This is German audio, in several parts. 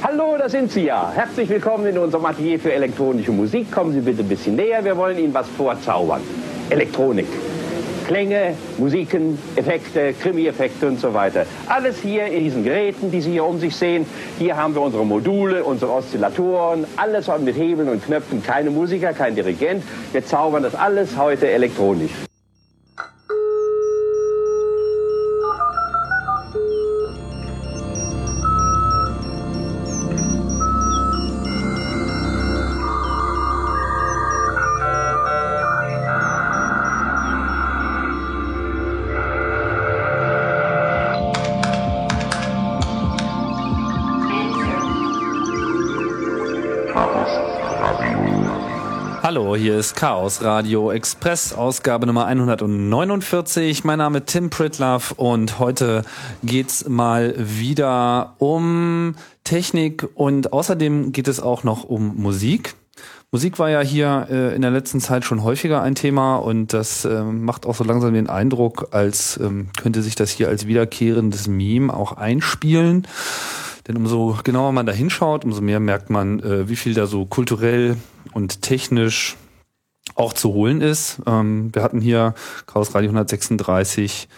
Hallo, da sind Sie ja. Herzlich willkommen in unserem Atelier für elektronische Musik. Kommen Sie bitte ein bisschen näher. Wir wollen Ihnen was vorzaubern. Elektronik. Klänge, Musiken, Effekte, Krimi-Effekte und so weiter. Alles hier in diesen Geräten, die Sie hier um sich sehen. Hier haben wir unsere Module, unsere Oszillatoren, alles mit Hebeln und Knöpfen. Keine Musiker, kein Dirigent. Wir zaubern das alles heute elektronisch. Hier ist Chaos Radio Express, Ausgabe Nummer 149. Mein Name ist Tim Pritloff und heute geht's mal wieder um Technik und außerdem geht es auch noch um Musik. Musik war ja hier äh, in der letzten Zeit schon häufiger ein Thema und das äh, macht auch so langsam den Eindruck, als ähm, könnte sich das hier als wiederkehrendes Meme auch einspielen. Denn umso genauer man da hinschaut, umso mehr merkt man, äh, wie viel da so kulturell und technisch auch zu holen ist. Ähm, wir hatten hier Chaos Radio 136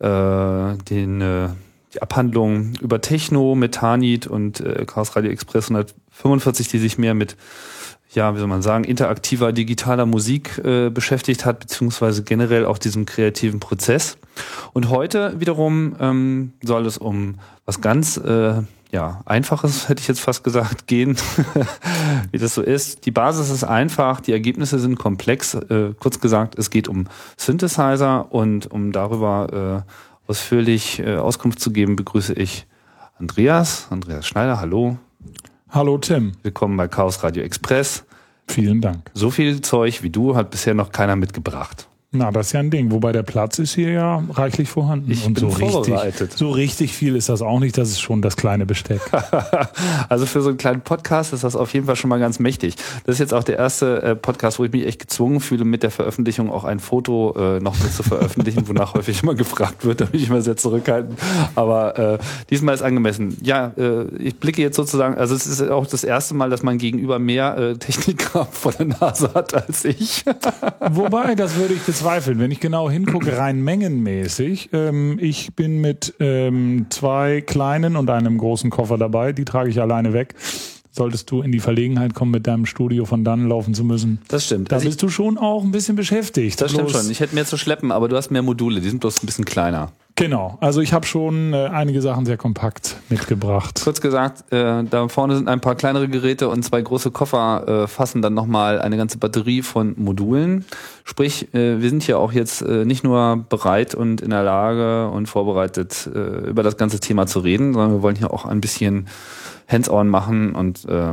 äh, den, äh, die Abhandlung über Techno mit Tanit und äh, Chaos Radio Express 145, die sich mehr mit ja, wie soll man sagen, interaktiver digitaler Musik äh, beschäftigt hat, beziehungsweise generell auch diesem kreativen Prozess. Und heute wiederum ähm, soll es um was ganz äh, ja, einfaches, hätte ich jetzt fast gesagt, gehen, wie das so ist. Die Basis ist einfach, die Ergebnisse sind komplex. Äh, kurz gesagt, es geht um Synthesizer und um darüber äh, ausführlich äh, Auskunft zu geben, begrüße ich Andreas, Andreas Schneider, hallo. Hallo Tim. Willkommen bei Chaos Radio Express. Vielen Dank. So viel Zeug wie du hat bisher noch keiner mitgebracht. Na, das ist ja ein Ding. Wobei der Platz ist hier ja reichlich vorhanden. Ich und bin so vorbereitet. richtig, so richtig viel ist das auch nicht. Das ist schon das kleine Besteck. also für so einen kleinen Podcast ist das auf jeden Fall schon mal ganz mächtig. Das ist jetzt auch der erste äh, Podcast, wo ich mich echt gezwungen fühle, mit der Veröffentlichung auch ein Foto äh, noch mit zu veröffentlichen, wonach häufig immer gefragt wird. Da bin ich immer sehr zurückhaltend. Aber äh, diesmal ist angemessen. Ja, äh, ich blicke jetzt sozusagen, also es ist auch das erste Mal, dass man gegenüber mehr äh, Techniker vor der Nase hat als ich. Wobei, das würde ich bezweifeln. Wenn ich genau hingucke, rein mengenmäßig, ähm, ich bin mit ähm, zwei kleinen und einem großen Koffer dabei, die trage ich alleine weg. Solltest du in die Verlegenheit kommen, mit deinem Studio von dann laufen zu müssen. Das stimmt. Da Also bist du schon auch ein bisschen beschäftigt. Das stimmt schon. Ich hätte mehr zu schleppen, aber du hast mehr Module. Die sind bloß ein bisschen kleiner. Genau. Also ich habe schon äh, einige Sachen sehr kompakt mitgebracht. Kurz gesagt, äh, da vorne sind ein paar kleinere Geräte und zwei große Koffer äh, fassen dann nochmal eine ganze Batterie von Modulen. Sprich, äh, wir sind hier auch jetzt äh, nicht nur bereit und in der Lage und vorbereitet, äh, über das ganze Thema zu reden, sondern wir wollen hier auch ein bisschen Hands-on machen und äh,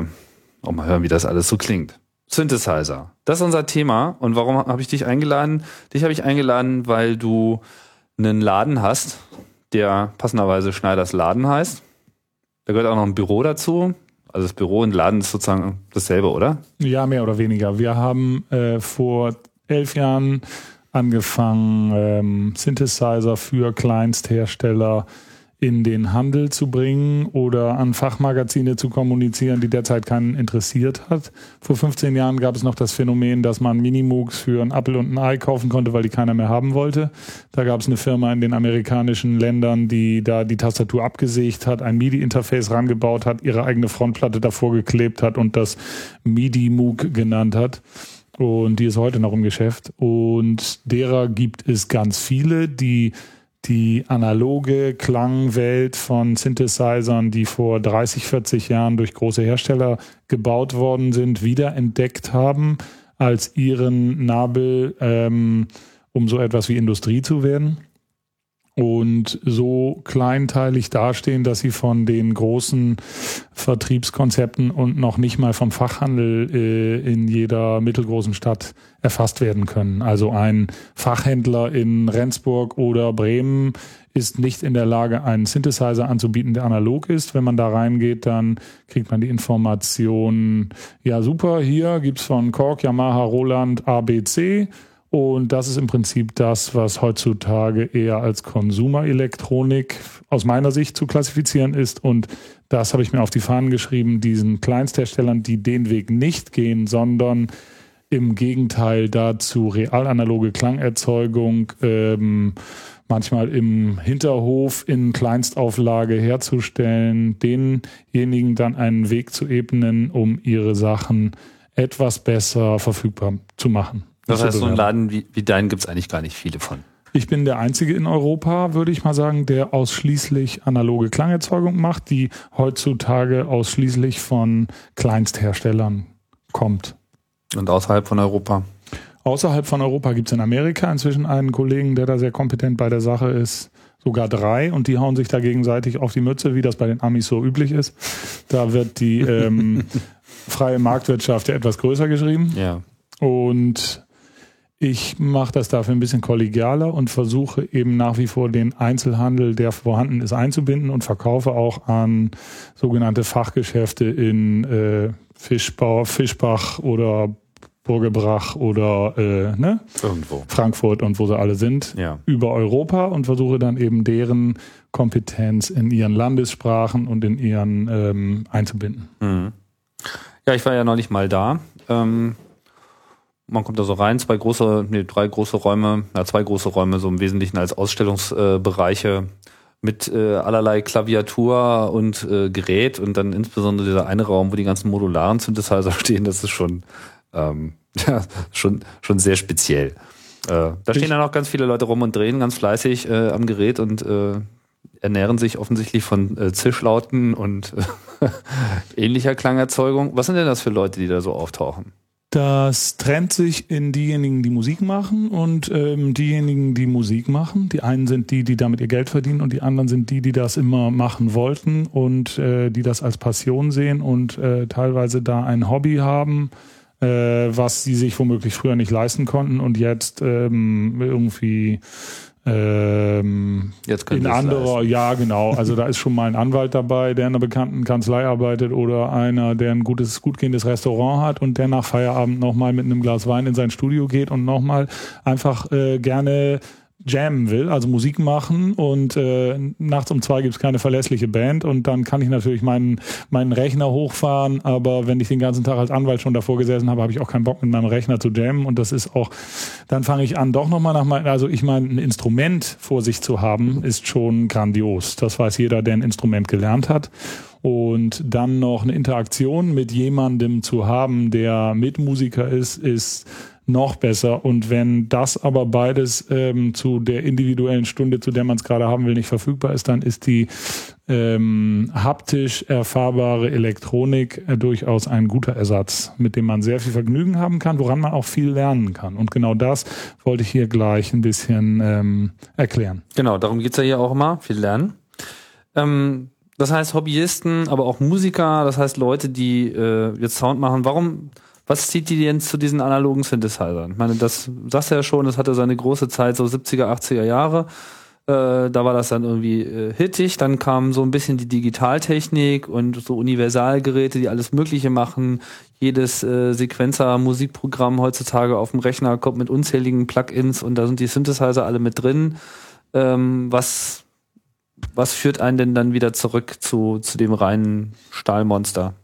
auch mal hören, wie das alles so klingt. Synthesizer. Das ist unser Thema. Und warum habe ich dich eingeladen? Dich habe ich eingeladen, weil du einen Laden hast, der passenderweise Schneiders Laden heißt. Da gehört auch noch ein Büro dazu. Also das Büro und Laden ist sozusagen dasselbe, oder? Ja, mehr oder weniger. Wir haben äh, vor elf Jahren angefangen, ähm, Synthesizer für Kleinsthersteller in den Handel zu bringen oder an Fachmagazine zu kommunizieren, die derzeit keinen interessiert hat. Vor 15 Jahren gab es noch das Phänomen, dass man Minimooks für einen Apfel und ein Ei kaufen konnte, weil die keiner mehr haben wollte. Da gab es eine Firma in den amerikanischen Ländern, die da die Tastatur abgesägt hat, ein MIDI-Interface rangebaut hat, ihre eigene Frontplatte davor geklebt hat und das MIDI-Moog genannt hat. Und die ist heute noch im Geschäft. Und derer gibt es ganz viele, die die analoge Klangwelt von Synthesizern, die vor 30, 40 Jahren durch große Hersteller gebaut worden sind, wiederentdeckt haben als ihren Nabel, ähm, um so etwas wie Industrie zu werden und so kleinteilig dastehen, dass sie von den großen Vertriebskonzepten und noch nicht mal vom Fachhandel äh, in jeder mittelgroßen Stadt erfasst werden können. Also ein Fachhändler in Rendsburg oder Bremen ist nicht in der Lage, einen Synthesizer anzubieten, der analog ist. Wenn man da reingeht, dann kriegt man die Information, ja super, hier gibt's von Korg, Yamaha, Roland, ABC. Und das ist im Prinzip das, was heutzutage eher als Konsumerelektronik aus meiner Sicht zu klassifizieren ist. Und das habe ich mir auf die Fahnen geschrieben, diesen Kleinstherstellern, die den Weg nicht gehen, sondern im Gegenteil dazu realanaloge Klangerzeugung ähm, manchmal im Hinterhof in Kleinstauflage herzustellen, denjenigen dann einen Weg zu ebnen, um ihre Sachen etwas besser verfügbar zu machen. Das heißt, so einen Laden wie, wie deinen gibt es eigentlich gar nicht viele von. Ich bin der Einzige in Europa, würde ich mal sagen, der ausschließlich analoge Klangerzeugung macht, die heutzutage ausschließlich von Kleinstherstellern kommt. Und außerhalb von Europa? Außerhalb von Europa gibt es in Amerika inzwischen einen Kollegen, der da sehr kompetent bei der Sache ist. Sogar drei und die hauen sich da gegenseitig auf die Mütze, wie das bei den Amis so üblich ist. Da wird die ähm, freie Marktwirtschaft ja etwas größer geschrieben. Ja. Und ich mache das dafür ein bisschen kollegialer und versuche eben nach wie vor den Einzelhandel, der vorhanden ist, einzubinden und verkaufe auch an sogenannte Fachgeschäfte in äh, Fischbau, Fischbach oder Burgebrach oder äh, ne? Irgendwo. Frankfurt und wo sie alle sind, ja. über Europa und versuche dann eben deren Kompetenz in ihren Landessprachen und in ihren ähm, einzubinden. Mhm. Ja, ich war ja noch nicht mal da. Ähm, man kommt da so rein, zwei große, nee, drei große Räume, ja, zwei große Räume, so im Wesentlichen als Ausstellungsbereiche. Mit äh, allerlei Klaviatur und äh, Gerät und dann insbesondere dieser eine Raum, wo die ganzen modularen Synthesizer stehen, das ist schon ähm, ja, schon, schon sehr speziell. Äh, da stehen dann auch ganz viele Leute rum und drehen ganz fleißig äh, am Gerät und äh, ernähren sich offensichtlich von äh, Zischlauten und äh, ähnlicher Klangerzeugung. Was sind denn das für Leute, die da so auftauchen? Das trennt sich in diejenigen, die Musik machen und ähm, diejenigen, die Musik machen. Die einen sind die, die damit ihr Geld verdienen und die anderen sind die, die das immer machen wollten und äh, die das als Passion sehen und äh, teilweise da ein Hobby haben äh, was sie sich womöglich früher nicht leisten konnten und jetzt ähm, irgendwie ähm, Jetzt in anderer, leisten. ja genau, also da ist schon mal ein Anwalt dabei, der in einer bekannten Kanzlei arbeitet oder einer, der ein gutes, gut gehendes Restaurant hat und der nach Feierabend nochmal mit einem Glas Wein in sein Studio geht und nochmal einfach äh, gerne jammen will, also Musik machen und äh, nachts um zwei gibt's keine verlässliche Band und dann kann ich natürlich meinen, meinen Rechner hochfahren, aber wenn ich den ganzen Tag als Anwalt schon davor gesessen habe, habe ich auch keinen Bock mit meinem Rechner zu jammen und das ist auch, dann fange ich an doch nochmal nach meinem, also ich meine, ein Instrument vor sich zu haben, ist schon grandios. Das weiß jeder, der ein Instrument gelernt hat und dann noch eine Interaktion mit jemandem zu haben, der Mitmusiker ist, ist noch besser. Und wenn das aber beides ähm, zu der individuellen Stunde, zu der man es gerade haben will, nicht verfügbar ist, dann ist die ähm, haptisch erfahrbare Elektronik äh, durchaus ein guter Ersatz, mit dem man sehr viel Vergnügen haben kann, woran man auch viel lernen kann. Und genau das wollte ich hier gleich ein bisschen ähm, erklären. Genau, darum geht's ja hier auch immer, viel lernen. Ähm, das heißt Hobbyisten, aber auch Musiker, das heißt Leute, die äh, jetzt Sound machen. Warum was zieht die denn zu diesen analogen Synthesizern? Ich meine, das sagst du ja schon, das hatte seine große Zeit, so 70er, 80er Jahre. Äh, da war das dann irgendwie äh, hittig. Dann kam so ein bisschen die Digitaltechnik und so Universalgeräte, die alles Mögliche machen. Jedes äh, Sequenzer-Musikprogramm heutzutage auf dem Rechner kommt mit unzähligen Plugins und da sind die Synthesizer alle mit drin. Ähm, was, was führt einen denn dann wieder zurück zu, zu dem reinen Stahlmonster?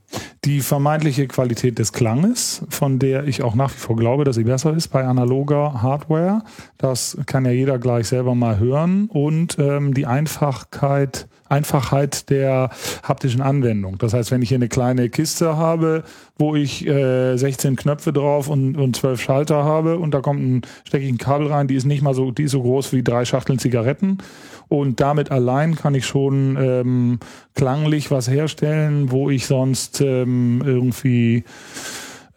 Die vermeintliche Qualität des Klanges, von der ich auch nach wie vor glaube, dass sie besser ist bei analoger Hardware. Das kann ja jeder gleich selber mal hören. Und ähm, die Einfachkeit, Einfachheit der haptischen Anwendung. Das heißt, wenn ich hier eine kleine Kiste habe, wo ich äh, 16 Knöpfe drauf und, und 12 Schalter habe und da kommt ein, stecke ich ein Kabel rein, die ist nicht mal so, die ist so groß wie drei Schachteln Zigaretten und damit allein kann ich schon ähm, klanglich was herstellen, wo ich sonst ähm, irgendwie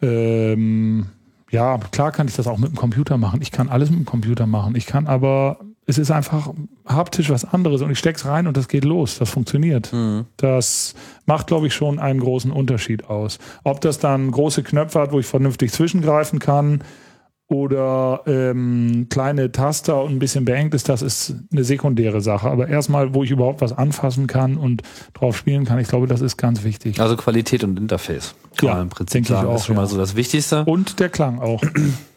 ähm, ja, klar kann ich das auch mit dem Computer machen. Ich kann alles mit dem Computer machen. Ich kann aber, es ist einfach haptisch was anderes und ich steck's rein und das geht los. Das funktioniert. Mhm. Das macht, glaube ich, schon einen großen Unterschied aus. Ob das dann große Knöpfe hat, wo ich vernünftig zwischengreifen kann, oder ähm, kleine Taster und ein bisschen beengt ist, das ist eine sekundäre Sache. Aber erstmal, wo ich überhaupt was anfassen kann und drauf spielen kann, ich glaube, das ist ganz wichtig. Also Qualität und Interface. Kann ja, im Prinzip sagen, auch, ist schon ja. mal so das Wichtigste. Und der Klang auch.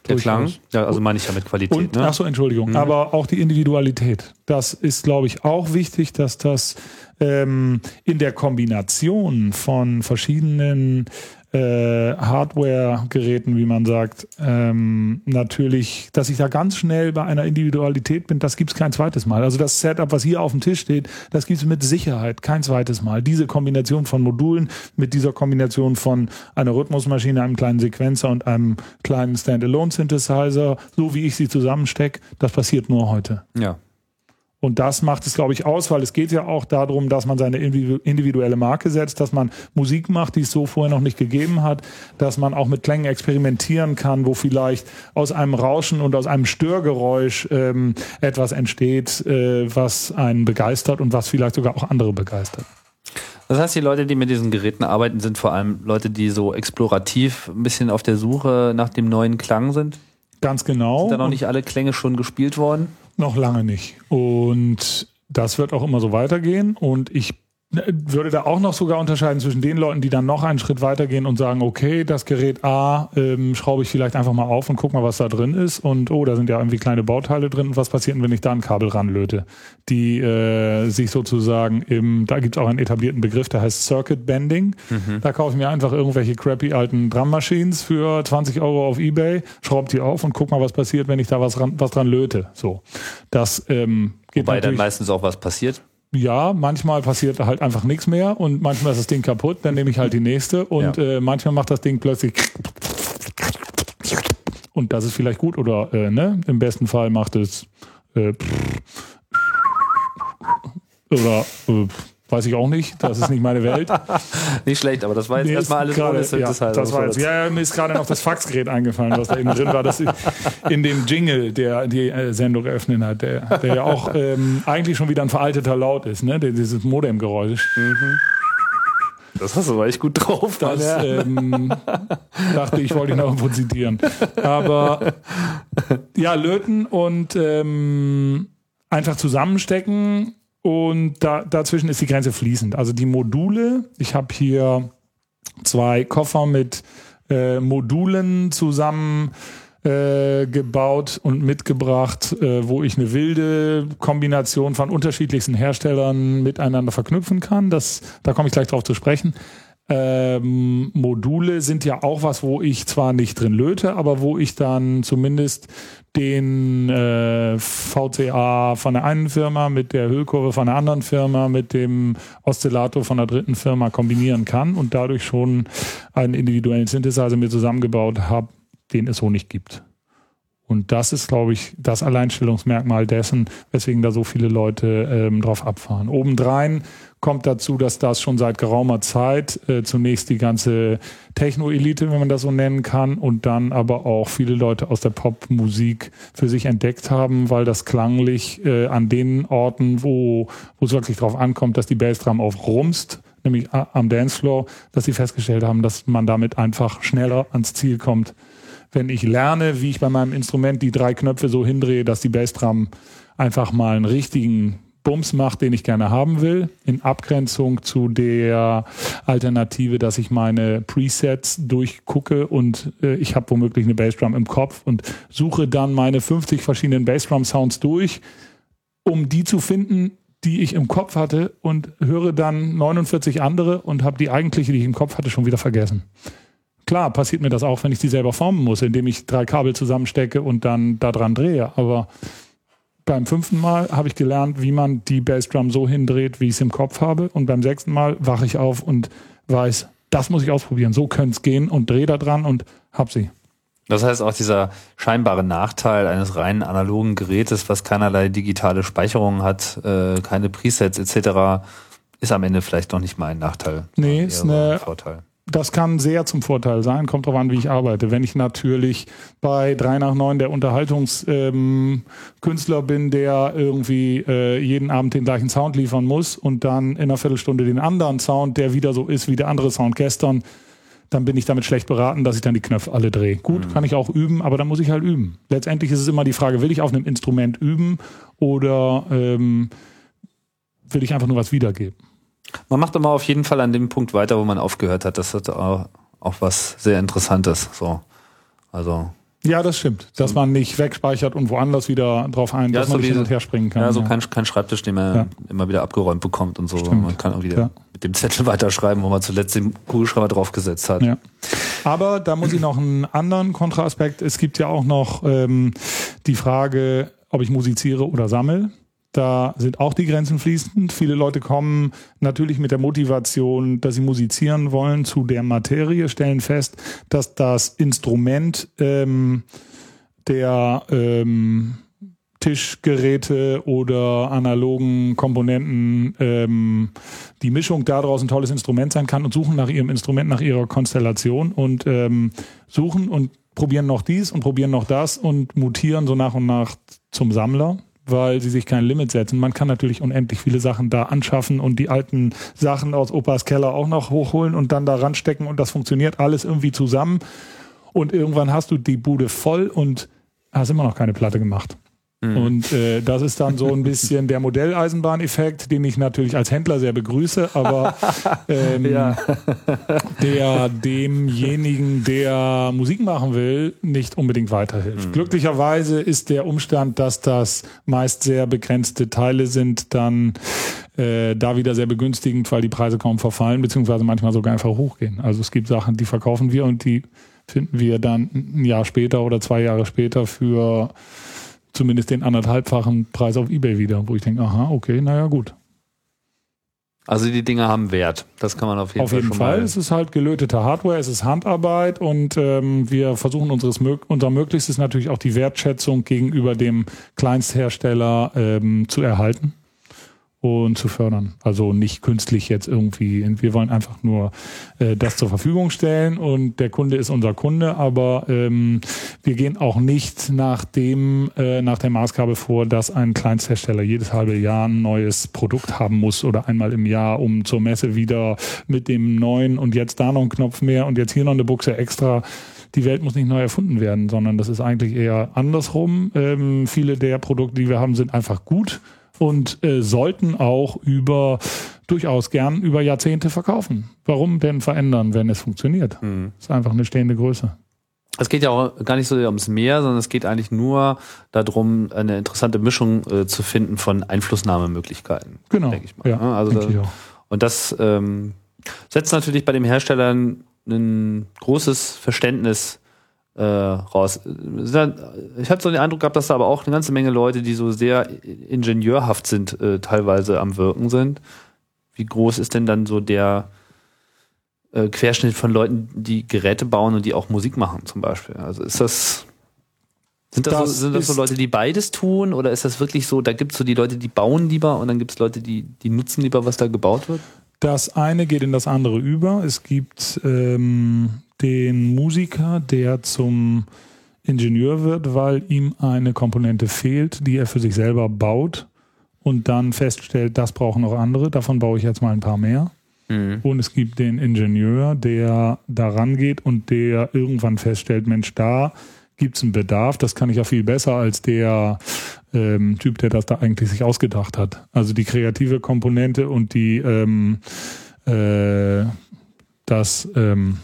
Der Klang, ja, also meine ich ja mit Qualität. Und, ne? Ach so, Entschuldigung. Mhm. Aber auch die Individualität. Das ist, glaube ich, auch wichtig, dass das ähm, in der Kombination von verschiedenen äh, Hardware-Geräten, wie man sagt, ähm, natürlich, dass ich da ganz schnell bei einer Individualität bin, das gibt's kein zweites Mal. Also das Setup, was hier auf dem Tisch steht, das gibt's mit Sicherheit kein zweites Mal. Diese Kombination von Modulen mit dieser Kombination von einer Rhythmusmaschine, einem kleinen Sequenzer und einem kleinen Standalone-Synthesizer, so wie ich sie zusammenstecke, das passiert nur heute. Ja. Und das macht es, glaube ich, aus, weil es geht ja auch darum, dass man seine individuelle Marke setzt, dass man Musik macht, die es so vorher noch nicht gegeben hat, dass man auch mit Klängen experimentieren kann, wo vielleicht aus einem Rauschen und aus einem Störgeräusch ähm, etwas entsteht, äh, was einen begeistert und was vielleicht sogar auch andere begeistert. Das heißt, die Leute, die mit diesen Geräten arbeiten, sind vor allem Leute, die so explorativ ein bisschen auf der Suche nach dem neuen Klang sind? Ganz genau. Sind da noch nicht alle Klänge schon gespielt worden? Noch lange nicht. Und das wird auch immer so weitergehen. Und ich würde da auch noch sogar unterscheiden zwischen den Leuten, die dann noch einen Schritt weitergehen und sagen, okay, das Gerät A ähm, schraube ich vielleicht einfach mal auf und guck mal, was da drin ist. Und oh, da sind ja irgendwie kleine Bauteile drin. Und was passiert, wenn ich da ein Kabel ranlöte? Die äh, sich sozusagen im, da gibt es auch einen etablierten Begriff, der heißt Circuit Bending. Mhm. Da kaufe ich mir einfach irgendwelche crappy alten Drum Machines für 20 Euro auf Ebay, schraube die auf und guck mal, was passiert, wenn ich da was, ran, was dran löte. So. Das ähm, geht Wobei dann meistens auch was passiert ja, manchmal passiert halt einfach nichts mehr und manchmal ist das Ding kaputt, dann nehme ich halt die nächste und ja. äh, manchmal macht das Ding plötzlich und das ist vielleicht gut oder äh, ne, im besten Fall macht es äh, oder äh, Weiß ich auch nicht. Das ist nicht meine Welt. nicht schlecht, aber das war jetzt erstmal alles grade, ohne Synthesizer. Ja, das war jetzt, ja, mir ist gerade noch das Faxgerät eingefallen, was da eben drin war. Das in dem Jingle, der die äh, Sendung eröffnet hat, der, der ja auch ähm, eigentlich schon wieder ein veralteter Laut ist, ne? Dieses Modemgeräusch. Mhm. Das hast du aber echt gut drauf. Das ähm, dachte ich, wollte ich noch irgendwo zitieren. Aber ja, löten und ähm, einfach zusammenstecken und da, dazwischen ist die Grenze fließend. Also die Module, ich habe hier zwei Koffer mit äh, Modulen zusammen äh, gebaut und mitgebracht, äh, wo ich eine wilde Kombination von unterschiedlichsten Herstellern miteinander verknüpfen kann. Das, da komme ich gleich drauf zu sprechen. Ähm, Module sind ja auch was, wo ich zwar nicht drin löte, aber wo ich dann zumindest den äh, VCA von der einen Firma mit der Hüllkurve von der anderen Firma mit dem Oszillator von der dritten Firma kombinieren kann und dadurch schon einen individuellen Synthesizer mir zusammengebaut habe, den es so nicht gibt. Und das ist, glaube ich, das Alleinstellungsmerkmal dessen, weswegen da so viele Leute ähm, drauf abfahren. Obendrein kommt dazu, dass das schon seit geraumer Zeit äh, zunächst die ganze Techno-Elite, wenn man das so nennen kann, und dann aber auch viele Leute aus der Popmusik für sich entdeckt haben, weil das klanglich äh, an den Orten, wo, wo es wirklich drauf ankommt, dass die Bassdrum aufrumst, nämlich am Dancefloor, dass sie festgestellt haben, dass man damit einfach schneller ans Ziel kommt. Wenn ich lerne, wie ich bei meinem Instrument die drei Knöpfe so hindrehe, dass die Bassdrum einfach mal einen richtigen Bums macht, den ich gerne haben will, in Abgrenzung zu der Alternative, dass ich meine Presets durchgucke und äh, ich habe womöglich eine Bassdrum im Kopf und suche dann meine 50 verschiedenen Bassdrum-Sounds durch, um die zu finden, die ich im Kopf hatte und höre dann 49 andere und habe die eigentliche, die ich im Kopf hatte, schon wieder vergessen. Klar, passiert mir das auch, wenn ich die selber formen muss, indem ich drei Kabel zusammenstecke und dann da dran drehe. Aber beim fünften Mal habe ich gelernt, wie man die Bassdrum so hindreht, wie ich es im Kopf habe. Und beim sechsten Mal wache ich auf und weiß, das muss ich ausprobieren. So könnte es gehen und drehe da dran und hab sie. Das heißt, auch dieser scheinbare Nachteil eines reinen analogen Gerätes, was keinerlei digitale Speicherung hat, äh, keine Presets etc., ist am Ende vielleicht noch nicht mal ein Nachteil. Nee, ist eine, Vorteil das kann sehr zum Vorteil sein, kommt drauf an, wie ich arbeite. Wenn ich natürlich bei 3 nach 9 der Unterhaltungskünstler ähm, bin, der irgendwie äh, jeden Abend den gleichen Sound liefern muss und dann in einer Viertelstunde den anderen Sound, der wieder so ist wie der andere Sound gestern, dann bin ich damit schlecht beraten, dass ich dann die Knöpfe alle drehe. Gut, mhm. kann ich auch üben, aber dann muss ich halt üben. Letztendlich ist es immer die Frage, will ich auf einem Instrument üben oder ähm, will ich einfach nur was wiedergeben? Man macht immer auf jeden Fall an dem Punkt weiter, wo man aufgehört hat. Das hat auch, auch was sehr Interessantes. So. Also Ja, das stimmt. Dass man nicht wegspeichert und woanders wieder drauf ein, Ja, dass so man nicht hin und her springen kann. Ja, so kein, kein Schreibtisch, den man Ja. immer wieder abgeräumt bekommt und so. Stimmt. Man kann auch wieder Ja. mit dem Zettel weiterschreiben, wo man zuletzt den Kugelschreiber draufgesetzt hat. Ja. Aber da muss ich noch einen anderen Kontraaspekt. Es gibt ja auch noch ähm, die Frage, ob ich musiziere oder sammle. Da sind auch die Grenzen fließend. Viele Leute kommen natürlich mit der Motivation, dass sie musizieren wollen, zu der Materie, stellen fest, dass das Instrument ähm, der ähm, Tischgeräte oder analogen Komponenten ähm, die Mischung daraus ein tolles Instrument sein kann und suchen nach ihrem Instrument, nach ihrer Konstellation und ähm, suchen und probieren noch dies und probieren noch das und mutieren so nach und nach zum Sammler, weil sie sich kein Limit setzen. Man kann natürlich unendlich viele Sachen da anschaffen und die alten Sachen aus Opas Keller auch noch hochholen und dann da ranstecken und das funktioniert alles irgendwie zusammen. Und irgendwann hast du die Bude voll und hast immer noch keine Platte gemacht. Und äh, das ist dann so ein bisschen der Modelleisenbahneffekt, den ich natürlich als Händler sehr begrüße, aber ähm, der demjenigen, der Musik machen will, nicht unbedingt weiterhilft. Glücklicherweise ist der Umstand, dass das meist sehr begrenzte Teile sind, dann äh, da wieder sehr begünstigend, weil die Preise kaum verfallen, beziehungsweise manchmal sogar einfach hochgehen. Also es gibt Sachen, die verkaufen wir und die finden wir dann ein Jahr später oder zwei Jahre später für zumindest den anderthalbfachen Preis auf Ebay wieder, wo ich denke, aha, okay, naja, gut. Also die Dinge haben Wert. Das kann man auf jeden Auf Fall jeden schon Fall. mal. Es ist halt gelötete Hardware, es ist Handarbeit und ähm, wir versuchen unseres, unser Möglichstes natürlich auch die Wertschätzung gegenüber dem Kleinsthersteller ähm, zu erhalten und zu fördern. Also nicht künstlich jetzt irgendwie. Wir wollen einfach nur äh, das zur Verfügung stellen und der Kunde ist unser Kunde, aber ähm, wir gehen auch nicht nach dem, äh, nach der Maßgabe vor, dass ein Kleinsthersteller jedes halbe Jahr ein neues Produkt haben muss oder einmal im Jahr, um zur Messe wieder mit dem neuen und jetzt da noch ein Knopf mehr und jetzt hier noch eine Buchse extra. Die Welt muss nicht neu erfunden werden, sondern das ist eigentlich eher andersrum. Ähm, viele der Produkte, die wir haben, sind einfach gut und äh, sollten auch über durchaus gern über Jahrzehnte verkaufen. Warum denn verändern, wenn es funktioniert? Mhm. Das ist einfach eine stehende Größe. Es geht ja auch gar nicht so sehr ums Meer, sondern es geht eigentlich nur darum, eine interessante Mischung äh, zu finden von Einflussnahmemöglichkeiten. Genau. Denke ich mal. Ja, Ja, also da, ich. Und das ähm, setzt natürlich bei dem Hersteller ein, ein großes Verständnis äh, raus. Ich hatte so den Eindruck gehabt, dass da aber auch eine ganze Menge Leute, die so sehr ingenieurhaft sind, äh, teilweise am Wirken sind. Wie groß ist denn dann so der äh, Querschnitt von Leuten, die Geräte bauen und die auch Musik machen, zum Beispiel? Also ist das. Sind das, Das so, sind das so Leute, die beides tun? Oder ist das wirklich so, da gibt es so die Leute, die bauen lieber und dann gibt es Leute, die, die nutzen lieber, was da gebaut wird? Das eine geht in das andere über. Es gibt ähm, den Musiker, der zum Ingenieur wird, weil ihm eine Komponente fehlt, die er für sich selber baut und dann feststellt, das brauchen noch andere. Davon baue ich jetzt mal ein paar mehr. Und es gibt den Ingenieur, der da rangeht und der irgendwann feststellt, Mensch, da gibt es einen Bedarf. Das kann ich ja viel besser als der ähm, Typ, der das da eigentlich sich ausgedacht hat. Also die kreative Komponente und die ähm, äh, das ähm,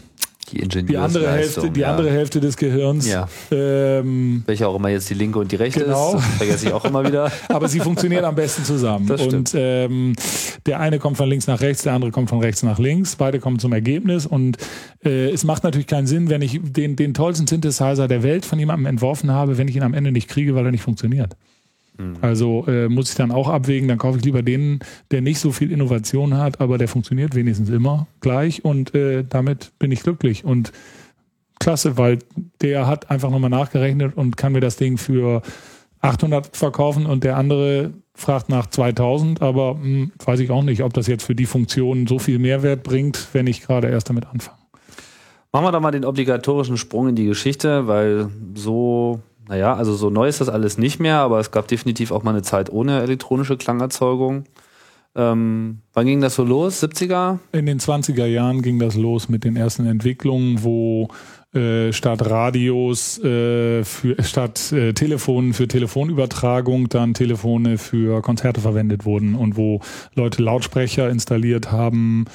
Die die andere Hälfte, die ja. andere Hälfte des Gehirns. Ja. Ähm, Welche auch immer jetzt die linke und die rechte Genau. ist, das vergesse ich auch immer wieder. aber sie funktionieren am besten zusammen. Das und ähm, der eine kommt von links nach rechts, der andere kommt von rechts nach links. Beide kommen zum Ergebnis. Und äh, es macht natürlich keinen Sinn, wenn ich den, den tollsten Synthesizer der Welt von jemandem entworfen habe, wenn ich ihn am Ende nicht kriege, weil er nicht funktioniert. Also äh, muss ich dann auch abwägen, dann kaufe ich lieber den, der nicht so viel Innovation hat, aber der funktioniert wenigstens immer gleich und äh, damit bin ich glücklich. Und klasse, weil der hat einfach nochmal nachgerechnet und kann mir das Ding für 800 verkaufen und der andere fragt nach 2000, aber hm, weiß ich auch nicht, ob das jetzt für die Funktion so viel Mehrwert bringt, wenn ich gerade erst damit anfange. Machen wir doch mal den obligatorischen Sprung in die Geschichte, weil so, naja, also so neu ist das alles nicht mehr, aber es gab definitiv auch mal eine Zeit ohne elektronische Klangerzeugung. Ähm, wann ging das so los? 70er? In den 20er Jahren ging das los mit den ersten Entwicklungen, wo äh, statt Radios, äh, für, statt äh, Telefonen für Telefonübertragung dann Telefone für Konzerte verwendet wurden und wo Leute Lautsprecher installiert haben,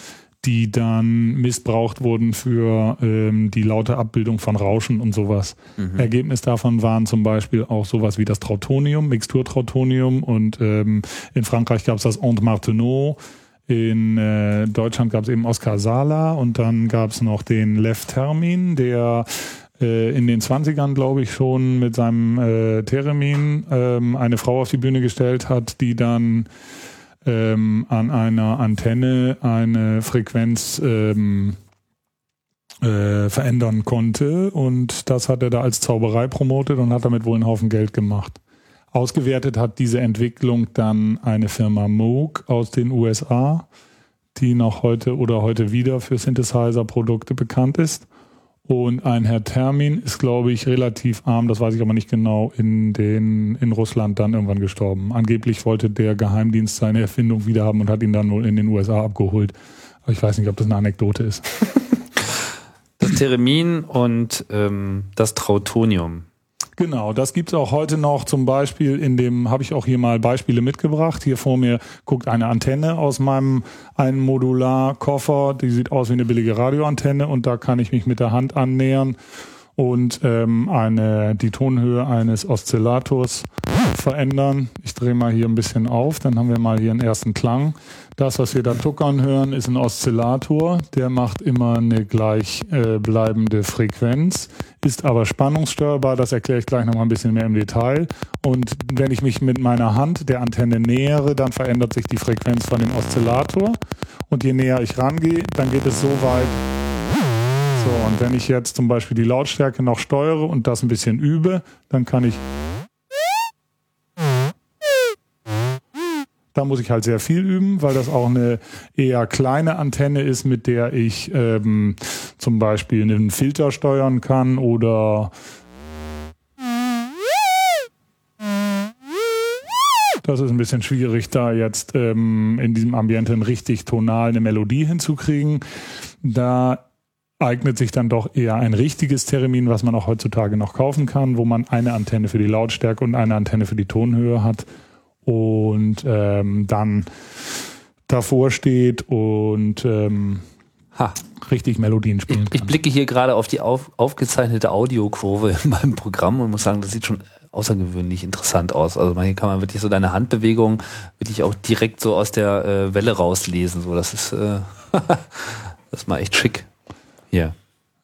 die dann missbraucht wurden für ähm, die laute Abbildung von Rauschen und sowas. Mhm. Ergebnis davon waren zum Beispiel auch sowas wie das Trautonium, Mixturtrautonium und ähm, in Frankreich gab es das Ant Martenot, in äh, Deutschland gab es eben Oscar Sala und dann gab es noch den Lev Termin, der äh, in den 20ern, glaube ich, schon mit seinem äh, Theremin ähm, eine Frau auf die Bühne gestellt hat, die dann ähm, an einer Antenne eine Frequenz ähm, äh, verändern konnte. Und das hat er da als Zauberei promotet und hat damit wohl einen Haufen Geld gemacht. Ausgewertet hat diese Entwicklung dann eine Firma Moog aus den USA, die noch heute oder heute wieder für Synthesizer-Produkte bekannt ist. Und ein Herr Termin ist, glaube ich, relativ arm, das weiß ich aber nicht genau, in, den, in Russland dann irgendwann gestorben. Angeblich wollte der Geheimdienst seine Erfindung wiederhaben und hat ihn dann wohl in den USA abgeholt. Aber ich weiß nicht, ob das eine Anekdote ist. Das Theremin und ähm, das Trautonium. Genau, das gibt's auch heute noch zum Beispiel in dem, habe ich auch hier mal Beispiele mitgebracht. Hier vor mir guckt eine Antenne aus meinem einen Modular-Koffer, die sieht aus wie eine billige Radioantenne und da kann ich mich mit der Hand annähern und ähm, eine, die Tonhöhe eines Oszillators verändern. Ich drehe mal hier ein bisschen auf, dann haben wir mal hier einen ersten Klang. Das, was wir da tuckern hören, ist ein Oszillator. Der macht immer eine gleichbleibende äh, Frequenz, ist aber spannungssteuerbar. Das erkläre ich gleich nochmal ein bisschen mehr im Detail. Und wenn ich mich mit meiner Hand der Antenne nähere, dann verändert sich die Frequenz von dem Oszillator. Und je näher ich rangehe, dann geht es so weit, so, und wenn ich jetzt zum Beispiel die Lautstärke noch steuere und das ein bisschen übe, dann kann ich Da muss ich halt sehr viel üben, weil das auch eine eher kleine Antenne ist, mit der ich ähm, zum Beispiel einen Filter steuern kann oder Das ist ein bisschen schwierig, da jetzt ähm, in diesem Ambiente richtig tonal eine Melodie hinzukriegen. Da eignet sich dann doch eher ein richtiges Theremin, was man auch heutzutage noch kaufen kann, wo man eine Antenne für die Lautstärke und eine Antenne für die Tonhöhe hat und ähm, dann davor steht und ähm, ha. richtig Melodien spielen kann. Ich, ich blicke hier gerade auf die auf, aufgezeichnete Audiokurve in meinem Programm und muss sagen, das sieht schon außergewöhnlich interessant aus. Also hier kann man wirklich so deine Handbewegung wirklich auch direkt so aus der äh, Welle rauslesen. So, das ist äh, das ist mal echt schick. Hier.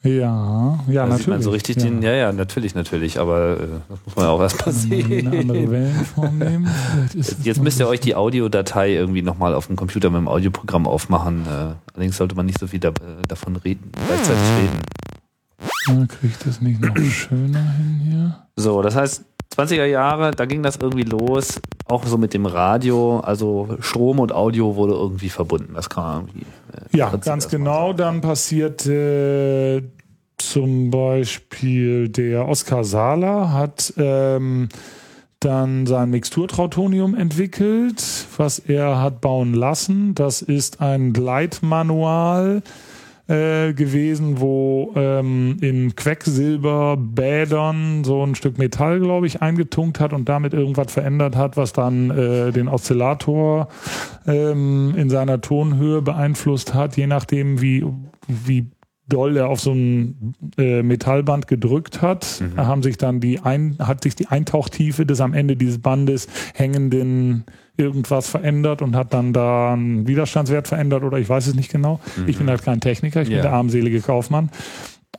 Ja, ja, da natürlich. Sieht man so richtig ja. den, ja, ja, natürlich, natürlich, aber äh, das muss man ja auch erst mal sehen. Eine andere Wellenform nehmen. Jetzt, jetzt müsst ihr euch die Audiodatei irgendwie nochmal auf dem Computer mit dem Audioprogramm aufmachen. Äh, allerdings sollte man nicht so viel da, äh, davon reden, gleichzeitig reden. Ja, kriege ich das nicht noch schöner hin hier? So, das heißt, 20er Jahre, da ging das irgendwie los, auch so mit dem Radio, also Strom und Audio wurde irgendwie verbunden. Das kann man irgendwie. Äh, ja, ganz genau. Dann passierte äh, zum Beispiel der Oskar Sala hat ähm, dann sein Mixturtrautonium entwickelt, was er hat bauen lassen. Das ist ein Gleitmanual äh, gewesen, wo ähm, in Quecksilberbädern so ein Stück Metall, glaube ich, eingetunkt hat und damit irgendwas verändert hat, was dann äh, den Oszillator ähm, in seiner Tonhöhe beeinflusst hat, je nachdem, wie, wie doll er auf so ein äh, Metallband gedrückt hat, mhm. haben sich dann die ein, hat sich die Eintauchtiefe des am Ende dieses Bandes hängenden irgendwas verändert und hat dann da einen Widerstandswert verändert oder ich weiß es nicht genau. Mhm. Ich bin halt kein Techniker, ich bin der armselige Kaufmann.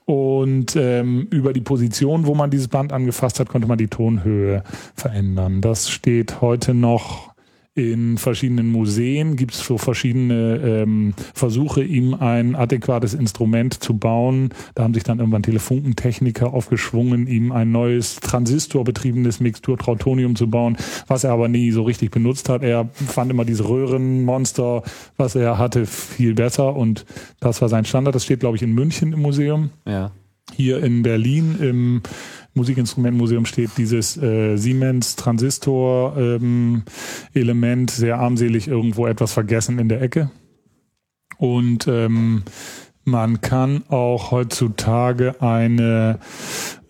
Und ähm, über die Position, wo man dieses Band angefasst hat, konnte man die Tonhöhe verändern. Das steht heute noch in verschiedenen Museen gibt es so verschiedene ähm, Versuche, ihm ein adäquates Instrument zu bauen. Da haben sich dann irgendwann Telefunkentechniker aufgeschwungen, ihm ein neues transistorbetriebenes Mixtur-Trautonium zu bauen, was er aber nie so richtig benutzt hat. Er fand immer diese Röhrenmonster, was er hatte, viel besser und das war sein Standard. Das steht, glaube ich, in München im Museum. Ja. Hier in Berlin im Musikinstrumentenmuseum steht dieses äh, Siemens Transistor ähm, Element sehr armselig irgendwo etwas vergessen in der Ecke. Und ähm, man kann auch heutzutage eine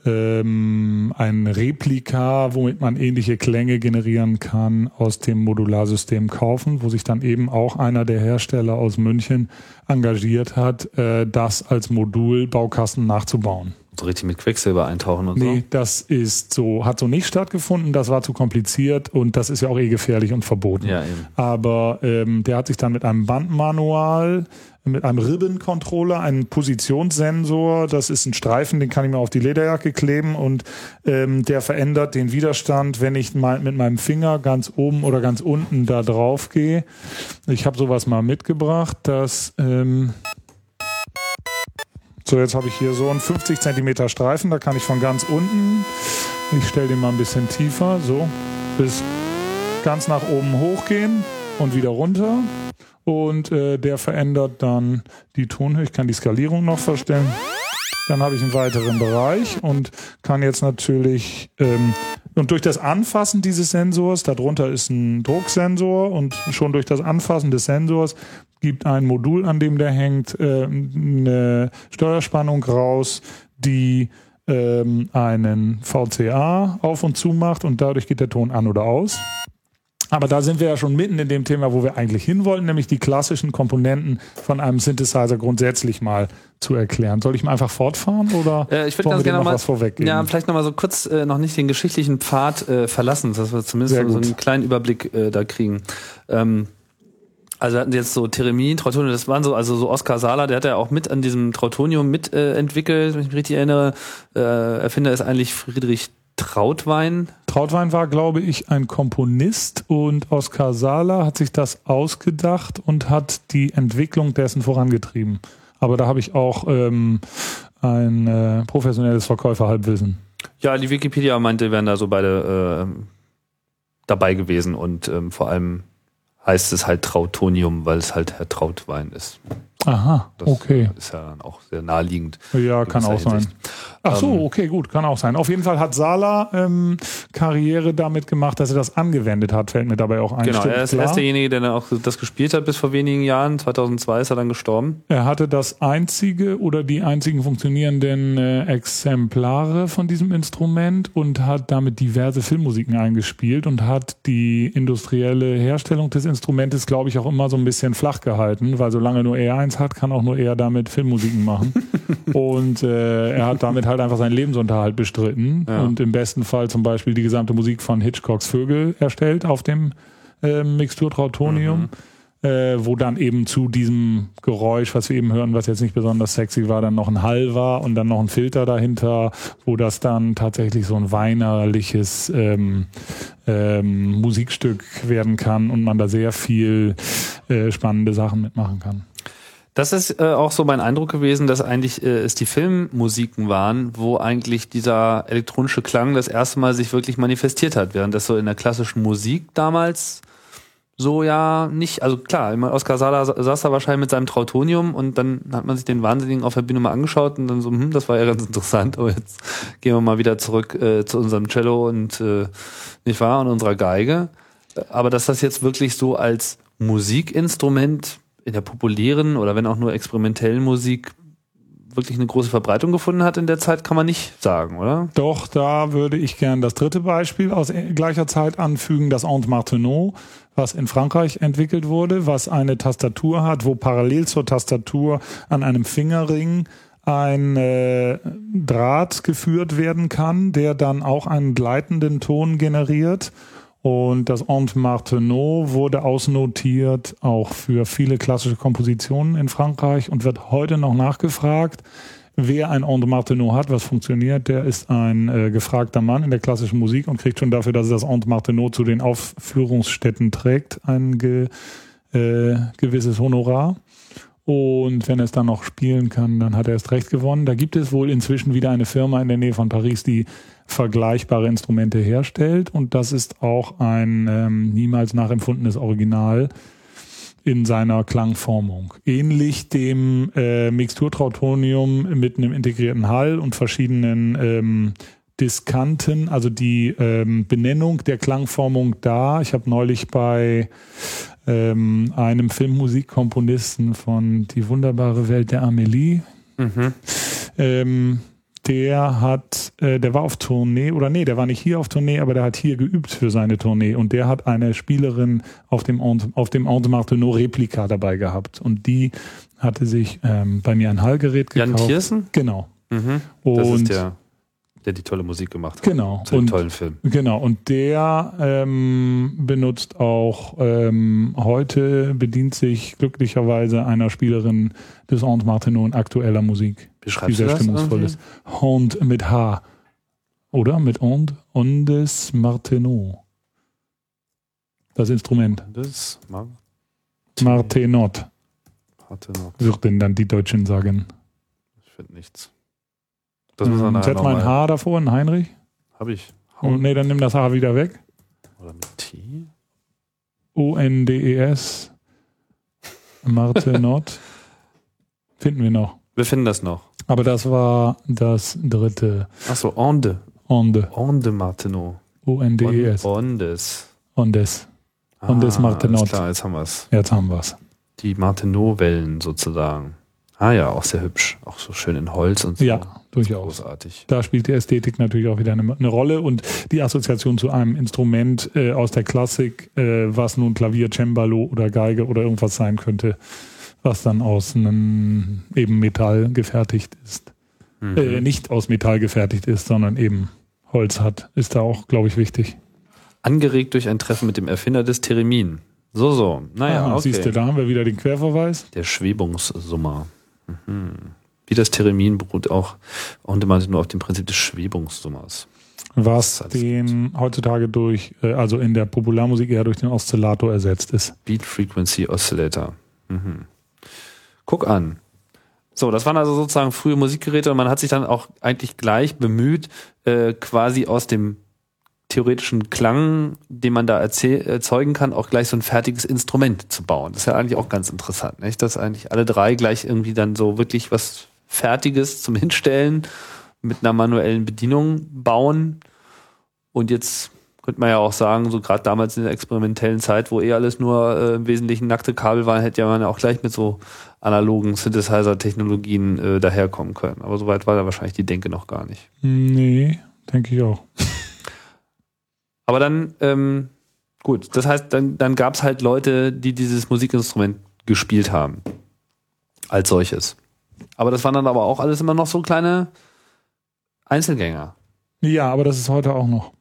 ähm, ein Replika, womit man ähnliche Klänge generieren kann, aus dem Modularsystem kaufen, wo sich dann eben auch einer der Hersteller aus München engagiert hat, äh, das als Modulbaukasten nachzubauen. So richtig mit Quecksilber eintauchen und Nee, so. nee, das ist so, hat so nicht stattgefunden, das war zu kompliziert und das ist ja auch eh gefährlich und verboten. Ja, eben. Aber ähm, der hat sich dann mit einem Bandmanual, mit einem Ribbon-Controller, einem Positionssensor, das ist ein Streifen, den kann ich mir auf die Lederjacke kleben und ähm, der verändert den Widerstand, wenn ich mal mit meinem Finger ganz oben oder ganz unten da drauf gehe. Ich habe sowas mal mitgebracht, das ähm, so, jetzt habe ich hier so einen 50 Zentimeter Streifen, da kann ich von ganz unten, ich stelle den mal ein bisschen tiefer, so, bis ganz nach oben hochgehen und wieder runter. Und äh, der verändert dann die Tonhöhe. Ich kann die Skalierung noch verstellen. Dann habe ich einen weiteren Bereich und kann jetzt natürlich ähm, und durch das Anfassen dieses Sensors, darunter ist ein Drucksensor und schon durch das Anfassen des Sensors gibt ein Modul, an dem der hängt, äh, eine Steuerspannung raus, die ähm, einen VCA auf und zu macht und dadurch geht der Ton an oder aus. Aber da sind wir ja schon mitten in dem Thema, wo wir eigentlich hinwollten, nämlich die klassischen Komponenten von einem Synthesizer grundsätzlich mal zu erklären. Soll ich mal einfach fortfahren oder Äh, ich würde ganz gerne noch mal, was vorweggeben? ja, vielleicht nochmal so kurz äh, noch nicht den geschichtlichen Pfad äh, verlassen, dass wir zumindest so, einen kleinen Überblick äh, da kriegen. Ähm, also hatten sie jetzt so Theremin, Trautonium, das waren so, also so Oskar Sala, der hat ja auch mit an diesem Trautonium mit äh, entwickelt, wenn ich mich richtig erinnere. Äh, Erfinder ist eigentlich Friedrich Trautwein. Trautwein war, glaube ich, ein Komponist und Oskar Sala hat sich das ausgedacht und hat die Entwicklung dessen vorangetrieben. Aber da habe ich auch ähm, ein äh, professionelles Verkäuferhalbwissen. Ja, die Wikipedia meinte, wären da so beide äh, dabei gewesen und ähm, vor allem heißt es halt Trautonium, weil es halt Herr Trautwein ist. Aha, Das okay. ist ja dann auch sehr naheliegend. Ja, kann auch sein. Hinsicht. Ach so, Ähm, okay, gut, kann auch sein. Auf jeden Fall hat Sala ähm, Karriere damit gemacht, dass er das angewendet hat, fällt mir dabei auch ein. Genau, Stimmt, er ist, klar. er ist derjenige, der dann auch das gespielt hat bis vor wenigen Jahren. 2002 ist er dann gestorben. Er hatte das einzige oder die einzigen funktionierenden äh, Exemplare von diesem Instrument und hat damit diverse Filmmusiken eingespielt und hat die industrielle Herstellung des Instrumentes, glaube ich, auch immer so ein bisschen flach gehalten, weil solange nur er eins hat, kann auch nur er damit Filmmusiken machen. und äh, er hat damit halt einfach seinen Lebensunterhalt bestritten Ja. und im besten Fall zum Beispiel die gesamte Musik von Hitchcocks Vögel erstellt auf dem äh, Mixtur Trautonium äh, wo dann eben zu diesem Geräusch, was wir eben hören, was jetzt nicht besonders sexy war, dann noch ein Hall war und dann noch ein Filter dahinter, wo das dann tatsächlich so ein weinerliches ähm, ähm, Musikstück werden kann und man da sehr viel äh, spannende Sachen mitmachen kann. Das ist äh, auch so mein Eindruck gewesen, dass eigentlich äh, es die Filmmusiken waren, wo eigentlich dieser elektronische Klang das erste Mal sich wirklich manifestiert hat, während das so in der klassischen Musik damals so ja nicht, also klar, immer Oskar Sala sa- saß da wahrscheinlich mit seinem Trautonium und dann hat man sich den Wahnsinnigen auf der Bühne mal angeschaut und dann so, hm, das war ja ganz interessant, aber jetzt gehen wir mal wieder zurück äh, zu unserem Cello und äh, nicht wahr, und unserer Geige. Aber dass das jetzt wirklich so als Musikinstrument in der populären oder wenn auch nur experimentellen Musik wirklich eine große Verbreitung gefunden hat in der Zeit, kann man nicht sagen, oder? Doch, da würde ich gern das dritte Beispiel aus gleicher Zeit anfügen, das Aunt Martineau, was in Frankreich entwickelt wurde, was eine Tastatur hat, wo parallel zur Tastatur an einem Fingerring ein äh, Draht geführt werden kann, der dann auch einen gleitenden Ton generiert. Und das Aunt Martineau wurde ausnotiert auch für viele klassische Kompositionen in Frankreich und wird heute noch nachgefragt. Wer ein Aunt Martineau hat, was funktioniert, der ist ein äh, gefragter Mann in der klassischen Musik und kriegt schon dafür, dass er das Aunt Martineau zu den Aufführungsstätten trägt, ein ge, äh, gewisses Honorar. Und wenn er es dann noch spielen kann, dann hat er erst recht gewonnen. Da gibt es wohl inzwischen wieder eine Firma in der Nähe von Paris, die vergleichbare Instrumente herstellt. Und das ist auch ein ähm, niemals nachempfundenes Original in seiner Klangformung. Ähnlich dem äh, Mixturtrautonium mit einem integrierten Hall und verschiedenen ähm, Diskanten, also die ähm, Benennung der Klangformung da. Ich habe neulich bei ähm, einem Filmmusikkomponisten von Die wunderbare Welt der Amelie Mhm. ähm, der hat, äh, der war auf Tournee, oder nee, der war nicht hier auf Tournee, aber der hat hier geübt für seine Tournee und der hat eine Spielerin auf dem, auf dem Martineau Replika dabei gehabt und die hatte sich ähm, bei mir ein Hallgerät gekauft. Jan Thiersen? Genau. Mhm. Das ist der, der die tolle Musik gemacht hat. Genau. Zu dem tollen Film. Genau. Und der ähm, benutzt auch ähm, heute, bedient sich glücklicherweise einer Spielerin des Aunt Martineau in aktueller Musik, Beschreibst die sehr stimmungsvoll ist. Hond mit H. Oder? Mit Hond? Ondes Martineau. Das Instrument. Das Mar Martenot, Martineau. würden dann die Deutschen sagen. Ich finde nichts. Das müssen wir nachher Setz mal ein. H davor, ein Heinrich. Habe ich. Oh, nee, dann nimm das H wieder weg. Oder mit T? O-N-D-E-S. Martenot. Finden wir noch. Wir finden das noch. Aber das war das dritte. Achso, Onde. Onde. Onde Martineau. O-N-D-E-S. Ondes. Ondes. Ondes. Ah, Alles klar, jetzt haben wir es. Jetzt haben wir's. Die Martineau-Wellen sozusagen. Ah ja, auch sehr hübsch. Auch so schön in Holz und so. Ja, durchaus. Großartig. Da spielt die Ästhetik natürlich auch wieder eine, eine Rolle und die Assoziation zu einem Instrument äh, aus der Klassik, äh, was nun Klavier, Cembalo oder Geige oder irgendwas sein könnte, was dann aus einem eben Metall gefertigt ist. Mhm. Äh, nicht aus Metall gefertigt ist, sondern eben Holz hat, ist da auch, glaube ich, wichtig. Angeregt durch ein Treffen mit dem Erfinder des Theremin. So, so. Naja, Aha, okay. Siehst du, da haben wir wieder den Querverweis. Der Schwebungssummer. Mhm. Wie das Theremin beruht auch und meinte nur auf dem Prinzip des Schwebungssummers. Was den heutzutage durch, äh, also in der Popularmusik eher durch den Oszillator ersetzt ist. Beat Frequency Oscillator. Mhm. Guck an. So, das waren also sozusagen frühe Musikgeräte und man hat sich dann auch eigentlich gleich bemüht, äh, quasi aus dem theoretischen Klang, den man da erzeugen kann, auch gleich so ein fertiges Instrument zu bauen. Das ist ja eigentlich auch ganz interessant, nicht? Dass eigentlich alle drei gleich irgendwie dann so wirklich was Fertiges zum Hinstellen mit einer manuellen Bedienung bauen. Und jetzt könnte man ja auch sagen, so gerade damals in der experimentellen Zeit, wo eh alles nur äh, im Wesentlichen nackte Kabel waren, hätte ja man ja auch gleich mit so analogen Synthesizer-Technologien äh, daherkommen können. Aber soweit war da wahrscheinlich die Denke noch gar nicht. Nee, denke ich auch. Aber dann, ähm, gut, das heißt, dann, dann gab es halt Leute, die dieses Musikinstrument gespielt haben. Als solches. Aber das waren dann aber auch alles immer noch so kleine Einzelgänger. Ja, aber das ist heute auch noch.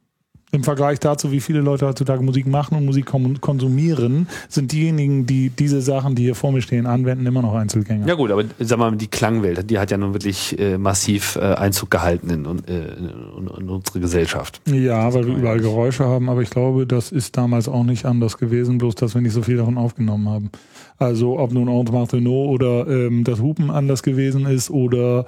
Im Vergleich dazu, wie viele Leute heutzutage Musik machen und Musik konsumieren, sind diejenigen, die diese Sachen, die hier vor mir stehen, anwenden, immer noch Einzelgänger. Ja gut, aber sag mal, die Klangwelt, die hat ja nun wirklich äh, massiv äh, Einzug gehalten in, äh, in, in unsere Gesellschaft. Ja, weil wir überall. Geräusche haben, aber ich glaube, das ist damals auch nicht anders gewesen, bloß dass wir nicht so viel davon aufgenommen haben. Also ob nun Aunt Martineau oder ähm, das Hupen anders gewesen ist oder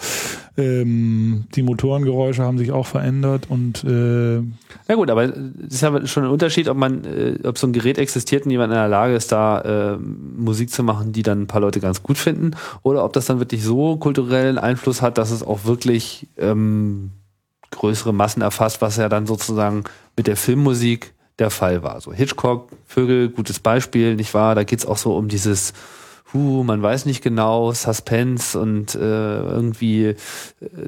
ähm, die Motorengeräusche haben sich auch verändert und äh, Ja gut, aber es ist ja schon ein Unterschied, ob man, äh, ob so ein Gerät existiert und jemand in der Lage ist, da äh, Musik zu machen, die dann ein paar Leute ganz gut finden, oder ob das dann wirklich so kulturellen Einfluss hat, dass es auch wirklich ähm, größere Massen erfasst, was ja dann sozusagen mit der Filmmusik der Fall war. So Hitchcock, Vögel, gutes Beispiel, nicht wahr? Da geht's auch so um dieses Huh, man weiß nicht genau, Suspense und äh, irgendwie äh,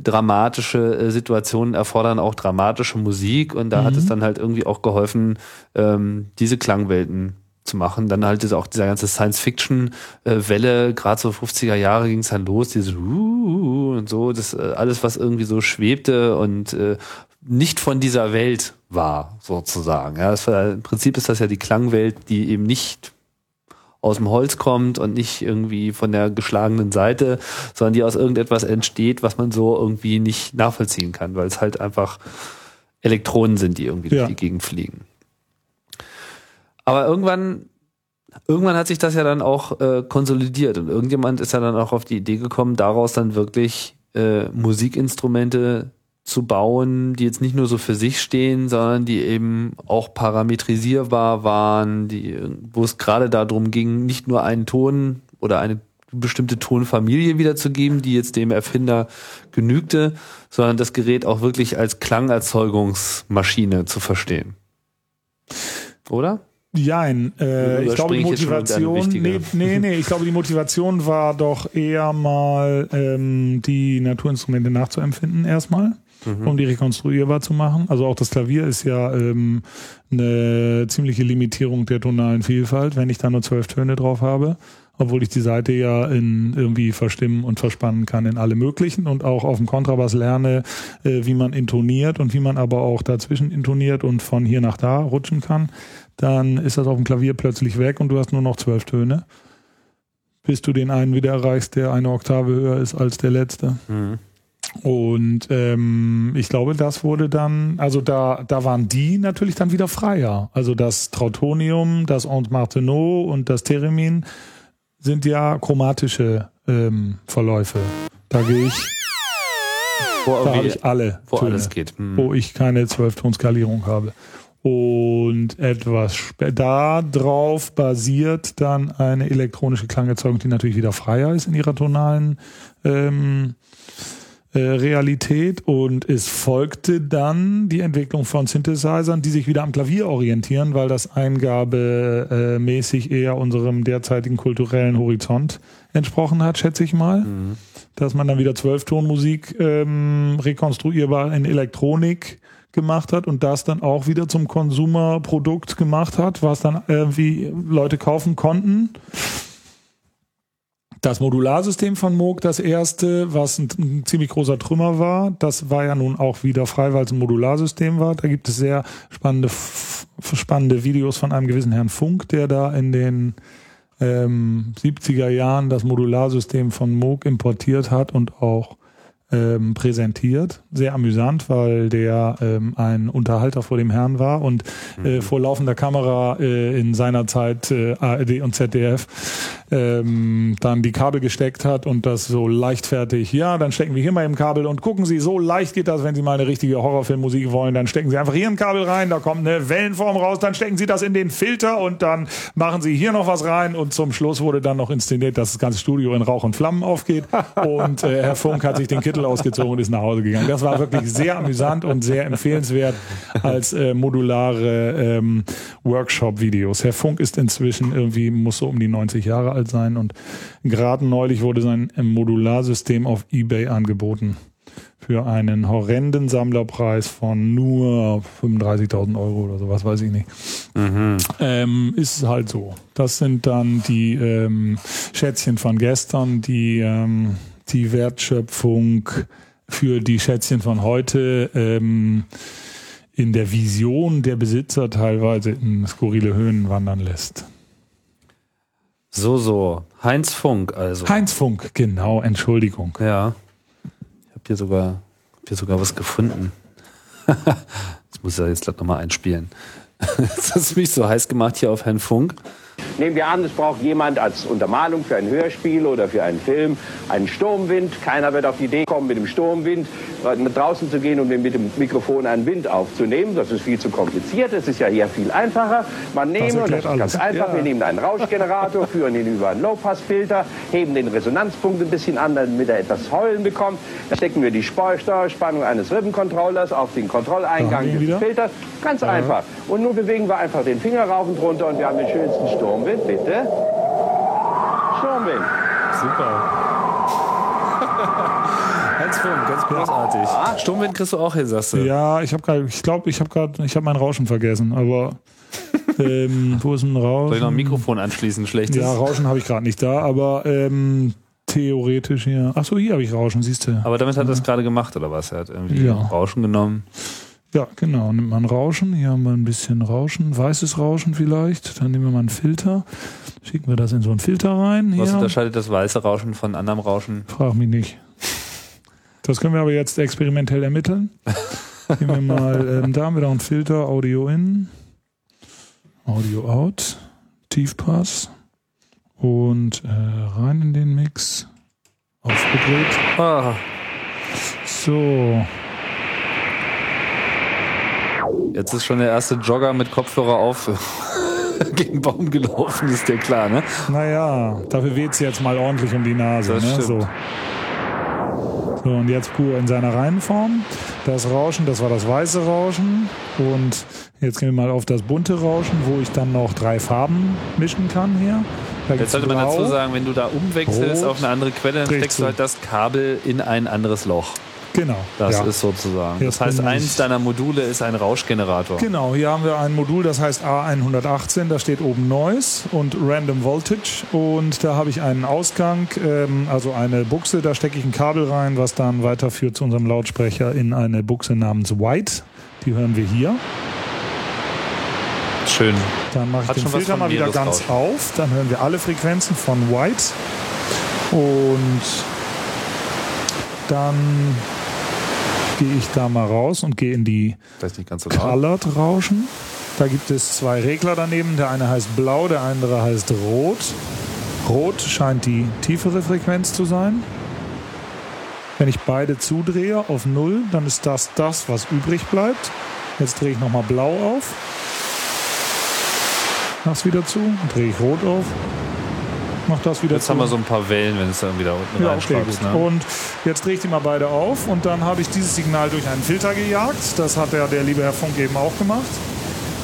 dramatische äh, Situationen erfordern auch dramatische Musik und da hat es dann halt irgendwie auch geholfen, ähm, diese Klangwelten zu machen. Dann halt diese, auch dieser ganze Science-Fiction-Welle, gerade so 50er Jahre ging es dann los, diese uh, und so, das äh, alles, was irgendwie so schwebte und äh, nicht von dieser Welt war, sozusagen. Ja, war, Im Prinzip ist das ja die Klangwelt, die eben nicht aus dem Holz kommt und nicht irgendwie von der geschlagenen Seite, sondern die aus irgendetwas entsteht, was man so irgendwie nicht nachvollziehen kann, weil es halt einfach Elektronen sind, die irgendwie Ja. durch die Gegend fliegen. Aber irgendwann, irgendwann hat sich das ja dann auch äh, konsolidiert und irgendjemand ist ja dann auch auf die Idee gekommen, daraus dann wirklich äh, Musikinstrumente zu bauen, die jetzt nicht nur so für sich stehen, sondern die eben auch parametrisierbar waren, die, wo es gerade darum ging, nicht nur einen Ton oder eine bestimmte Tonfamilie wiederzugeben, die jetzt dem Erfinder genügte, sondern das Gerät auch wirklich als Klangerzeugungsmaschine zu verstehen. Oder? Jein, äh, ich glaube die Motivation, nee, nee, nee, ich glaube die Motivation war doch eher mal ähm, die Naturinstrumente nachzuempfinden erstmal, Mhm. um die rekonstruierbar zu machen. Also auch das Klavier ist ja ähm, eine ziemliche Limitierung der tonalen Vielfalt, wenn ich da nur zwölf Töne drauf habe, obwohl ich die Seite ja in irgendwie verstimmen und verspannen kann in alle möglichen und auch auf dem Kontrabass lerne, äh, wie man intoniert und wie man aber auch dazwischen intoniert und von hier nach da rutschen kann dann ist das auf dem Klavier plötzlich weg und du hast nur noch zwölf Töne, bis du den einen wieder erreichst, der eine Oktave höher ist als der letzte. Mhm. Und ähm, ich glaube, das wurde dann, also da, da waren die natürlich dann wieder freier. Also das Trautonium, das Aunt Martineau und das Theremin sind ja chromatische ähm, Verläufe. Da gehe ich, Wo, da habe ich alle wo Töne alles geht. Mhm. wo ich keine Zwölftonskalierung habe. Und etwas spä- da drauf basiert dann eine elektronische Klangerzeugung, die natürlich wieder freier ist in ihrer tonalen ähm, äh, Realität. Und es folgte dann die Entwicklung von Synthesizern, die sich wieder am Klavier orientieren, weil das eingabemäßig äh, mäßig eher unserem derzeitigen kulturellen Horizont entsprochen hat, schätze ich mal Mhm. dass man dann wieder Zwölftonmusik ähm, rekonstruierbar in Elektronik gemacht hat und das dann auch wieder zum Konsumerprodukt gemacht hat, was dann irgendwie Leute kaufen konnten. Das Modularsystem von Moog, das erste, was ein, ein ziemlich großer Trümmer war, das war ja nun auch wieder frei, weil es ein Modularsystem war. Da gibt es sehr spannende, spannende Videos von einem gewissen Herrn Funk, der da in den ähm, 70er Jahren das Modularsystem von Moog importiert hat und auch ähm, präsentiert. Sehr amüsant, weil der ähm, ein Unterhalter vor dem Herrn war und äh, vor laufender Kamera äh, in seiner Zeit äh, ARD und ZDF ähm, dann die Kabel gesteckt hat und das so leichtfertig, ja, dann stecken wir hier mal im Kabel und gucken Sie, so leicht geht das, wenn Sie mal eine richtige Horrorfilmmusik wollen, dann stecken Sie einfach hier ein Kabel rein, da kommt eine Wellenform raus, dann stecken Sie das in den Filter und dann machen Sie hier noch was rein und zum Schluss wurde dann noch inszeniert, dass das ganze Studio in Rauch und Flammen aufgeht und äh, Herr Funk hat sich den Kittel ausgezogen und ist nach Hause gegangen. Das war wirklich sehr amüsant und sehr empfehlenswert als äh, modulare ähm, Workshop-Videos. Herr Funk ist inzwischen irgendwie, muss so um die 90 Jahre alt sein und gerade neulich wurde sein ähm, Modularsystem auf Ebay angeboten für einen horrenden Sammlerpreis von nur 35.000 Euro oder sowas, weiß ich nicht. Ähm, ist halt so. Das sind dann die ähm, Schätzchen von gestern, die ähm, die Wertschöpfung für die Schätzchen von heute ähm, in der Vision der Besitzer teilweise in skurrile Höhen wandern lässt. So, so. Heinz Funk also. Heinz Funk, genau, Entschuldigung. Ja. Ich habe hier sogar, hab hier sogar was gefunden. das muss ich ja jetzt gleich nochmal einspielen. Das hast mich so heiß gemacht hier auf Herrn Funk. Nehmen wir an, es braucht jemand als Untermalung für ein Hörspiel oder für einen Film einen Sturmwind. Keiner wird auf die Idee kommen, mit dem Sturmwind nach draußen zu gehen und mit dem Mikrofon einen Wind aufzunehmen. Das ist viel zu kompliziert. Es ist ja hier viel einfacher. Man nehmen, und das ist ganz alles. einfach, Ja. wir nehmen einen Rauschgenerator, führen ihn über einen Low-Pass-Filter, heben den Resonanzpunkt ein bisschen an, damit er etwas Heulen bekommt. Dann stecken wir die Steuerspannung eines Rippencontrollers auf den Kontrolleingang des. Filters. Ganz einfach. Und nun bewegen wir einfach den Finger rauf und runter und wir haben den schönsten Sturmwind. Bitte. Sturmwind. Super. Heinz Funk, ganz großartig. Sturmwind kriegst du auch hin, sagst du. Ja, ich habe gerade, ich glaube, ich habe gerade, ich habe mein Rauschen vergessen, aber ähm, wo ist ein Rauschen? Soll ich noch ein Mikrofon anschließen? Schlechtes. Ja, Rauschen habe ich gerade nicht da, aber ähm, theoretisch hier. Ach so, hier habe ich Rauschen, siehst du. Aber damit hat er es gerade gemacht, oder was? Er hat irgendwie Ja. Rauschen genommen. Ja, genau. Nimmt man Rauschen. Hier haben wir ein bisschen Rauschen, weißes Rauschen vielleicht. Dann nehmen wir mal einen Filter. Schicken wir das in so einen Filter rein. Was Hier. unterscheidet das weiße Rauschen von anderem Rauschen? Frag mich nicht. Das können wir aber jetzt experimentell ermitteln. Nehmen wir mal, ähm, da haben wir doch einen Filter, Audio in, Audio out, Tiefpass und äh, rein in den Mix. Aufgedreht. Ah, So, jetzt ist schon der erste Jogger mit Kopfhörer auf gegen den Baum gelaufen, ist dir klar, ne? naja, dafür weht's jetzt mal ordentlich um die Nase. Das Ne? stimmt. So. so, und jetzt pur in seiner Reihenform. Das Rauschen, das war das weiße Rauschen. Und jetzt gehen wir mal auf das bunte Rauschen, wo ich dann noch drei Farben mischen kann hier. Da Jetzt sollte man Blau. dazu sagen, wenn du da umwechselst Rot, auf eine andere Quelle, dann steckst du halt das Kabel in ein anderes Loch. Genau. Das ja. ist sozusagen. Jetzt das heißt, eins deiner Module ist ein Rauschgenerator. Genau, hier haben wir ein Modul, das heißt A118, da steht oben Noise und Random Voltage und da habe ich einen Ausgang, ähm, also eine Buchse, da stecke ich ein Kabel rein, was dann weiterführt zu unserem Lautsprecher in eine Buchse namens White. Die hören wir hier. Schön. Dann mache ich Hat den Filter mal wieder ganz Meeresrauschen. auf. Dann hören wir alle Frequenzen von White. Und dann gehe ich da mal raus und gehe in die so. Colored Rauschen. Da gibt es zwei Regler daneben. Der eine heißt blau, der andere heißt rot. Rot scheint die tiefere Frequenz zu sein. Wenn ich beide zudrehe auf 0, dann ist das das, was übrig bleibt. Jetzt drehe ich nochmal blau auf. Mach's wieder zu. Drehe ich rot auf. Mach das wieder Jetzt zu. haben wir so ein paar Wellen, wenn es dann wieder unten Ja, okay, ne? Und jetzt drehe ich die mal beide auf und dann habe ich dieses Signal durch einen Filter gejagt. Das hat ja der liebe Herr Funk eben auch gemacht.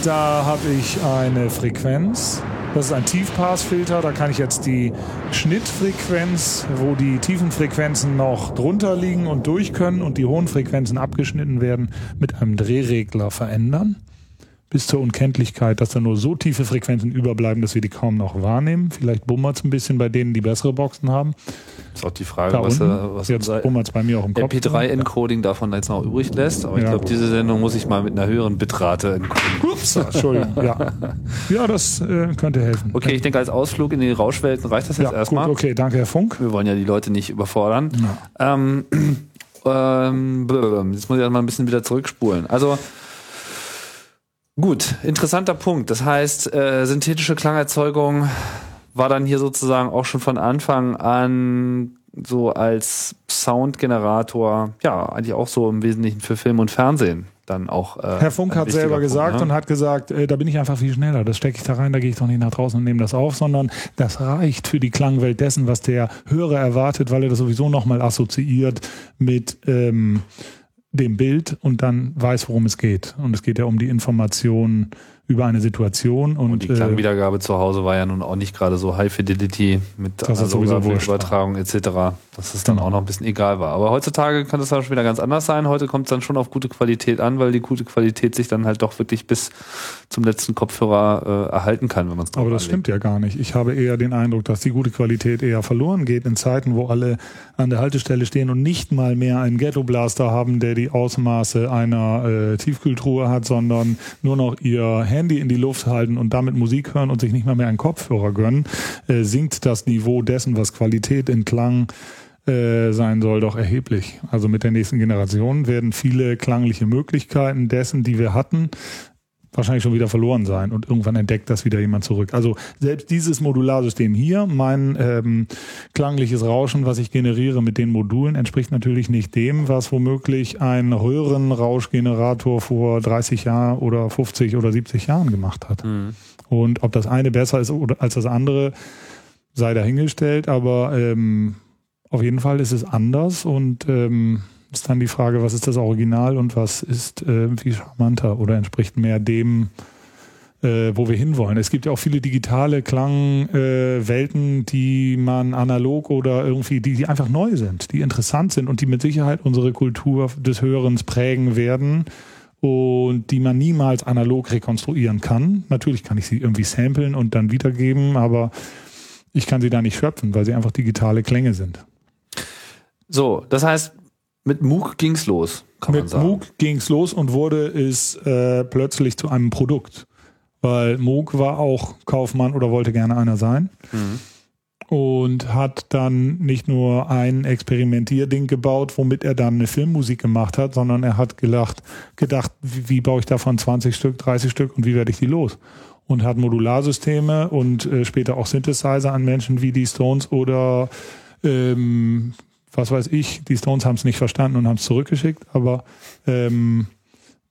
Da habe ich eine Frequenz. Das ist ein Tiefpassfilter. Da kann ich jetzt die Schnittfrequenz, wo die tiefen Frequenzen noch drunter liegen und durch können und die hohen Frequenzen abgeschnitten werden, mit einem Drehregler verändern. Bis zur Unkenntlichkeit, dass da nur so tiefe Frequenzen überbleiben, dass wir die kaum noch wahrnehmen. Vielleicht bummert es ein bisschen bei denen, die bessere Boxen haben. ist auch die Frage, Da was, unten. was Jetzt bummert es bei mir auch im Kopf. MP3-Encoding davon jetzt noch übrig lässt. Aber ich Ja, glaube, gut. diese Sendung muss ich mal mit einer höheren Bitrate encoden. Ups, Entschuldigung. Ja, ja das äh, könnte helfen. Okay, ich denke, als Ausflug in die Rauschwelten reicht das jetzt ja, erstmal. okay, danke, Herr Funk. Wir wollen ja die Leute nicht überfordern. Ähm, ähm, blablabla. jetzt muss ich mal ein bisschen wieder zurückspulen. Also gut, interessanter Punkt. Das heißt, äh, synthetische Klangerzeugung war dann hier sozusagen auch schon von Anfang an so als Soundgenerator, ja, eigentlich auch so im Wesentlichen für Film und Fernsehen dann auch. Äh, Herr Funk hat selber Punkt, gesagt ne? und hat gesagt, äh, da bin ich einfach viel schneller. Das stecke ich da rein, da gehe ich doch nicht nach draußen und nehme das auf, sondern das reicht für die Klangwelt dessen, was der Hörer erwartet, weil er das sowieso nochmal assoziiert mit ähm, dem Bild und dann weiß, worum es geht. Und es geht ja um die Information über eine Situation und, Und die äh, Klangwiedergabe zu Hause war ja nun auch nicht gerade so High Fidelity mit Das analoger. Bildübertragung etc., dass es dann Genau. auch noch ein bisschen egal war. Aber heutzutage kann es dann schon wieder ganz anders sein. Heute kommt es dann schon auf gute Qualität an, weil die gute Qualität sich dann halt doch wirklich bis zum letzten Kopfhörer äh, erhalten kann, wenn man es drauf Aber das anlegt. stimmt ja gar nicht. Ich habe eher den Eindruck, dass die gute Qualität eher verloren geht in Zeiten, wo alle an der Haltestelle stehen und nicht mal mehr einen Ghetto-Blaster haben, der die Ausmaße einer äh, Tiefkühltruhe hat, sondern nur noch ihr Handy in die Luft halten und damit Musik hören und sich nicht mal mehr einen Kopfhörer gönnen, äh, sinkt das Niveau dessen, was Qualität in Klang äh, sein soll, doch erheblich. Also mit der nächsten Generation werden viele klangliche Möglichkeiten dessen, die wir hatten, wahrscheinlich schon wieder verloren sein und irgendwann entdeckt das wieder jemand zurück. Also selbst dieses Modularsystem hier, mein ähm, klangliches Rauschen, was ich generiere mit den Modulen, entspricht natürlich nicht dem, was womöglich ein Röhrenrauschgenerator vor 30 Jahren oder 50 oder 70 Jahren gemacht hat. Mhm. Und ob das eine besser ist oder als das andere, sei dahingestellt, aber ähm, auf jeden Fall ist es anders und ähm, ist dann die Frage, was ist das Original und was ist äh, wie charmanter oder entspricht mehr dem, äh, wo wir hinwollen. Es gibt ja auch viele digitale Klangwelten, äh, die man analog oder irgendwie, die, die einfach neu sind, die interessant sind und die mit Sicherheit unsere Kultur des Hörens prägen werden und die man niemals analog rekonstruieren kann. Natürlich kann ich sie irgendwie samplen und dann wiedergeben, aber ich kann sie da nicht schöpfen, weil sie einfach digitale Klänge sind. So, das heißt, mit MOOC ging's los, kann man Mit sagen. MOOC ging's los und wurde es äh, plötzlich zu einem Produkt. Weil MOOC war auch Kaufmann oder wollte gerne einer sein. Mhm. Und hat dann nicht nur ein Experimentierding gebaut, womit er dann eine Filmmusik gemacht hat, sondern er hat gelacht, gedacht, wie, wie baue ich davon 20 Stück, 30 Stück und wie werde ich die los? Und hat Modularsysteme und äh, später auch Synthesizer an Menschen wie die Stones oder ähm, was weiß ich, die Stones haben es nicht verstanden und haben es zurückgeschickt, aber ähm,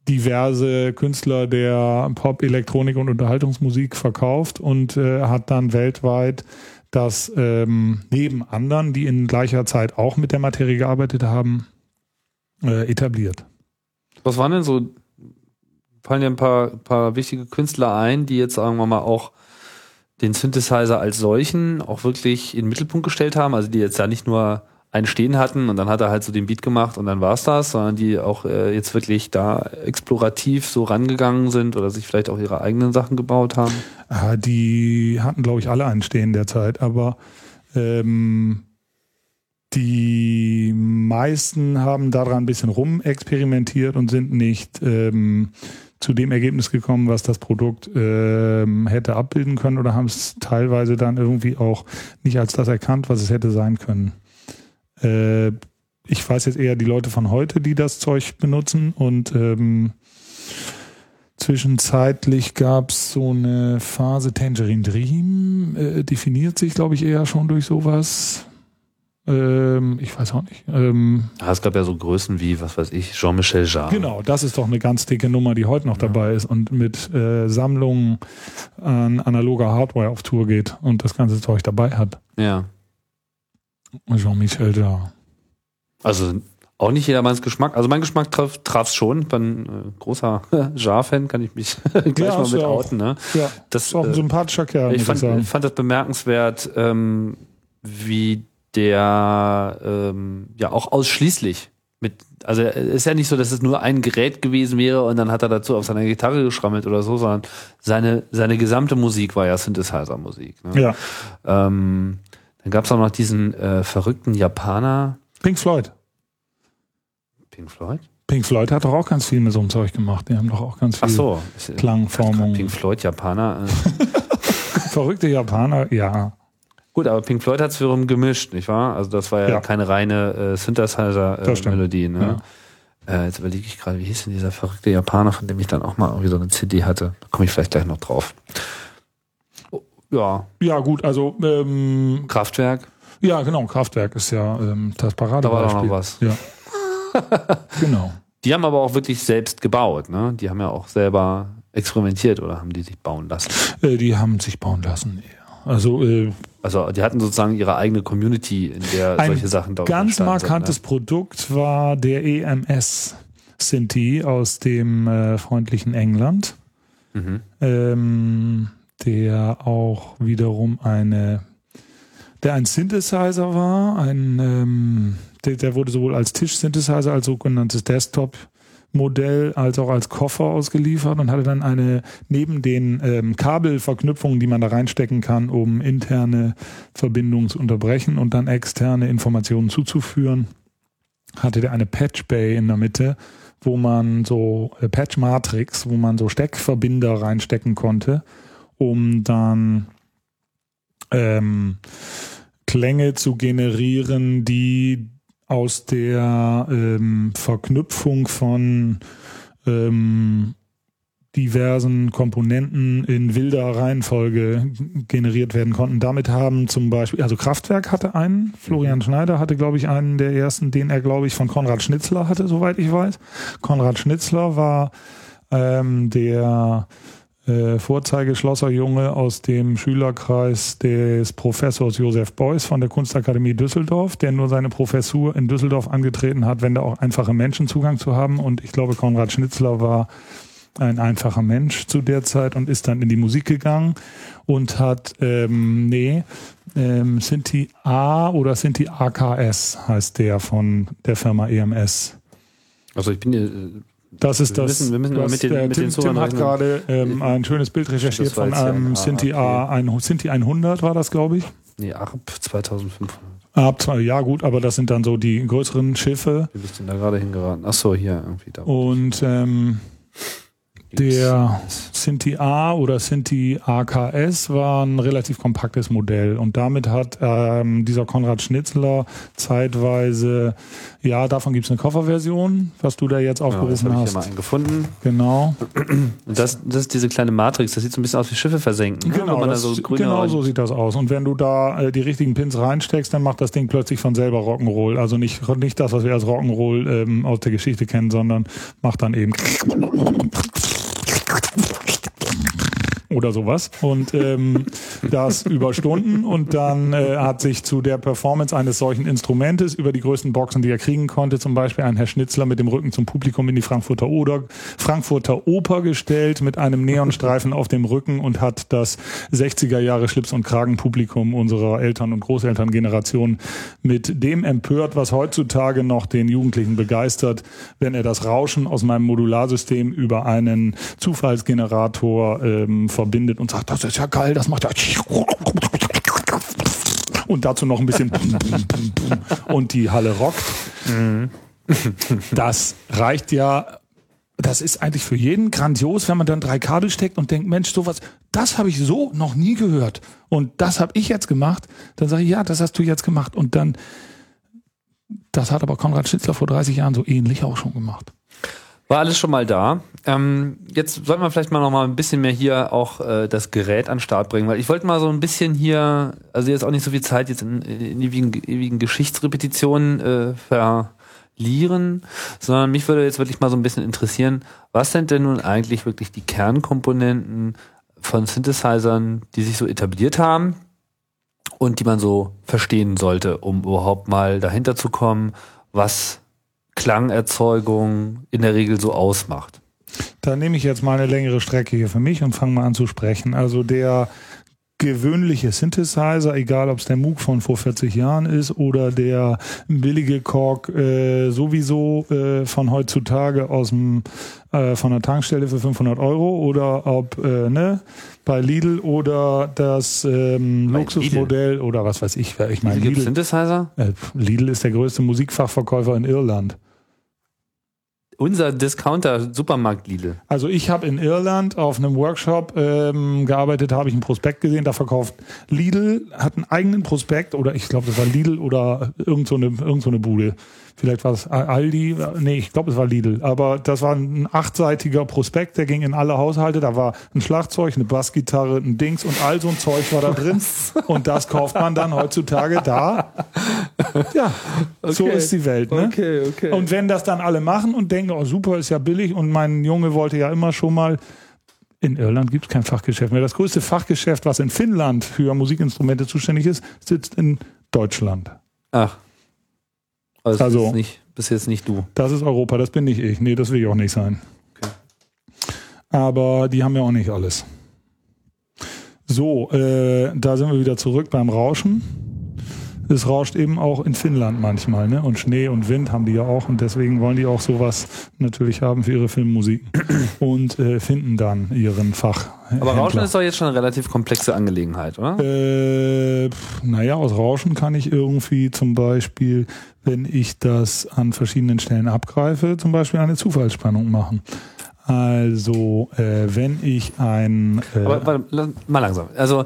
diverse Künstler der Pop, Elektronik und Unterhaltungsmusik verkauft und äh, hat dann weltweit das ähm, neben anderen, die in gleicher Zeit auch mit der Materie gearbeitet haben, äh, etabliert. Was waren denn so, fallen dir ein paar, paar wichtige Künstler ein, die jetzt, sagen wir mal, auch den Synthesizer als solchen auch wirklich in den Mittelpunkt gestellt haben, also die jetzt ja nicht nur einen stehen hatten und dann hat er halt so den Beat gemacht und dann war's das, sondern die auch äh, jetzt wirklich da explorativ so rangegangen sind oder sich vielleicht auch ihre eigenen Sachen gebaut haben? Ah, die hatten, glaube ich, alle einen stehen derzeit, aber ähm, die meisten haben daran ein bisschen rumexperimentiert und sind nicht ähm, zu dem Ergebnis gekommen, was das Produkt ähm, hätte abbilden können oder haben es teilweise dann irgendwie auch nicht als das erkannt, was es hätte sein können. Äh, ich weiß jetzt eher die Leute von heute, die das Zeug benutzen und ähm, zwischenzeitlich gab es so eine Phase Tangerine Dream, äh, definiert sich, glaube ich, eher schon durch sowas. Ähm, ich weiß auch nicht. Ähm, es gab ja so Größen wie, was weiß ich, Jean-Michel Jarre. Genau, das ist doch eine ganz dicke Nummer, die heute noch ja. dabei ist und mit äh, Sammlungen an analoger Hardware auf Tour geht und das ganze Zeug dabei hat. Ja. Jean-Michel Jarre. Also auch nicht jedermanns Geschmack. Also mein Geschmack traf traf schon. Ich bin äh, großer Jar-Fan, kann ich mich gleich ja, mal mit outen. Ne? Ja, das ist auch ein äh, sympathischer Kerl. Ich fand, ich fand das bemerkenswert, ähm, wie der ähm, ja auch ausschließlich mit, also ist ja nicht so, dass es nur ein Gerät gewesen wäre und dann hat er dazu auf seiner Gitarre geschrammelt oder so, sondern seine, seine gesamte Musik war ja Synthesizer-Musik. Ne? Ja. Ähm, dann gab es auch noch diesen äh, verrückten Japaner. Pink Floyd. Pink Floyd? Pink Floyd hat doch auch ganz viel mit so einem Zeug gemacht. Die haben doch auch ganz viel Ach so. Klangformung. Pink Floyd, Japaner. Äh. Verrückte Japaner, ja. Gut, aber Pink Floyd hat es wiederum gemischt, nicht wahr? Also das war ja, ja. keine reine äh, Synthesizer-Melodie. Äh, ne? Ja. Äh, jetzt überlege ich gerade, wie hieß denn dieser verrückte Japaner, von dem ich dann auch mal irgendwie so eine CD hatte. Da komme ich vielleicht gleich noch drauf. Ja. Ja, gut, also ähm, Kraftwerk. Ja, genau, Kraftwerk ist ja ähm, das Paradebeispiel. Da war noch was. Ja. genau. Die haben aber auch wirklich selbst gebaut, ne? Die haben ja auch selber experimentiert oder haben die sich bauen lassen? Äh, die haben sich bauen lassen, ja. Also, äh, also die hatten sozusagen ihre eigene Community, in der solche Sachen dort Ganz markantes sind, ne? Produkt war der EMS Sinti aus dem äh, freundlichen England, mhm. ähm, der auch wiederum eine, der ein Synthesizer war, ein, ähm, der, der wurde sowohl als Tisch-Synthesizer als sogenanntes Desktop Modell als auch als Koffer ausgeliefert und hatte dann eine neben den ähm, Kabelverknüpfungen, die man da reinstecken kann, um interne Verbindungen zu unterbrechen und dann externe Informationen zuzuführen, hatte der eine Patch Bay in der Mitte, wo man so äh, Patch Matrix, wo man so Steckverbinder reinstecken konnte, um dann ähm, Klänge zu generieren, die aus der ähm, Verknüpfung von ähm, diversen Komponenten in wilder Reihenfolge generiert werden konnten. Damit haben zum Beispiel, also Kraftwerk hatte einen, Florian Schneider hatte, glaube ich, einen der ersten, den er, glaube ich, von Konrad Schnitzler hatte, soweit ich weiß. Konrad Schnitzler war ähm, der äh, Vorzeigeschlosserjunge aus dem Schülerkreis des Professors Josef Beuys von der Kunstakademie Düsseldorf, der nur seine Professur in Düsseldorf angetreten hat, wenn da auch einfache Menschen Zugang zu haben. Und ich glaube, Konrad Schnitzler war ein einfacher Mensch zu der Zeit und ist dann in die Musik gegangen und hat, ähm, nee, ähm, Sinti A oder Sinti AKS heißt der von der Firma EMS. Also ich bin hier das ist wir das. Müssen, wir müssen was, mit den, mit Tim, den Tim hat gerade ähm, ein schönes Bild recherchiert von einem ja Sinti, A, ein, Sinti 100 war das, glaube ich. Nee, ARP 2500. ARP, ja gut, aber das sind dann so die größeren Schiffe. Wie bist du denn da gerade hingeraten? Ach so, hier irgendwie da. Und ähm, der Sinti A oder Sinti AKS war ein relativ kompaktes Modell und damit hat ähm, dieser Konrad Schnitzler zeitweise, ja, davon gibt es eine Kofferversion, was du da jetzt aufgerufen ja, das hast. Ich hier mal einen gefunden. Genau. Und das, das ist diese kleine Matrix, das sieht so ein bisschen aus wie Schiffe versenken. Ne? Genau, das, so genau so sieht das aus. Und wenn du da äh, die richtigen Pins reinsteckst, dann macht das Ding plötzlich von selber Rock'n'Roll. Also nicht, nicht das, was wir als Rock'n'Roll ähm, aus der Geschichte kennen, sondern macht dann eben oder sowas. Und ähm, das über Stunden. Und dann äh, hat sich zu der Performance eines solchen Instrumentes über die größten Boxen, die er kriegen konnte, zum Beispiel ein Herr Schnitzler mit dem Rücken zum Publikum in die Frankfurter Oder Frankfurter Oper gestellt mit einem Neonstreifen auf dem Rücken und hat das 60er Jahre Schlips- und Kragenpublikum unserer Eltern- und Großelterngeneration mit dem empört, was heutzutage noch den Jugendlichen begeistert, wenn er das Rauschen aus meinem Modularsystem über einen Zufallsgenerator ähm, verbindet und sagt, das ist ja geil, das macht ja und dazu noch ein bisschen und die Halle rockt. Das reicht ja. Das ist eigentlich für jeden grandios, wenn man dann drei Kabel steckt und denkt, Mensch, sowas, das habe ich so noch nie gehört und das habe ich jetzt gemacht. Dann sage ich, ja, das hast du jetzt gemacht und dann, das hat aber Konrad Schnitzler vor 30 Jahren so ähnlich auch schon gemacht. War alles schon mal da. Ähm, jetzt sollten wir vielleicht mal noch mal ein bisschen mehr hier auch äh, das Gerät an den Start bringen, weil ich wollte mal so ein bisschen hier, also jetzt auch nicht so viel Zeit jetzt in, in ewigen, ewigen Geschichtsrepetitionen äh, verlieren, sondern mich würde jetzt wirklich mal so ein bisschen interessieren, was sind denn nun eigentlich wirklich die Kernkomponenten von Synthesizern, die sich so etabliert haben und die man so verstehen sollte, um überhaupt mal dahinter zu kommen, was Klangerzeugung in der Regel so ausmacht. Da nehme ich jetzt mal eine längere Strecke hier für mich und fange mal an zu sprechen. Also der gewöhnliche Synthesizer, egal ob es der Moog von vor 40 Jahren ist oder der billige Korg äh, sowieso äh, von heutzutage aus dem äh, von der Tankstelle für 500 Euro oder ob äh, ne bei Lidl oder das ähm, Luxusmodell Lidl. oder was weiß ich. Ich meine Lidl, Synthesizer? Äh, Lidl ist der größte Musikfachverkäufer in Irland. Unser Discounter Supermarkt Lidl. Also ich habe in Irland auf einem Workshop ähm, gearbeitet, habe ich einen Prospekt gesehen, da verkauft Lidl, hat einen eigenen Prospekt oder ich glaube, das war Lidl oder irgend so eine, irgend so eine Bude vielleicht war es Aldi, nee, ich glaube, es war Lidl, aber das war ein achtseitiger Prospekt, der ging in alle Haushalte, da war ein Schlagzeug, eine Bassgitarre, ein Dings und all so ein Zeug war da drin und das kauft man dann heutzutage da. Ja, okay. so ist die Welt. Ne? Okay, okay. Und wenn das dann alle machen und denken, oh super, ist ja billig und mein Junge wollte ja immer schon mal in Irland gibt es kein Fachgeschäft mehr. Das größte Fachgeschäft, was in Finnland für Musikinstrumente zuständig ist, sitzt in Deutschland. Ach. Also, also nicht, bist jetzt nicht du. Das ist Europa, das bin nicht ich. Nee, das will ich auch nicht sein. Okay. Aber die haben ja auch nicht alles. So, äh, da sind wir wieder zurück beim Rauschen es rauscht eben auch in Finnland manchmal, ne? Und Schnee und Wind haben die ja auch und deswegen wollen die auch sowas natürlich haben für ihre Filmmusik und äh, finden dann ihren Fach. Aber Rauschen ist doch jetzt schon eine relativ komplexe Angelegenheit, oder? Äh, naja, aus Rauschen kann ich irgendwie zum Beispiel, wenn ich das an verschiedenen Stellen abgreife, zum Beispiel eine Zufallsspannung machen. Also, äh, wenn ich ein. Äh, Aber warte, mal langsam. Also,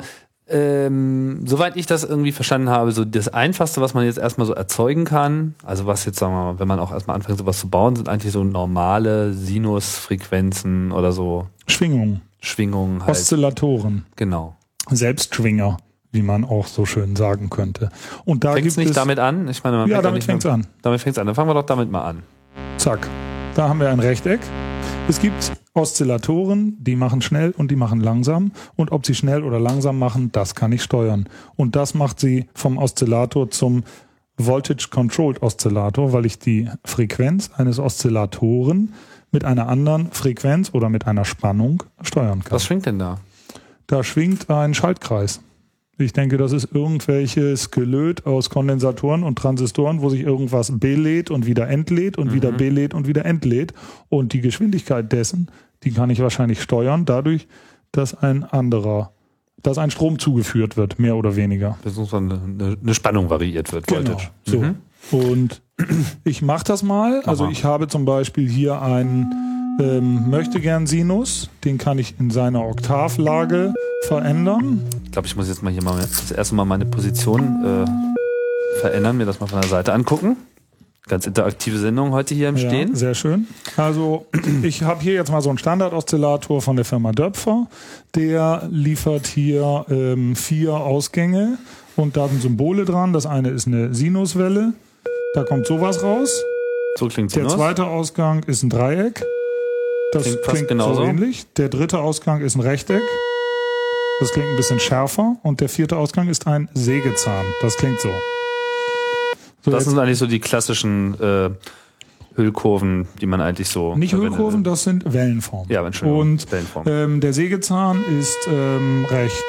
ähm, soweit ich das irgendwie verstanden habe, so das Einfachste, was man jetzt erstmal so erzeugen kann, also was jetzt, sagen wir mal, wenn man auch erstmal anfängt, sowas zu bauen, sind eigentlich so normale Sinusfrequenzen oder so. Schwingungen. Schwingungen halt. Oszillatoren. Genau. Selbstschwinger, wie man auch so schön sagen könnte. Und da fängt's gibt nicht es, damit an? Ich meine, man ja, damit fängt es an. Damit fängt es an. Dann fangen wir doch damit mal an. Zack. Da haben wir ein Rechteck. Es gibt Oszillatoren, die machen schnell und die machen langsam. Und ob sie schnell oder langsam machen, das kann ich steuern. Und das macht sie vom Oszillator zum Voltage Controlled Oszillator, weil ich die Frequenz eines Oszillatoren mit einer anderen Frequenz oder mit einer Spannung steuern kann. Was schwingt denn da? Da schwingt ein Schaltkreis. Ich denke, das ist irgendwelches Gelöt aus Kondensatoren und Transistoren, wo sich irgendwas belädt und wieder entlädt und mhm. wieder belädt und wieder entlädt. Und die Geschwindigkeit dessen, die kann ich wahrscheinlich steuern, dadurch, dass ein anderer, dass ein Strom zugeführt wird, mehr oder weniger. Beziehungsweise eine, eine Spannung variiert wird, genau. Voltage. So. Mhm. Und ich mache das mal. Also ich habe zum Beispiel hier einen ähm, möchte gern Sinus, den kann ich in seiner Oktavlage verändern. Ich glaube, ich muss jetzt mal hier mal das erste Mal meine Position äh, verändern, mir das mal von der Seite angucken. Ganz interaktive Sendung heute hier im ja, Stehen. Sehr schön. Also ich habe hier jetzt mal so einen Standard-Oszillator von der Firma Döpfer. Der liefert hier ähm, vier Ausgänge und da sind Symbole dran. Das eine ist eine Sinuswelle. Da kommt sowas raus. So klingt Der zweite Ausgang ist ein Dreieck. Das klingt, klingt genauso. so ähnlich. Der dritte Ausgang ist ein Rechteck. Das klingt ein bisschen schärfer. Und der vierte Ausgang ist ein Sägezahn. Das klingt so. so das sind eigentlich so die klassischen äh, Hüllkurven, die man eigentlich so. Nicht Hüllkurven, das sind Wellenformen. Ja, Entschuldigung. Und Wellenformen. Ähm, der Sägezahn ist ähm, recht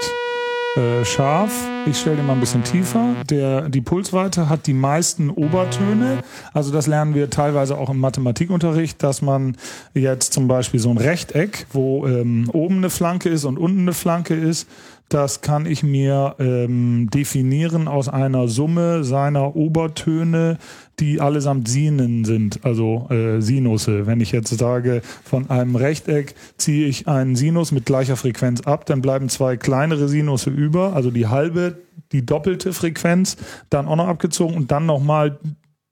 äh, scharf. Ich stelle den mal ein bisschen tiefer. Der, die Pulsweite hat die meisten Obertöne. Also das lernen wir teilweise auch im Mathematikunterricht, dass man jetzt zum Beispiel so ein Rechteck, wo ähm, oben eine Flanke ist und unten eine Flanke ist, das kann ich mir ähm, definieren aus einer Summe seiner Obertöne, die allesamt Sinen sind, also äh, Sinusse. Wenn ich jetzt sage, von einem Rechteck ziehe ich einen Sinus mit gleicher Frequenz ab, dann bleiben zwei kleinere Sinusse über, also die halbe, die doppelte Frequenz, dann auch noch abgezogen und dann nochmal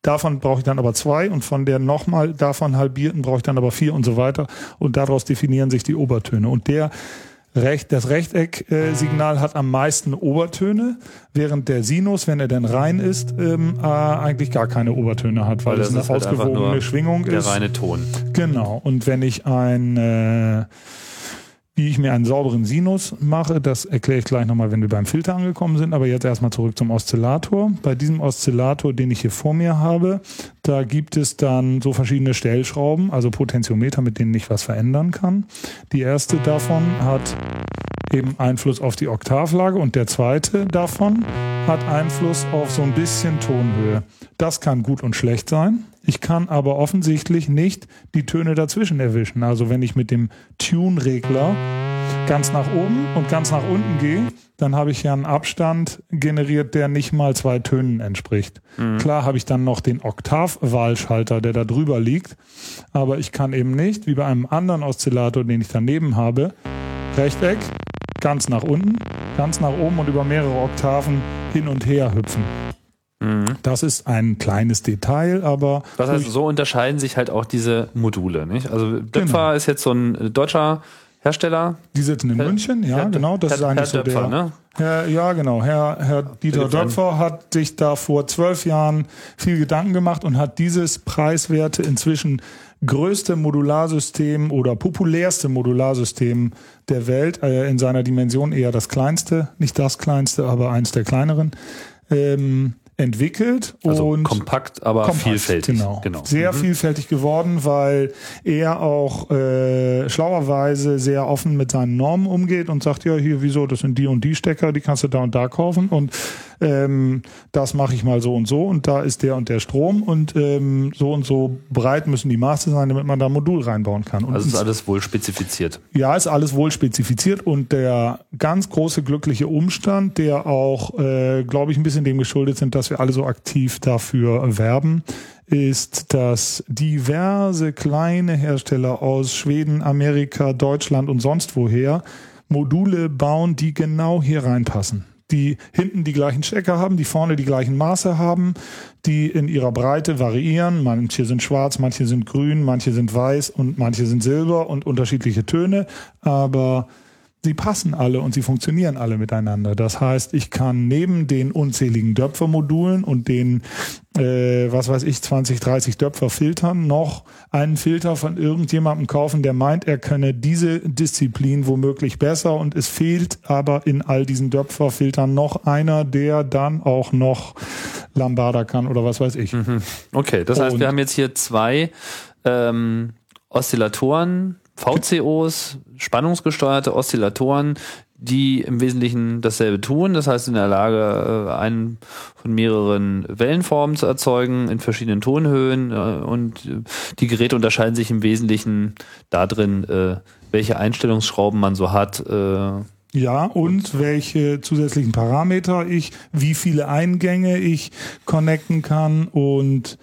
Davon brauche ich dann aber zwei und von der nochmal davon halbierten brauche ich dann aber vier und so weiter. Und daraus definieren sich die Obertöne. Und der Recht, das Rechteck-Signal hat am meisten Obertöne, während der Sinus, wenn er denn rein ist, ähm, äh, eigentlich gar keine Obertöne hat, weil, weil es eine halt ausgewogene Schwingung der ist. Der reine Ton. Genau. Und wenn ich ein äh, wie ich mir einen sauberen Sinus mache, das erkläre ich gleich nochmal, wenn wir beim Filter angekommen sind. Aber jetzt erstmal zurück zum Oszillator. Bei diesem Oszillator, den ich hier vor mir habe, da gibt es dann so verschiedene Stellschrauben, also Potentiometer, mit denen ich was verändern kann. Die erste davon hat eben Einfluss auf die Oktavlage und der zweite davon hat Einfluss auf so ein bisschen Tonhöhe. Das kann gut und schlecht sein. Ich kann aber offensichtlich nicht die Töne dazwischen erwischen. Also wenn ich mit dem Tune-Regler ganz nach oben und ganz nach unten gehe, dann habe ich ja einen Abstand generiert, der nicht mal zwei Tönen entspricht. Mhm. Klar habe ich dann noch den Oktavwahlschalter, der da drüber liegt, aber ich kann eben nicht, wie bei einem anderen Oszillator, den ich daneben habe, Rechteck, ganz nach unten, ganz nach oben und über mehrere Oktaven hin und her hüpfen. Mhm. Das ist ein kleines Detail, aber. Das heißt, so unterscheiden sich halt auch diese Module, nicht? Also Döpfer genau. ist jetzt so ein deutscher Hersteller. Die sitzen in Herr, München, ja, Herr, genau. Das Herr, ist eigentlich so Döpfer, der. Ne? Herr, ja, genau. Herr, Herr Dieter Döpfer hat sich da vor zwölf Jahren viel Gedanken gemacht und hat dieses preiswerte inzwischen größte Modularsystem oder populärste Modularsystem der Welt, äh, in seiner Dimension eher das kleinste, nicht das kleinste, aber eins der kleineren, ähm, entwickelt also und kompakt, aber kompakt, vielfältig. Genau, genau. sehr mhm. vielfältig geworden, weil er auch äh, schlauerweise sehr offen mit seinen Normen umgeht und sagt ja hier wieso, das sind die und die Stecker, die kannst du da und da kaufen und ähm, das mache ich mal so und so und da ist der und der Strom und ähm, so und so breit müssen die Maße sein, damit man da ein Modul reinbauen kann. Und also ist alles wohl spezifiziert. Ja, ist alles wohl spezifiziert und der ganz große glückliche Umstand, der auch, äh, glaube ich, ein bisschen dem geschuldet sind, dass wir alle so aktiv dafür werben, ist, dass diverse kleine Hersteller aus Schweden, Amerika, Deutschland und sonst woher Module bauen, die genau hier reinpassen die hinten die gleichen Stecker haben, die vorne die gleichen Maße haben, die in ihrer Breite variieren. Manche sind schwarz, manche sind grün, manche sind weiß und manche sind silber und unterschiedliche Töne. Aber sie passen alle und sie funktionieren alle miteinander. Das heißt, ich kann neben den unzähligen Döpfer-Modulen und den, äh, was weiß ich, 20, 30 Döpfer-Filtern noch einen Filter von irgendjemandem kaufen, der meint, er könne diese Disziplin womöglich besser und es fehlt aber in all diesen Döpfer-Filtern noch einer, der dann auch noch Lambada kann oder was weiß ich. Mhm. Okay, das heißt, und wir haben jetzt hier zwei ähm, Oszillatoren, VCOs, spannungsgesteuerte Oszillatoren, die im Wesentlichen dasselbe tun. Das heißt, in der Lage, äh, einen von mehreren Wellenformen zu erzeugen in verschiedenen Tonhöhen. Äh, und die Geräte unterscheiden sich im Wesentlichen darin, äh, welche Einstellungsschrauben man so hat. Ja, und welche zusätzlichen Parameter ich, wie viele Eingänge ich connecten kann und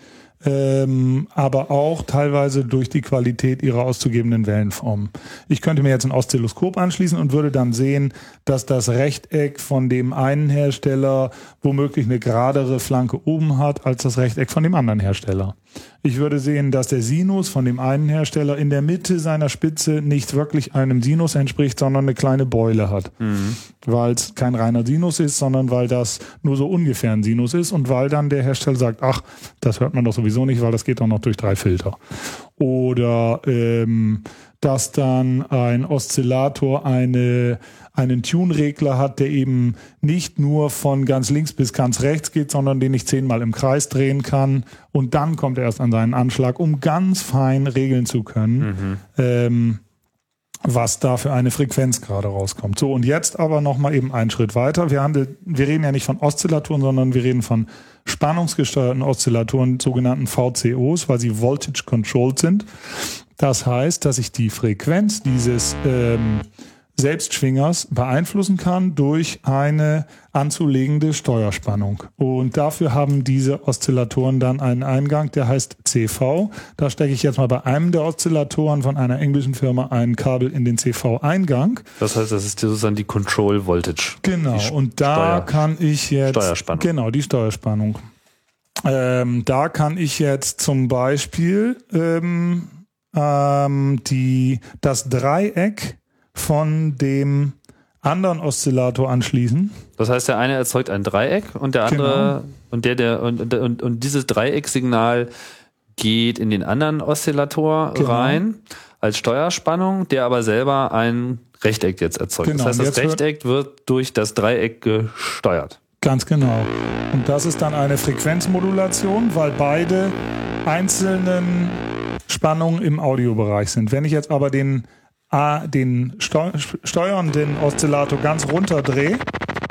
ähm, aber auch teilweise durch die Qualität ihrer auszugebenden Wellenformen. Ich könnte mir jetzt ein Oszilloskop anschließen und würde dann sehen, dass das Rechteck von dem einen Hersteller womöglich eine geradere Flanke oben hat als das Rechteck von dem anderen Hersteller. Ich würde sehen, dass der Sinus von dem einen Hersteller in der Mitte seiner Spitze nicht wirklich einem Sinus entspricht, sondern eine kleine Beule hat. Mhm. Weil es kein reiner Sinus ist, sondern weil das nur so ungefähr ein Sinus ist und weil dann der Hersteller sagt, ach, das hört man doch sowieso nicht, weil das geht doch noch durch drei Filter. oder ähm, dass dann ein Oszillator eine, einen Tune-Regler hat, der eben nicht nur von ganz links bis ganz rechts geht, sondern den ich zehnmal im Kreis drehen kann und dann kommt er erst an seinen Anschlag, um ganz fein regeln zu können. Mhm. Ähm, was da für eine Frequenz gerade rauskommt. So, und jetzt aber nochmal eben einen Schritt weiter. Wir, handeln, wir reden ja nicht von Oszillatoren, sondern wir reden von spannungsgesteuerten Oszillatoren, sogenannten VCOs, weil sie Voltage Controlled sind. Das heißt, dass ich die Frequenz dieses ähm, Selbstschwingers beeinflussen kann durch eine anzulegende Steuerspannung. Und dafür haben diese Oszillatoren dann einen Eingang, der heißt CV. Da stecke ich jetzt mal bei einem der Oszillatoren von einer englischen Firma ein Kabel in den CV-Eingang. Das heißt, das ist sozusagen die Control Voltage. Genau. Und da Steuer kann ich jetzt Steuerspannung. genau die Steuerspannung. Ähm, da kann ich jetzt zum Beispiel ähm, ähm, die das Dreieck von dem anderen Oszillator anschließen. Das heißt, der eine erzeugt ein Dreieck und der andere genau. und der der und, und, und dieses Dreiecksignal geht in den anderen Oszillator genau. rein als Steuerspannung, der aber selber ein Rechteck jetzt erzeugt. Genau. Das heißt, das Rechteck wird durch das Dreieck gesteuert. Ganz genau. Und das ist dann eine Frequenzmodulation, weil beide einzelnen Spannungen im Audiobereich sind. Wenn ich jetzt aber den A, den steuernden Oszillator ganz runter drehe,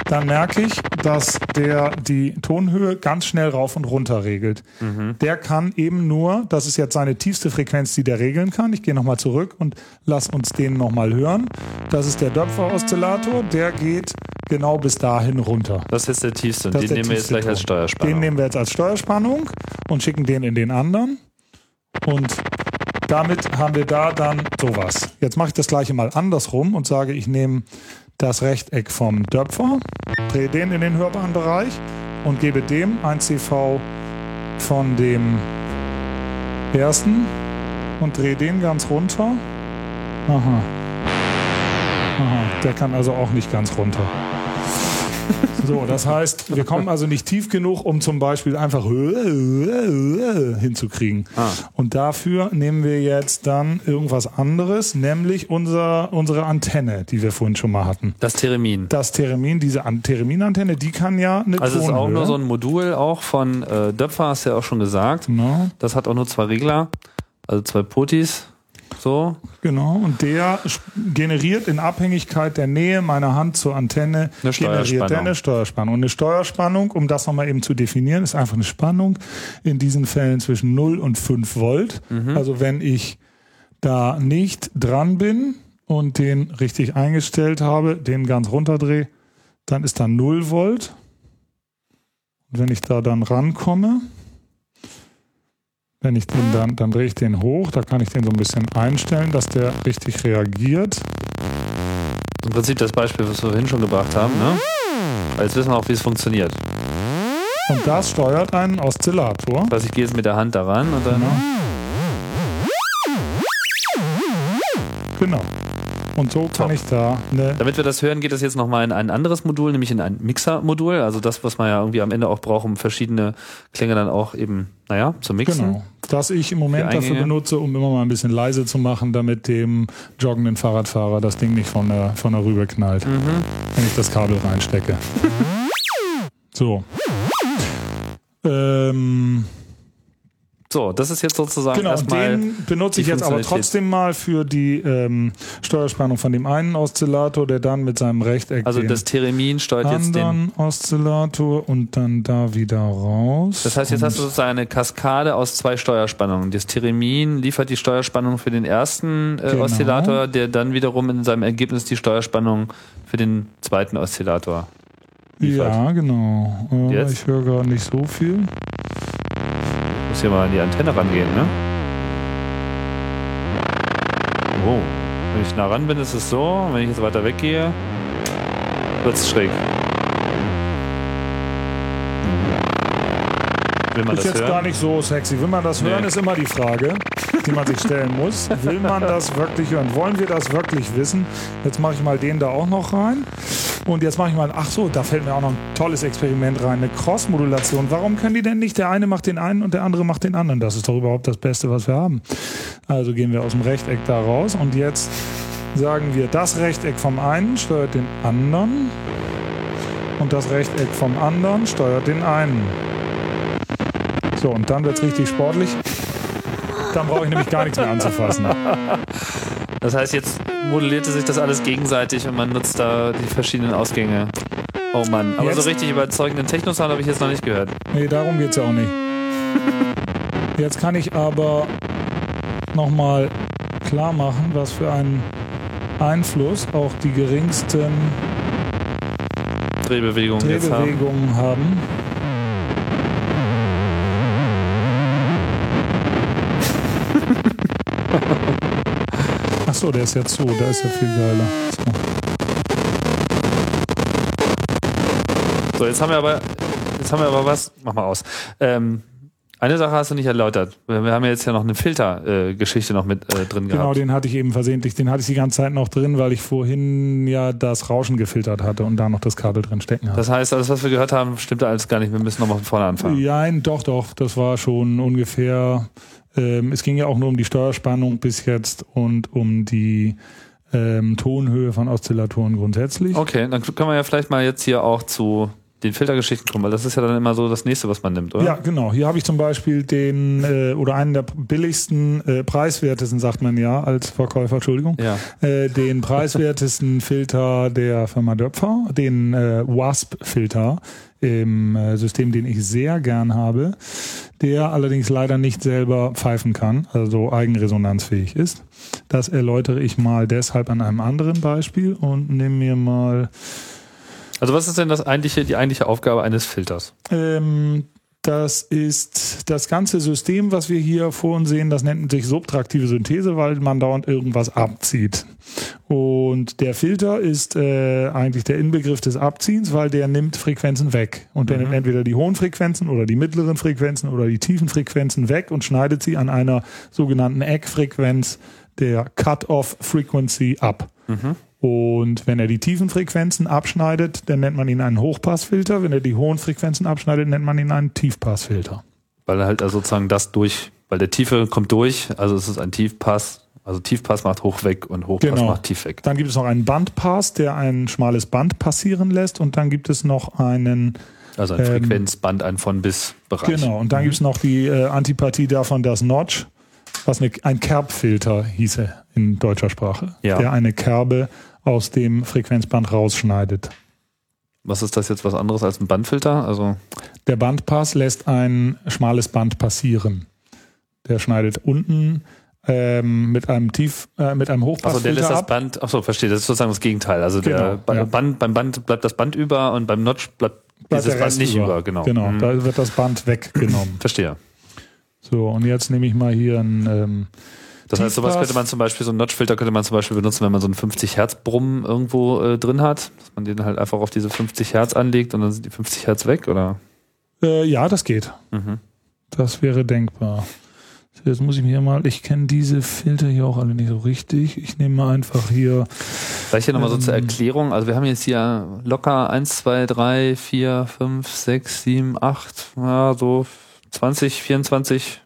dann merke ich, dass der die Tonhöhe ganz schnell rauf und runter regelt. Mhm. Der kann eben nur, das ist jetzt seine tiefste Frequenz, die der regeln kann. Ich gehe nochmal zurück und lass uns den nochmal hören. Das ist der Döpfer-Oszillator, der geht genau bis dahin runter. Das ist der tiefste und den nehmen wir jetzt gleich als Steuerspannung. Den nehmen wir jetzt als Steuerspannung und schicken den in den anderen. Und damit haben wir da dann sowas. Jetzt mache ich das gleiche mal andersrum und sage, ich nehme das Rechteck vom Döpfer, drehe den in den hörbaren Bereich und gebe dem ein CV von dem ersten und drehe den ganz runter. Aha. Aha, der kann also auch nicht ganz runter. So, das heißt, wir kommen also nicht tief genug, um zum Beispiel einfach hinzukriegen. Ah. Und dafür nehmen wir jetzt dann irgendwas anderes, nämlich unser, unsere Antenne, die wir vorhin schon mal hatten. Das Theremin. Das Theremin, diese Theremin-Antenne, die kann ja eine Also es ist auch nur so ein Modul auch von äh, Döpfer, hast du ja auch schon gesagt. Genau. Das hat auch nur zwei Regler, also zwei Potis. So. Genau, und der generiert in Abhängigkeit der Nähe meiner Hand zur Antenne eine generiert der eine Steuerspannung. Und eine Steuerspannung, um das nochmal eben zu definieren, ist einfach eine Spannung in diesen Fällen zwischen 0 und 5 Volt. Mhm. Also wenn ich da nicht dran bin und den richtig eingestellt habe, den ganz runterdrehe, dann ist da 0 Volt. Und wenn ich da dann rankomme, wenn ich den dann, dann drehe ich den hoch, da kann ich den so ein bisschen einstellen, dass der richtig reagiert. Im Prinzip das Beispiel, was wir vorhin schon gebracht haben, ne? Jetzt wissen wir auch, wie es funktioniert. Und das steuert einen Oszillator. Was ich gehe jetzt mit der Hand daran und dann. Genau. genau. Und so kann ich da eine. Damit wir das hören, geht das jetzt nochmal in ein anderes Modul, nämlich in ein Mixer-Modul. Also das, was man ja irgendwie am Ende auch braucht, um verschiedene Klänge dann auch eben, naja, zu mixen. Genau. Das ich im Moment dafür benutze, um immer mal ein bisschen leise zu machen, damit dem joggenden Fahrradfahrer das Ding nicht von der, von der Rübe knallt, mhm. wenn ich das Kabel reinstecke. so. Ähm. So, das ist jetzt sozusagen genau, erstmal. Den benutze ich jetzt aber trotzdem mal für die ähm, Steuerspannung von dem einen Oszillator, der dann mit seinem Rechteck. Also das Theremin steuert jetzt den Oszillator und dann da wieder raus. Das heißt, jetzt hast du sozusagen eine Kaskade aus zwei Steuerspannungen. Das Theremin liefert die Steuerspannung für den ersten äh, genau. Oszillator, der dann wiederum in seinem Ergebnis die Steuerspannung für den zweiten Oszillator liefert. Ja, genau. Äh, ich höre gerade nicht so viel muss hier mal an die Antenne rangehen, ne? Oh. Wenn ich nah ran bin, ist es so. Wenn ich jetzt weiter weggehe, wird es schräg. Will man ist das jetzt hören? gar nicht so sexy. Will man das nee. hören, ist immer die Frage, die man sich stellen muss. Will man das wirklich hören? Wollen wir das wirklich wissen? Jetzt mache ich mal den da auch noch rein. Und jetzt mache ich mal, ach so, da fällt mir auch noch ein tolles Experiment rein, eine Cross-Modulation. Warum können die denn nicht, der eine macht den einen und der andere macht den anderen? Das ist doch überhaupt das Beste, was wir haben. Also gehen wir aus dem Rechteck da raus und jetzt sagen wir, das Rechteck vom einen steuert den anderen und das Rechteck vom anderen steuert den einen. So, und dann wird es richtig sportlich. Dann brauche ich nämlich gar nichts mehr anzufassen. Das heißt, jetzt modellierte sich das alles gegenseitig und man nutzt da die verschiedenen Ausgänge. Oh Mann, aber Jetzt- so richtig überzeugenden Technosound habe ich jetzt noch nicht gehört. Nee, darum geht es ja auch nicht. Jetzt kann ich aber nochmal klar machen, was für einen Einfluss auch die geringsten Drehbewegungen jetzt haben. Drehbewegungen haben. Ach so, der ist jetzt so, da ist er viel geiler. So. So, jetzt haben wir aber, jetzt haben wir aber was, mach mal aus. Ähm, eine Sache hast du nicht erläutert. Wir haben ja jetzt ja noch eine Filtergeschichte noch mit äh, drin Genau, gehabt. den hatte ich eben versehentlich, den hatte ich die ganze Zeit noch drin, weil ich vorhin ja das Rauschen gefiltert hatte und da noch das Kabel drin stecken hatte. Das heißt, alles, was wir gehört haben, stimmt alles gar nicht. Wir müssen nochmal von vorne anfangen. Nein, doch, doch. Das war schon ungefähr. Ähm, es ging ja auch nur um die Steuerspannung bis jetzt und um die ähm, Tonhöhe von Oszillatoren grundsätzlich. Okay, dann können wir ja vielleicht mal jetzt hier auch zu den Filtergeschichten kommen, weil das ist ja dann immer so das nächste, was man nimmt, oder? Ja, genau. Hier habe ich zum Beispiel den äh, oder einen der billigsten, äh, preiswertesten, sagt man ja als Verkäufer, Entschuldigung, Ja. äh, den preiswertesten Filter der Firma Döpfer, den äh, WASP-Filter im äh, System, den ich sehr gern habe, der allerdings leider nicht selber pfeifen kann, also eigenresonanzfähig ist. Das erläutere ich mal deshalb an einem anderen Beispiel und nehme mir mal Also was ist denn das eigentliche, die eigentliche Aufgabe eines Filters? Ähm, das ist das ganze System, was wir hier vor uns sehen, das nennt sich subtraktive Synthese, weil man dauernd irgendwas abzieht. Und der Filter ist äh, eigentlich der Inbegriff des Abziehens, weil der nimmt Frequenzen weg. Und der nimmt entweder die hohen Frequenzen oder die mittleren Frequenzen oder die tiefen Frequenzen weg und schneidet sie an einer sogenannten Eckfrequenz der Cut-off Frequency ab. Und wenn er die tiefen Frequenzen abschneidet, dann nennt man ihn einen Hochpassfilter. Wenn er die hohen Frequenzen abschneidet, nennt man ihn einen Tiefpassfilter. Weil er halt also sozusagen das durch, weil der Tiefe kommt durch, also es ist ein Tiefpass, also Tiefpass macht hoch weg und Hochpass Genau. macht tief weg. Dann gibt es noch einen Bandpass, der ein schmales Band passieren lässt. Und dann gibt es noch einen, Also ein Ähm, Frequenzband, ein von bis Bereich. genau, und dann gibt es noch die äh, Antipathie davon, das Notch, was eine, ein Kerbfilter hieße in deutscher Sprache, Ja. der eine Kerbe aus dem Frequenzband rausschneidet. Was ist das jetzt was anderes als ein Bandfilter? Also Der Bandpass lässt ein schmales Band passieren. Der schneidet unten ähm, mit einem Tief, äh, mit einem Also der Hochpassfilter lässt das ab. Band, achso, verstehe, das ist sozusagen das Gegenteil. Also der Genau, Ba- ja. Band, beim Band bleibt das Band über und beim Notch bleibt, Bleibt dieses der Band nicht über. Genau. Genau, Mhm. da wird das Band weggenommen. Verstehe. So, und jetzt nehme ich mal hier ein. Ähm, Das heißt, sowas könnte man zum Beispiel, so einen Notch-Filter könnte man zum Beispiel benutzen, wenn man so einen 50 Hertz Brummen irgendwo äh, drin hat, dass man den halt einfach auf diese 50 Hertz anlegt und dann sind die 50 Hertz weg, oder? äh, ja, das geht. Mhm. Das wäre denkbar. Jetzt muss ich mir mal, ich kenne diese Filter hier auch alle nicht so richtig. Ich nehme mal einfach hier. Vielleicht hier nochmal so zur Ähm. Erklärung. Also wir haben jetzt hier locker 1, 2, 3, 4, 5, 6, 7, 8, ja, so 20, 24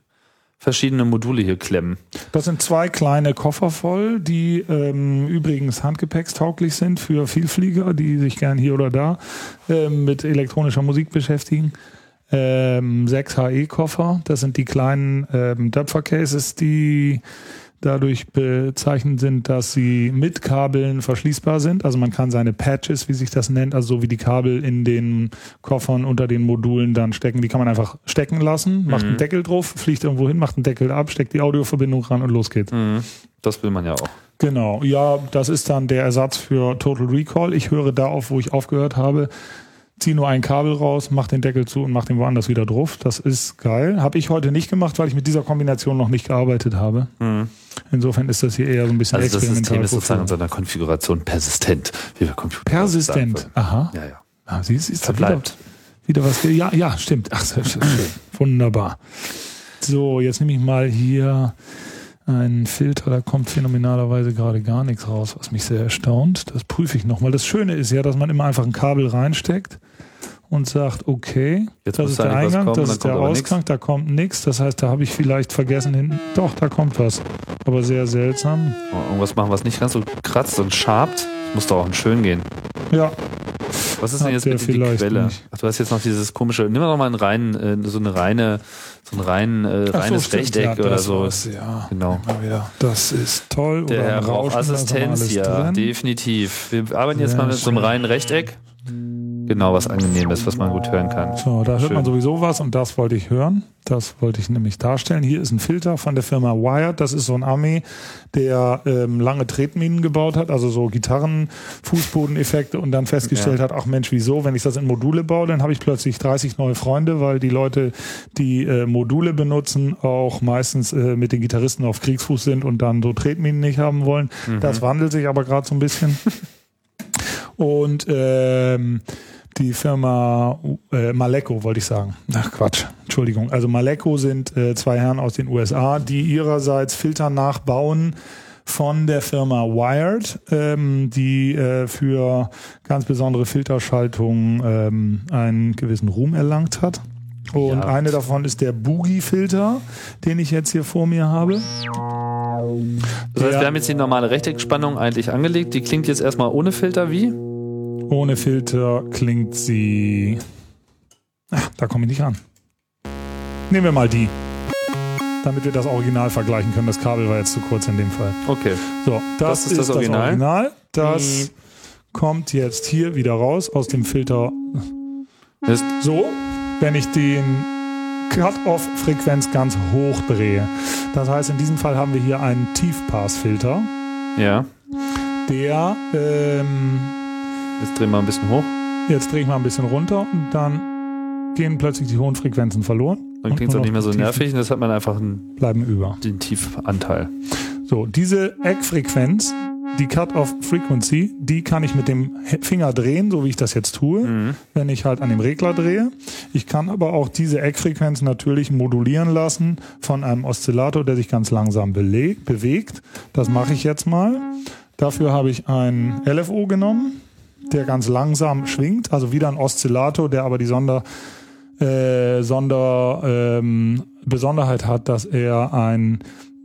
verschiedene Module hier klemmen. Das sind zwei kleine Koffer voll, die ähm, übrigens handgepäckstauglich sind für Vielflieger, die sich gern hier oder da ähm, mit elektronischer Musik beschäftigen. Ähm, sechs HE-Koffer, das sind die kleinen ähm, Döpfer-Cases, die dadurch bezeichnet sind, dass sie mit Kabeln verschließbar sind. Also man kann seine Patches, wie sich das nennt, also so wie die Kabel in den Koffern unter den Modulen dann stecken, die kann man einfach stecken lassen, macht Mhm. einen Deckel drauf, fliegt irgendwo hin, macht einen Deckel ab, steckt die Audioverbindung ran und los geht's. Mhm. Das will man ja auch. Genau, ja, das ist dann der Ersatz für Total Recall. Ich höre da auf, wo ich aufgehört habe. Zieh nur ein Kabel raus, mach den Deckel zu und mach den woanders wieder drauf. Das ist geil. Habe ich heute nicht gemacht, weil ich mit dieser Kombination noch nicht gearbeitet habe. Mhm. Insofern ist das hier eher so ein bisschen Also das experimental. System ist sozusagen in seiner Konfiguration persistent, wie wir Computer Persistent. Aha. Ja, ja. Ah, siehst du, ist da wieder, Verbleibt. wieder was. Ja, ja, stimmt. Ach, sehr schön. Wunderbar. So, jetzt nehme ich mal hier einen Filter, da kommt phänomenalerweise gerade gar nichts raus, was mich sehr erstaunt. Das prüfe ich nochmal. Das Schöne ist ja, dass man immer einfach ein Kabel reinsteckt und sagt, okay, Jetzt das ist der Eingang, kommen, das ist der aber nix. Ausgang, da kommt nichts. Das heißt, da habe ich vielleicht vergessen hinten. Doch, da kommt was. Aber sehr seltsam. Oh, Irgendwas machen, was nicht ganz so kratzt und schabt. Muss doch auch schön gehen. Ja, Was ist denn jetzt mit die Quelle? nicht. Ach, du hast jetzt noch dieses komische, nimm doch mal einen reinen, äh, so eine reine, so ein rein, äh, so, reines stimmt, Rechteck ja, oder so. ja. Genau. Das ist toll. Der oder Rauchassistenz, ja, drin. definitiv. Wir arbeiten jetzt Sehr mal mit so einem schön. reinen Rechteck. Genau, was angenehm ist, was man gut hören kann. So, da hört Schön. man sowieso was und das wollte ich hören. Das wollte ich nämlich darstellen. Hier ist ein Filter von der Firma Wired. Das ist so ein Armee, der ähm, lange Tretminen gebaut hat, also so Gitarren, Fußbodeneffekte und dann festgestellt Ja. hat, ach Mensch, wieso, wenn ich das in Module baue, dann habe ich plötzlich 30 neue Freunde, weil die Leute, die äh, Module benutzen, auch meistens äh, mit den Gitarristen auf Kriegsfuß sind und dann so Tretminen nicht haben wollen. Das wandelt sich aber gerade so ein bisschen. Und ähm, die Firma äh, Maleco, wollte ich sagen. Ach Quatsch, Entschuldigung. Also Maleco sind äh, zwei Herren aus den USA, die ihrerseits Filter nachbauen von der Firma Wired, ähm, die äh, für ganz besondere Filterschaltungen ähm, einen gewissen Ruhm erlangt hat. Und Ja. eine davon ist der Boogie-Filter, den ich jetzt hier vor mir habe. Das heißt, wir haben jetzt die normale Rechteckspannung eigentlich angelegt. Die klingt jetzt erstmal ohne Filter wie? Ohne Filter klingt sie. Ach, da komme ich nicht ran. Nehmen wir mal die. Damit wir das Original vergleichen können. Das Kabel war jetzt zu kurz in dem Fall. Okay. So, das, Das ist das Original. Das kommt jetzt hier wieder raus aus dem Filter. Das, So, wenn ich den Cut-Off-Frequenz ganz hoch drehe. Das heißt, in diesem Fall haben wir hier einen Tiefpassfilter, ja. der ähm, Jetzt drehen wir ein bisschen hoch. Jetzt drehe ich mal ein bisschen runter und dann gehen plötzlich die hohen Frequenzen verloren. Dann klingt es auch nicht mehr so nervig und das hat man einfach einen, Bleiben über. den Tiefanteil. So, diese Eckfrequenz, die Cut-Off-Frequency, die kann ich mit dem Finger drehen, so wie ich das jetzt tue, Mhm. wenn ich halt an dem Regler drehe. Ich kann aber auch diese Eckfrequenz natürlich modulieren lassen von einem Oszillator, der sich ganz langsam beleg- bewegt. Das mache ich jetzt mal. Dafür habe ich ein LFO genommen, der ganz langsam schwingt, also wieder ein Oszillator, der aber die Sonder, äh, Sonder ähm, Besonderheit hat, dass er ein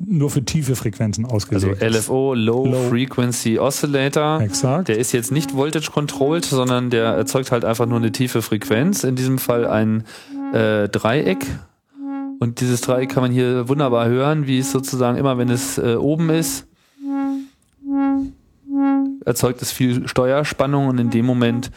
nur für tiefe Frequenzen Also ausgelegt ist. LFO, Low, Low. Frequency Oscillator. Exakt. Der ist jetzt nicht Voltage controlled, sondern der erzeugt halt einfach nur eine tiefe Frequenz. In diesem Fall ein äh, Dreieck. Und dieses Dreieck kann man hier wunderbar hören, wie es sozusagen immer, wenn es äh, oben ist, erzeugt es viel Steuerspannung und in dem Moment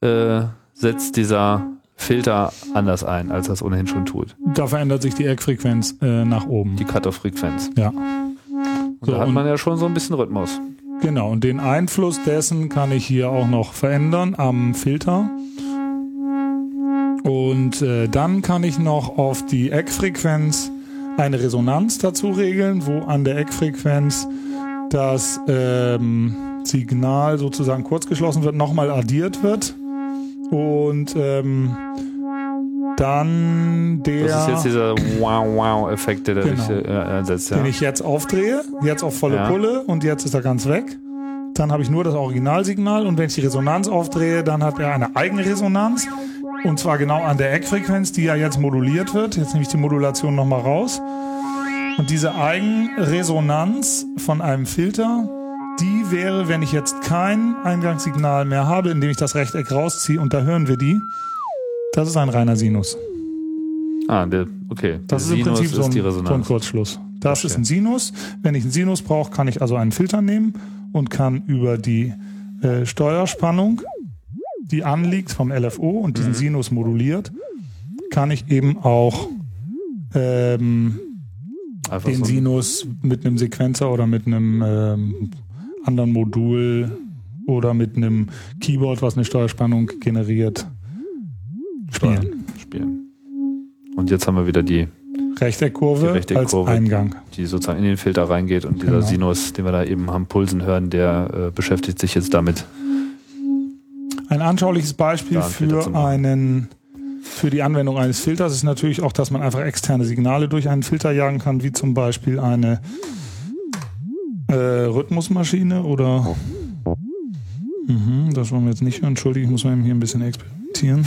äh, setzt dieser Filter anders ein, als das ohnehin schon tut. Da verändert sich die Eckfrequenz äh, nach oben. Die Cut-Off-Frequenz. ja. Und So, da hat man ja schon so ein bisschen Rhythmus. Genau, und den Einfluss dessen kann ich hier auch noch verändern am Filter. Und äh, dann kann ich noch auf die Eckfrequenz eine Resonanz dazu regeln, wo an der Eckfrequenz das ähm, Signal sozusagen kurzgeschlossen wird, nochmal addiert wird. Und ähm, dann der Das ist jetzt dieser Wow-Wow-Effekt, der dadurch Genau. äh. Ja. den ich jetzt aufdrehe, jetzt auf volle Ja. Pulle und jetzt ist er ganz weg. Dann habe ich nur das Originalsignal und wenn ich die Resonanz aufdrehe, dann hat er eine eigene Resonanz und zwar genau an der Eckfrequenz, die ja jetzt moduliert wird. Jetzt nehme ich die Modulation nochmal raus. Und diese Eigenresonanz von einem Filter, die wäre, wenn ich jetzt kein Eingangssignal mehr habe, indem ich das Rechteck rausziehe und da hören wir die. Das ist ein reiner Sinus. Ah, der, okay. Das der ist im Sinus Prinzip so ein, ist so ein. Kurzschluss. Das Verstehe. ist ein Sinus. Wenn ich einen Sinus brauche, kann ich also einen Filter nehmen und kann über die äh, Steuerspannung, die anliegt vom LFO und Mhm. diesen Sinus moduliert, kann ich eben auch ähm, den so Sinus mit einem Sequenzer oder mit einem ähm, anderen Modul oder mit einem Keyboard, was eine Steuerspannung generiert, spielen. spielen. Und jetzt haben wir wieder die, Rechteckkurve, Die Rechteckkurve. als Eingang. die sozusagen in den Filter reingeht und dieser Genau. Sinus, den wir da eben haben pulsen hören, der äh, beschäftigt sich jetzt damit. Ein anschauliches Beispiel zu für einen für die Anwendung eines Filters ist natürlich auch, dass man einfach externe Signale durch einen Filter jagen kann, wie zum Beispiel eine Äh, Rhythmusmaschine oder. Mhm, das wollen wir jetzt nicht hören. Entschuldigung, ich muss mal hier ein bisschen experimentieren.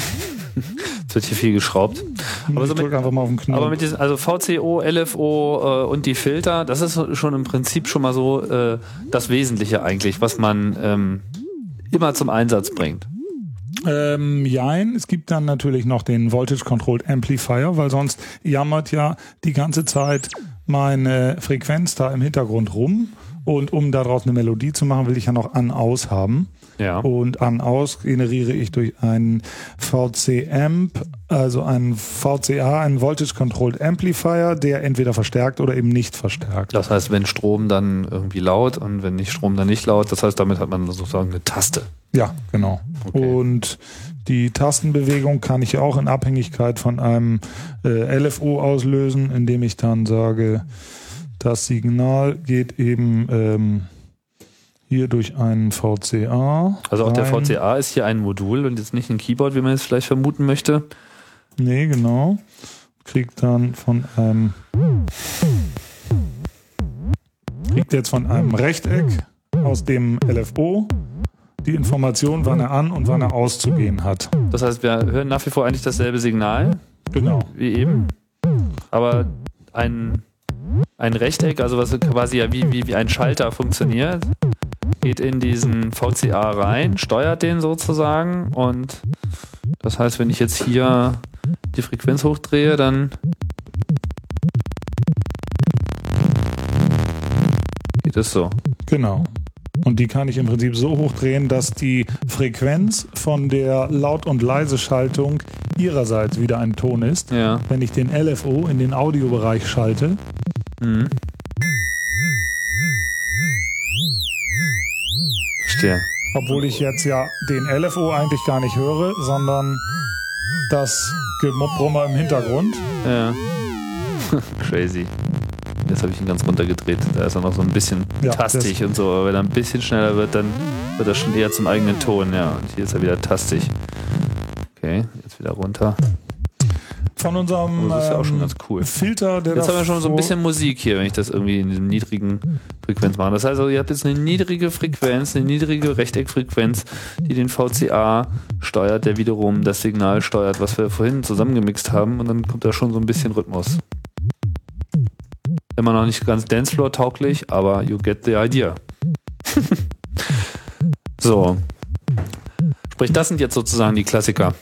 Es wird hier viel geschraubt. Aber ich so drück einfach mal auf den Knopf. Aber mit diesen, also VCO, LFO äh, und die Filter, das ist schon im Prinzip schon mal so äh, das Wesentliche eigentlich, was man ähm, immer zum Einsatz bringt. Ähm, jein, es gibt dann natürlich noch den Voltage Controlled Amplifier, weil sonst jammert ja die ganze Zeit meine Frequenz da im Hintergrund rum. Und um daraus eine Melodie zu machen, will ich ja noch an-aus haben. Ja. Und an-aus generiere ich durch einen VC-Amp, also einen VCA, einen Voltage Controlled Amplifier, der entweder verstärkt oder eben nicht verstärkt. Das heißt, wenn Strom dann irgendwie laut und wenn nicht Strom dann nicht laut. Das heißt, damit hat man sozusagen eine Taste. Ja, genau. Okay. Und die Tastenbewegung kann ich auch in Abhängigkeit von einem äh, LFO auslösen, indem ich dann sage, das Signal geht eben ähm, hier durch einen VCA. Also auch der rein. VCA ist hier ein Modul und jetzt nicht ein Keyboard, wie man es vielleicht vermuten möchte. Nee, genau. Kriegt dann von einem kriegt jetzt von einem Rechteck aus dem LFO die Information, wann er an und wann er auszugehen hat. Das heißt, wir hören nach wie vor eigentlich dasselbe Signal Genau. wie eben, aber ein, ein Rechteck, also was quasi ja wie, wie, wie ein Schalter funktioniert, geht in diesen VCA rein, steuert den sozusagen und das heißt, wenn ich jetzt hier die Frequenz hochdrehe, dann geht es so. Genau. Und die kann ich im Prinzip so hochdrehen, dass die Frequenz von der Laut- und Leise-Schaltung ihrerseits wieder ein Ton ist. Ja. Wenn ich den LFO in den Audiobereich schalte, Mhm. Verstehe. obwohl ich jetzt ja den LFO eigentlich gar nicht höre, sondern das Gebrummer im Hintergrund. Ja. Crazy. Jetzt habe ich ihn ganz runtergedreht. Da ist er noch so ein bisschen Ja, tastig und so. Aber wenn er ein bisschen schneller wird, dann wird er schon eher zum eigenen Ton. Ja, und hier ist er wieder tastig. Okay, jetzt wieder runter. Von unserem Aber das ist ja auch schon ähm, ganz cool. Filter, der Jetzt haben wir schon so ein bisschen Musik hier, wenn ich das irgendwie in diesem niedrigen Frequenz mache. Das heißt also, ihr habt jetzt eine niedrige Frequenz, eine niedrige Rechteckfrequenz, die den VCA steuert, der wiederum das Signal steuert, was wir vorhin zusammengemixt haben. Und dann kommt da schon so ein bisschen Rhythmus. Immer noch nicht ganz Dancefloor-tauglich, aber you get the idea. so. Sprich, das sind jetzt sozusagen die Klassiker.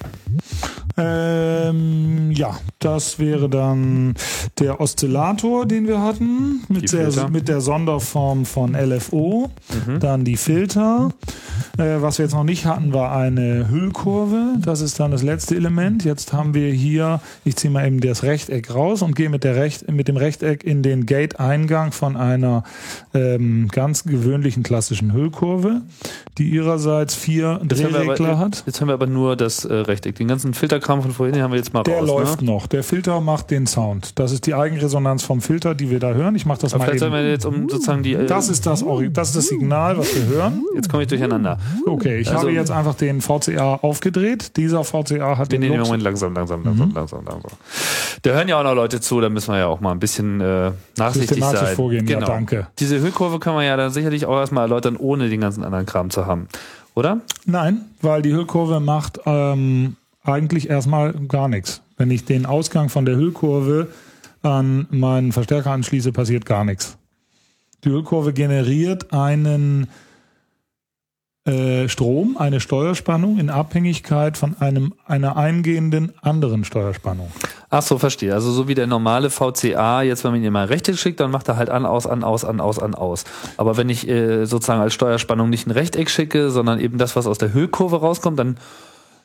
Ähm, ja, das wäre dann der Oszillator, den wir hatten, mit, Filter. der, mit der Sonderform von LFO. Mhm. Dann die Filter. Äh, was wir jetzt noch nicht hatten, war eine Hüllkurve. Das ist dann das letzte Element. Jetzt haben wir hier, ich ziehe mal eben das Rechteck raus und gehe mit, der Recht, mit dem Rechteck in den Gate-Eingang von einer ähm, ganz gewöhnlichen klassischen Hüllkurve, die ihrerseits vier Drehregler aber, hat. jetzt haben wir aber nur das äh, Rechteck. Den ganzen Filterkram von vorhin den haben wir jetzt mal Der raus. läuft ne? noch. Der Filter macht den Sound. Das ist die Eigenresonanz vom Filter, die wir da hören. Ich mache das Aber mal vielleicht sollen wir eben. jetzt um sozusagen die. Äh, Das ist das, das ist das Signal, was wir hören. jetzt komme ich durcheinander. Okay, ich Also- habe jetzt einfach den VCA aufgedreht. Dieser VCA hat den nee, Lux. Moment, langsam, langsam, langsam, Mhm. langsam, langsam. Da hören ja auch noch Leute zu, da müssen wir ja auch mal ein bisschen äh, nachsichtig sein. Genau. vorgehen, ja, danke. Diese Hüllkurve kann man ja dann sicherlich auch erstmal erläutern, ohne den ganzen anderen Kram zu haben. Oder? Nein, weil die Hüllkurve macht ähm, eigentlich erstmal gar nichts. Wenn ich den Ausgang von der Hüllkurve an meinen Verstärker anschließe, passiert gar nichts. Die Hüllkurve generiert einen äh, Strom, eine Steuerspannung in Abhängigkeit von einem, einer eingehenden anderen Steuerspannung. Ach so, verstehe. Also so wie der normale VCA, jetzt wenn man ihn mal Rechteck schickt, dann macht er halt an, aus, an, aus, an, aus, an, aus. Aber wenn ich äh, sozusagen als Steuerspannung nicht ein Rechteck schicke, sondern eben das, was aus der Hüllkurve rauskommt, dann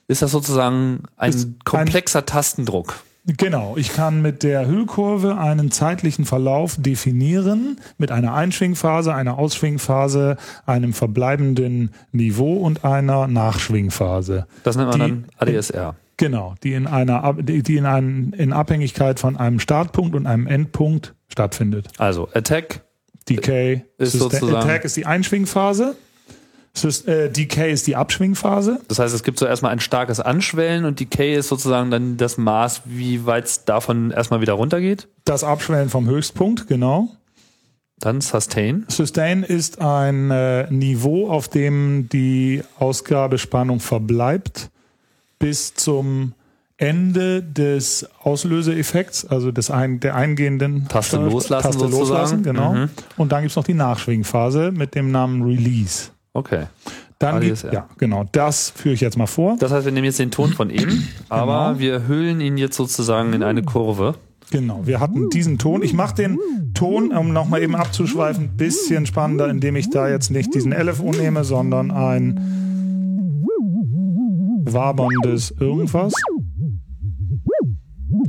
ist das sozusagen ein Ist ein- komplexer Tastendruck. Genau, ich kann mit der Hüllkurve einen zeitlichen Verlauf definieren mit einer Einschwingphase, einer Ausschwingphase, einem verbleibenden Niveau und einer Nachschwingphase. Das nennt man Die- dann ADSR. Genau, die in einer die in, einem, in Abhängigkeit von einem Startpunkt und einem Endpunkt stattfindet. Also Attack, Decay Ist System- sozusagen- Attack ist die Einschwingphase, Decay ist die Abschwingphase. Das heißt, es gibt so erstmal ein starkes Anschwellen und Decay ist sozusagen dann das Maß, wie weit es davon erstmal wieder runtergeht. Das Abschwellen vom Höchstpunkt, genau. Dann Sustain. Sustain ist ein äh, Niveau, auf dem die Ausgabespannung verbleibt bis zum Ende des Auslöseeffekts, also des ein, der eingehenden Taste loslassen Taste sozusagen. loslassen, genau. Mhm. Und dann gibt's noch die Nachschwingphase mit dem Namen Release. Okay. Dann ADSR. ja, genau, das führe ich jetzt mal vor. Das heißt, wir nehmen jetzt den Ton von eben, aber Genau. wir hüllen ihn jetzt sozusagen in eine Kurve. Genau, wir hatten diesen Ton. Ich mache den Ton, um nochmal eben abzuschweifen, bisschen spannender, indem ich da jetzt nicht diesen LFO nehme, sondern ein waberndes irgendwas.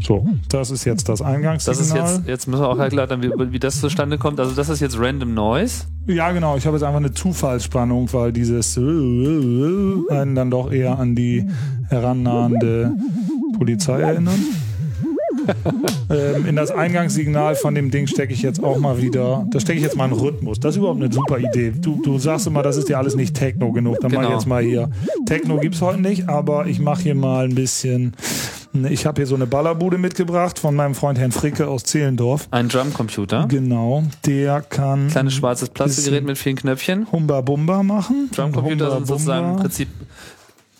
So, das ist jetzt das Das Eingangssignal. ist jetzt, jetzt müssen wir auch erklären, wie, wie das zustande kommt. Also das ist jetzt Random Noise. Ja, genau. Ich habe jetzt einfach eine Zufallsspannung, weil dieses einen dann doch eher an die herannahende Polizei erinnern. ähm, in das Eingangssignal von dem Ding stecke ich jetzt auch mal wieder, da stecke ich jetzt mal einen Rhythmus. Das ist überhaupt eine super Idee. Du, du sagst immer, das ist dir alles nicht Techno genug. Dann mach ich Genau. jetzt mal hier. Techno gibt's heute nicht, aber ich mache hier mal ein bisschen. Ich habe hier so eine Ballerbude mitgebracht von meinem Freund Herrn Fricke aus Zehlendorf. Ein Drumcomputer. Genau, der kann Kleines schwarzes Plastikgerät mit vielen Knöpfchen. Humba Bumba machen. Drumcomputer sind sozusagen im. Prinzip,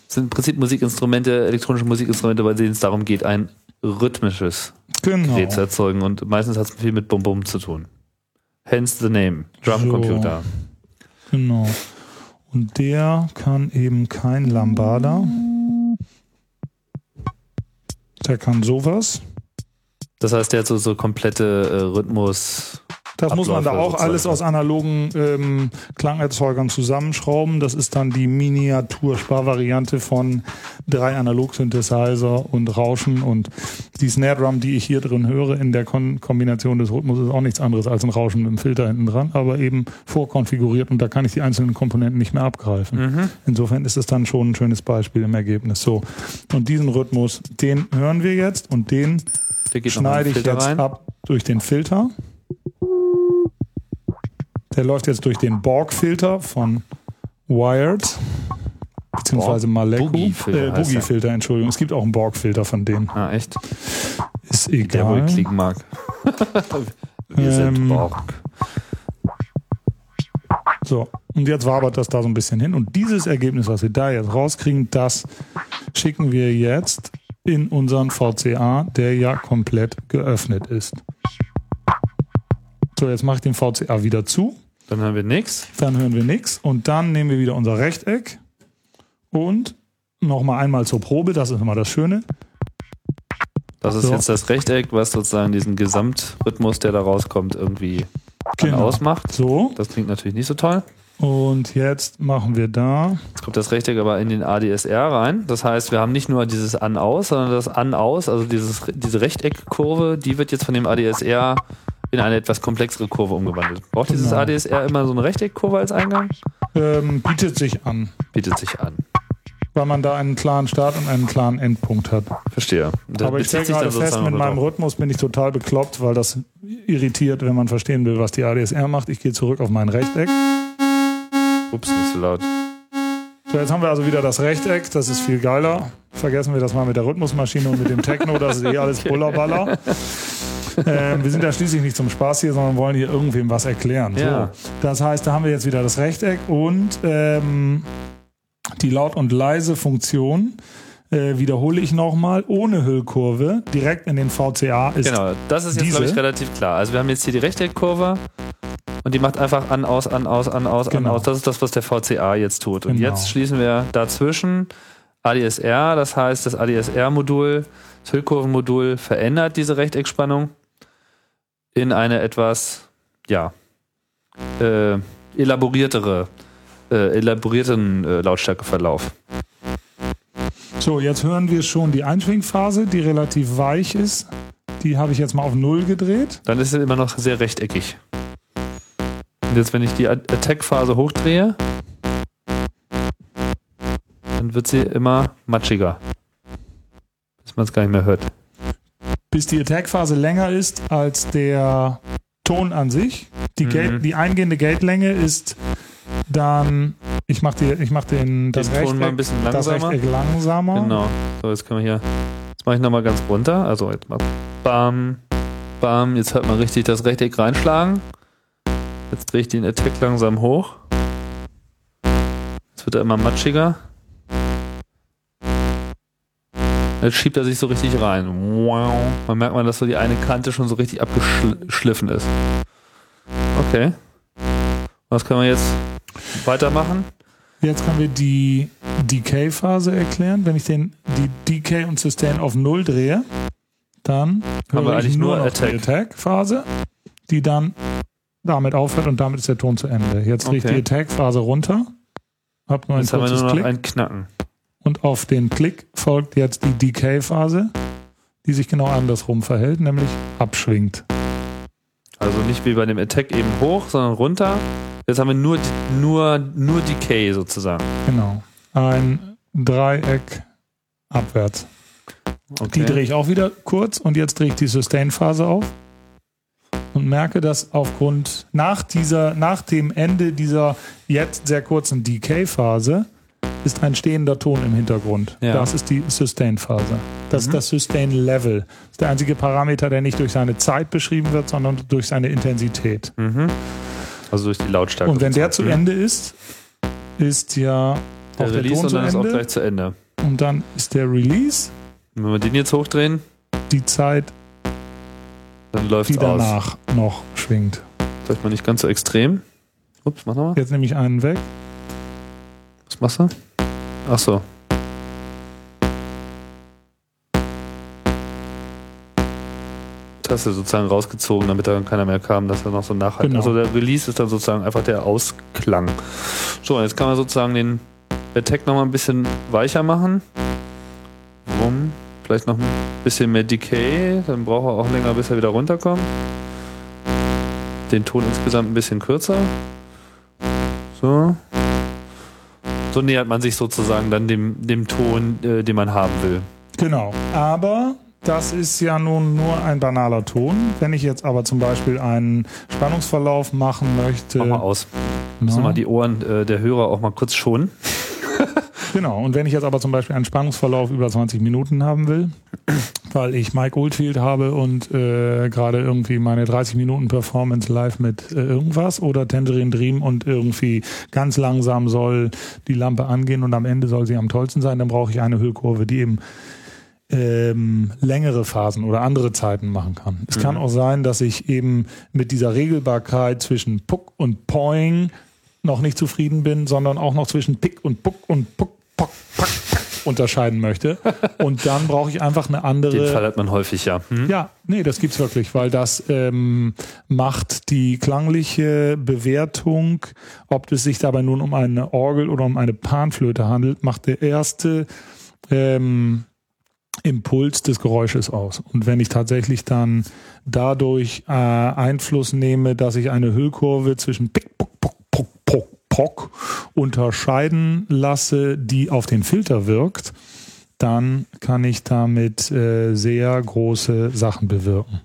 sind im Prinzip Musikinstrumente, elektronische Musikinstrumente, bei denen es darum geht, ein rhythmisches Genau. Gerät zu erzeugen. Und meistens hat es viel mit Bum Bum zu tun. Hence the name. Drumcomputer. Genau. Und der kann eben kein Lambada. Der kann sowas. Das heißt, der hat so, so komplette äh, Rhythmus. Das muss man da Abläufe auch sozusagen. alles aus analogen ähm, Klangerzeugern zusammenschrauben. Das ist dann die Miniatur-Sparvariante von drei Analog-Synthesizer und Rauschen. Und die Snare Drum, die ich hier drin höre, in der Kon Kombination des Rhythmus, ist auch nichts anderes als ein Rauschen mit dem Filter hinten dran, aber eben vorkonfiguriert und da kann ich die einzelnen Komponenten nicht mehr abgreifen. Mhm. Insofern ist es dann schon ein schönes Beispiel im Ergebnis. So. Und diesen Rhythmus, den hören wir jetzt und den schneide ich jetzt rein. ab durch den Filter. Der läuft jetzt durch den Borg-Filter von Wired, beziehungsweise Maleco. Boogie-Filter äh. Boogie-Filter, Entschuldigung. Es gibt auch einen Borg-Filter von denen. Ah, echt? Ist Der wohl egal. klicken mag. Wir sind Ähm, Borg. So, und jetzt wabert das da so ein bisschen hin. Und dieses Ergebnis, was wir da jetzt rauskriegen, das schicken wir jetzt in unseren VCA, der ja komplett geöffnet ist. So, jetzt mache ich den VCA wieder zu. Dann haben wir nichts. Dann hören wir nichts und dann nehmen wir wieder unser Rechteck und nochmal einmal zur Probe, das ist immer das Schöne. Das ist So. jetzt das Rechteck, was sozusagen diesen Gesamtrhythmus, der da rauskommt, irgendwie Genau. ausmacht. So, Das klingt natürlich nicht so toll. und jetzt machen wir da, Jetzt kommt das Rechteck aber in den ADSR rein. Das heißt, wir haben nicht nur dieses An-Aus, sondern das An-Aus, also dieses, diese Rechteckkurve, die wird jetzt von dem ADSR in eine etwas komplexere Kurve umgewandelt. Braucht dieses Genau. ADSR immer so eine Rechteckkurve als Eingang? ähm, bietet sich an, Bietet sich an. weil man da einen klaren Start und einen klaren Endpunkt hat. Verstehe. Aber ich stelle gerade fest, mit meinem. Rhythmus bin ich total bekloppt, weil das irritiert, wenn man verstehen will, was die ADSR macht. Ich gehe zurück auf mein Rechteck. Ups, nicht so laut. So, jetzt haben wir also wieder das Rechteck, das ist viel geiler. Vergessen wir das mal mit der Rhythmusmaschine und mit dem Techno, das ist eh alles Bullerballer. Ähm, wir sind ja schließlich nicht zum Spaß hier, sondern wollen hier irgendwem was erklären. Ja. So, das heißt, da haben wir jetzt wieder das Rechteck und ähm, die Laut- und Leise-Funktion äh, wiederhole ich nochmal, ohne Hüllkurve, direkt in den VCA ist Genau, das ist jetzt, glaube ich, relativ klar. Also wir haben jetzt hier die Rechteckkurve und die macht einfach an, aus, an, aus, an, aus, Genau. an, aus. Das ist das, was der VCA jetzt tut. Und Genau. jetzt schließen wir dazwischen ADSR, das heißt, das ADSR-Modul, das Hüllkurvenmodul verändert diese Rechteckspannung in eine etwas, ja, äh, elaboriertere, äh, elaborierten äh, Lautstärkeverlauf. So, jetzt hören wir schon die Einschwingphase, die relativ weich ist. Die habe ich jetzt mal auf Null gedreht. Dann ist es immer noch sehr rechteckig. Und jetzt, wenn ich die Attack-Phase hochdrehe, dann wird sie immer matschiger. Bis man es gar nicht mehr hört. Bis die Attack-Phase länger ist als der Ton an sich. Die, Mhm. Gate, die eingehende Gate-Länge ist dann, ich mache ich mach den, das Den Ton Rechteck, mal ein bisschen das langsamer. Rechteck langsamer. Genau. So, jetzt können wir hier. Jetzt mache ich nochmal ganz runter. Also jetzt mal Bam, Bam. Jetzt hört man richtig das Rechteck reinschlagen. Jetzt drehe ich den Attack langsam hoch. Jetzt wird er immer matschiger. Jetzt schiebt er sich so richtig rein. Wow. Man merkt mal, dass so die eine Kante schon so richtig abgeschliffen ist. Okay. Was können wir jetzt weitermachen? Jetzt können wir die Decay-Phase erklären. Wenn ich den, die Decay und Sustain auf Null drehe, dann haben wir eigentlich nur, nur Attack. die Attack-Phase, die dann damit aufhört und damit ist der Ton zu Ende. Jetzt drehe okay. ich die Attack-Phase runter. Hab nur ein Jetzt haben wir nur noch Klick. ein Knacken. Und auf den Klick folgt jetzt die Decay-Phase, die sich genau andersrum verhält, nämlich abschwingt. Also nicht wie bei dem Attack eben hoch, sondern runter. Jetzt haben wir nur, nur, nur Decay sozusagen. Genau. Ein Dreieck abwärts. Okay. Die drehe ich auch wieder kurz und jetzt drehe ich die Sustain-Phase auf und merke, dass aufgrund nach dieser, nach dem Ende dieser jetzt sehr kurzen Decay-Phase ist ein stehender Ton im Hintergrund. Ja. Das ist die Sustain-Phase. Das mhm. ist das Sustain-Level. Das ist der einzige Parameter, der nicht durch seine Zeit beschrieben wird, sondern durch seine Intensität. Mhm. Also durch die Lautstärke. Und wenn der zu Ende ist, ist ja der auch Release der Ton und dann ist auch gleich zu Ende. Und dann ist der Release. Und wenn wir den jetzt hochdrehen, die Zeit, dann läuft die danach aus. noch schwingt. Vielleicht mal nicht ganz so extrem. Ups, mach nochmal. Jetzt nehme ich einen weg. Was machst du? Ach so. Taste sozusagen rausgezogen, damit dann keiner mehr kam, dass er noch so nachhaltig. Genau. Also der Release ist dann sozusagen einfach der Ausklang. So, jetzt kann man sozusagen den Attack nochmal ein bisschen weicher machen. Warum? Vielleicht noch ein bisschen mehr Decay, dann braucht er auch länger, bis er wieder runterkommt. Den Ton insgesamt ein bisschen kürzer. So. So nähert man sich sozusagen dann dem, dem Ton, äh, den man haben will. Genau. Aber das ist ja nun nur ein banaler Ton. Wenn ich jetzt aber zum Beispiel einen Spannungsverlauf machen möchte. Mach mal aus. Müssen wir mal die Ohren äh, der Hörer auch mal kurz schonen. Genau, und wenn ich jetzt aber zum Beispiel einen Spannungsverlauf über 20 Minuten haben will, weil ich Mike Oldfield habe und äh, gerade irgendwie meine 30 Minuten Performance live mit äh, irgendwas oder Tangerine Dream und irgendwie ganz langsam soll die Lampe angehen und am Ende soll sie am tollsten sein, dann brauche ich eine Hüllkurve, die eben ähm, längere Phasen oder andere Zeiten machen kann. Es mhm. kann auch sein, dass ich eben mit dieser Regelbarkeit zwischen Puck und Poing noch nicht zufrieden bin, sondern auch noch zwischen Pick und Puck und Puck, Puck, Puck, unterscheiden möchte. Und dann brauche ich einfach eine andere. Den Fall hat man häufig, ja. Hm? Ja, nee, das gibt's wirklich, weil das ähm, macht die klangliche Bewertung, ob es sich dabei nun um eine Orgel oder um eine Panflöte handelt, macht der erste ähm, Impuls des Geräusches aus. Und wenn ich tatsächlich dann dadurch äh, Einfluss nehme, dass ich eine Hüllkurve zwischen Pick, Puck unterscheiden lasse, die auf den Filter wirkt, dann kann ich damit äh, sehr große Sachen bewirken.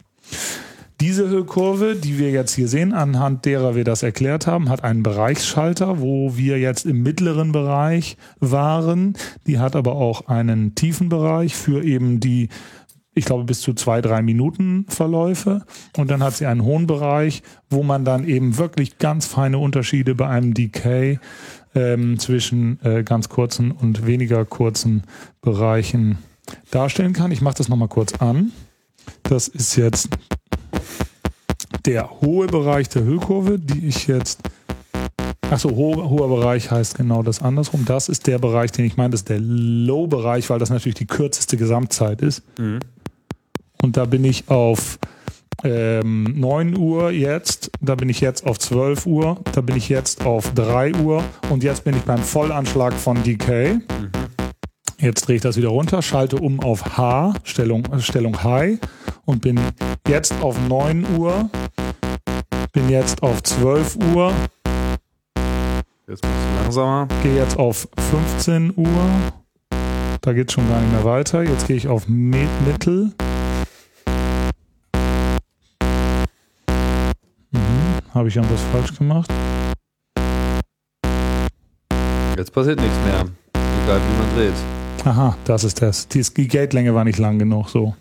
Diese Hüllkurve, die wir jetzt hier sehen, anhand derer wir das erklärt haben, hat einen Bereichsschalter, wo wir jetzt im mittleren Bereich waren. Die hat aber auch einen tiefen Bereich für eben die, ich glaube, bis zu zwei, drei Minuten Verläufe. Und dann hat sie einen hohen Bereich, wo man dann eben wirklich ganz feine Unterschiede bei einem Decay ähm, zwischen äh, ganz kurzen und weniger kurzen Bereichen darstellen kann. Ich mache das nochmal kurz an. Das ist jetzt der hohe Bereich der Hüllkurve, die ich jetzt Achso, ho hoher Bereich heißt genau das andersrum. Das ist der Bereich, den ich meine, das ist der Low-Bereich, weil das natürlich die kürzeste Gesamtzeit ist. Mhm. Und da bin ich auf ähm, 9 Uhr jetzt, da bin ich jetzt auf 12 Uhr, da bin ich jetzt auf 3 Uhr und jetzt bin ich beim Vollanschlag von Decay. Mhm. Jetzt drehe ich das wieder runter, schalte um auf H, Stellung, Stellung High und bin jetzt auf 9 Uhr, bin jetzt auf 12 Uhr. Jetzt ein bisschen langsamer. Gehe jetzt auf 15 Uhr. Da geht es schon gar nicht mehr weiter. Jetzt gehe ich auf Mittel. Habe ich irgendwas falsch gemacht? Jetzt passiert nichts mehr. Egal wie man dreht. Aha, das ist das. Die Gate-Länge war nicht lang genug, so.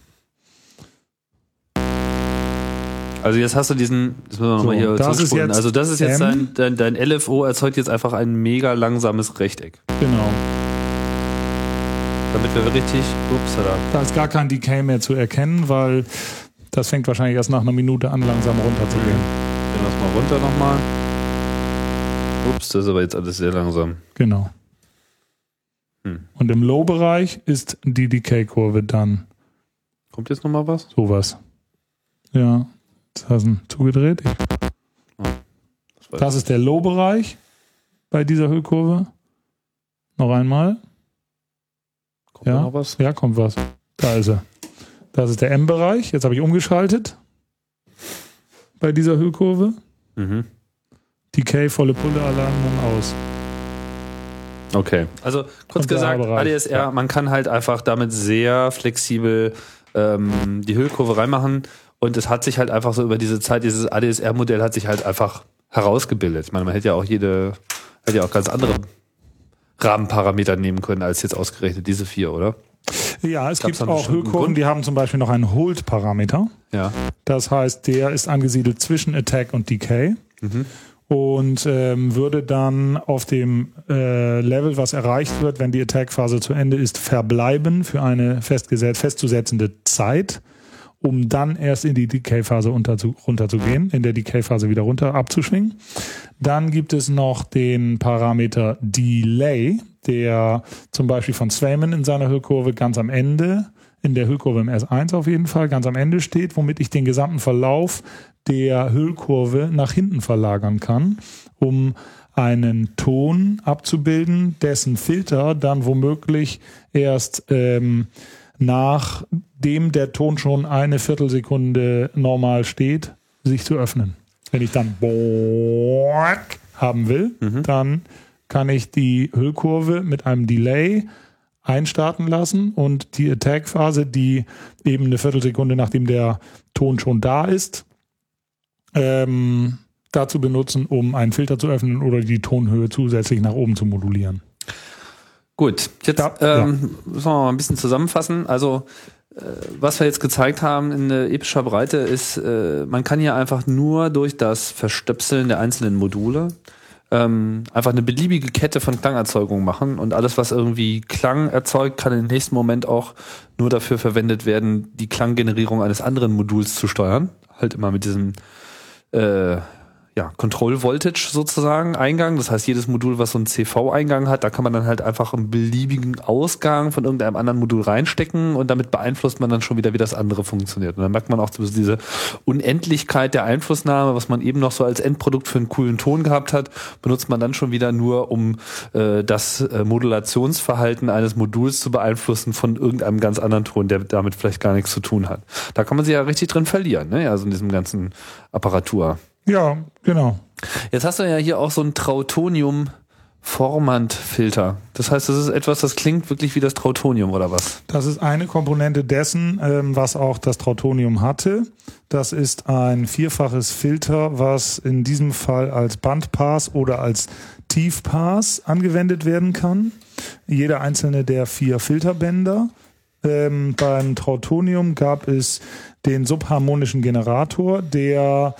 Also jetzt hast du diesen, das müssen wir So, nochmal hier das ist jetzt Also das ist jetzt dein, dein, dein LFO erzeugt jetzt einfach ein mega langsames Rechteck. Genau. Damit wir richtig, ups, da. Da ist gar kein Decay mehr zu erkennen, weil das fängt wahrscheinlich erst nach einer Minute an, langsam runterzugehen. Gehen wir das mal runter nochmal. Ups, das ist aber jetzt alles sehr langsam. Genau. Hm. Und im Low-Bereich ist die Decay-Kurve dann Kommt jetzt nochmal was? sowas. Ja, jetzt hast du ihn zugedreht. Ich, Das ist der Low-Bereich bei dieser Hüllkurve. Noch einmal. kommt ja. noch was? Ja, kommt was. Da ist er. Das ist der M-Bereich. Jetzt habe ich umgeschaltet. Bei dieser Hüllkurve. Mhm. Decay, volle Pulle, Alarm nun aus. Okay. Also kurz gesagt, ADSR, ja. man kann halt einfach damit sehr flexibel ähm, die Hüllkurve reinmachen und es hat sich halt einfach so über diese Zeit, dieses ADSR-Modell hat sich halt einfach herausgebildet. Ich meine, man hätte ja auch jede, hätte ja auch ganz andere Rahmenparameter nehmen können als jetzt ausgerechnet diese vier, oder? Ja, es Gab's gibt auch Grund? die haben zum Beispiel noch einen Hold-Parameter. Ja. Das heißt, der ist angesiedelt zwischen Attack und Decay Mhm. und ähm, würde dann auf dem äh, Level, was erreicht wird, wenn die Attack-Phase zu Ende ist, verbleiben für eine festzusetzende Zeit, um dann erst in die Decay-Phase unterzu- runterzugehen, in der Decay-Phase wieder runter abzuschwingen. Dann gibt es noch den Parameter Delay, der zum Beispiel von Swayman in seiner Hüllkurve ganz am Ende, in der Hüllkurve im S1 auf jeden Fall, ganz am Ende steht, womit ich den gesamten Verlauf der Hüllkurve nach hinten verlagern kann, um einen Ton abzubilden, dessen Filter dann womöglich erst ähm, nachdem der Ton schon eine Viertelsekunde normal steht, sich zu öffnen. Wenn ich dann haben will, dann kann ich die Hüllkurve mit einem Delay einstarten lassen und die Attack-Phase, die eben eine Viertelsekunde nachdem der Ton schon da ist, ähm, dazu benutzen, um einen Filter zu öffnen oder die Tonhöhe zusätzlich nach oben zu modulieren. Gut, jetzt Ja, ähm, müssen wir mal ein bisschen zusammenfassen. Also äh, was wir jetzt gezeigt haben in epischer Breite ist, äh, man kann hier einfach nur durch das Verstöpseln der einzelnen Module ähm, einfach eine beliebige Kette von Klangerzeugungen machen und alles, was irgendwie Klang erzeugt, kann im nächsten Moment auch nur dafür verwendet werden, die Klanggenerierung eines anderen Moduls zu steuern. Halt immer mit diesem äh, ja, Control Voltage sozusagen Eingang. Das heißt, jedes Modul, was so einen CV-Eingang hat, da kann man dann halt einfach einen beliebigen Ausgang von irgendeinem anderen Modul reinstecken und damit beeinflusst man dann schon wieder, wie das andere funktioniert. Und dann merkt man auch diese Unendlichkeit der Einflussnahme, was man eben noch so als Endprodukt für einen coolen Ton gehabt hat, benutzt man dann schon wieder nur, um äh, das äh, Modulationsverhalten eines Moduls zu beeinflussen von irgendeinem ganz anderen Ton, der damit vielleicht gar nichts zu tun hat. Da kann man sich ja richtig drin verlieren, ne? Also in diesem ganzen Apparatur. Ja, genau. Jetzt hast du ja hier auch so ein Trautonium Formant-Filter. Das heißt, das ist etwas, das klingt wirklich wie das Trautonium oder was? Das ist eine Komponente dessen, ähm, was auch das Trautonium hatte. Das ist ein vierfaches Filter, was in diesem Fall als Bandpass oder als Tiefpass angewendet werden kann. Jeder einzelne der vier Filterbänder. Ähm, beim Trautonium gab es den subharmonischen Generator, der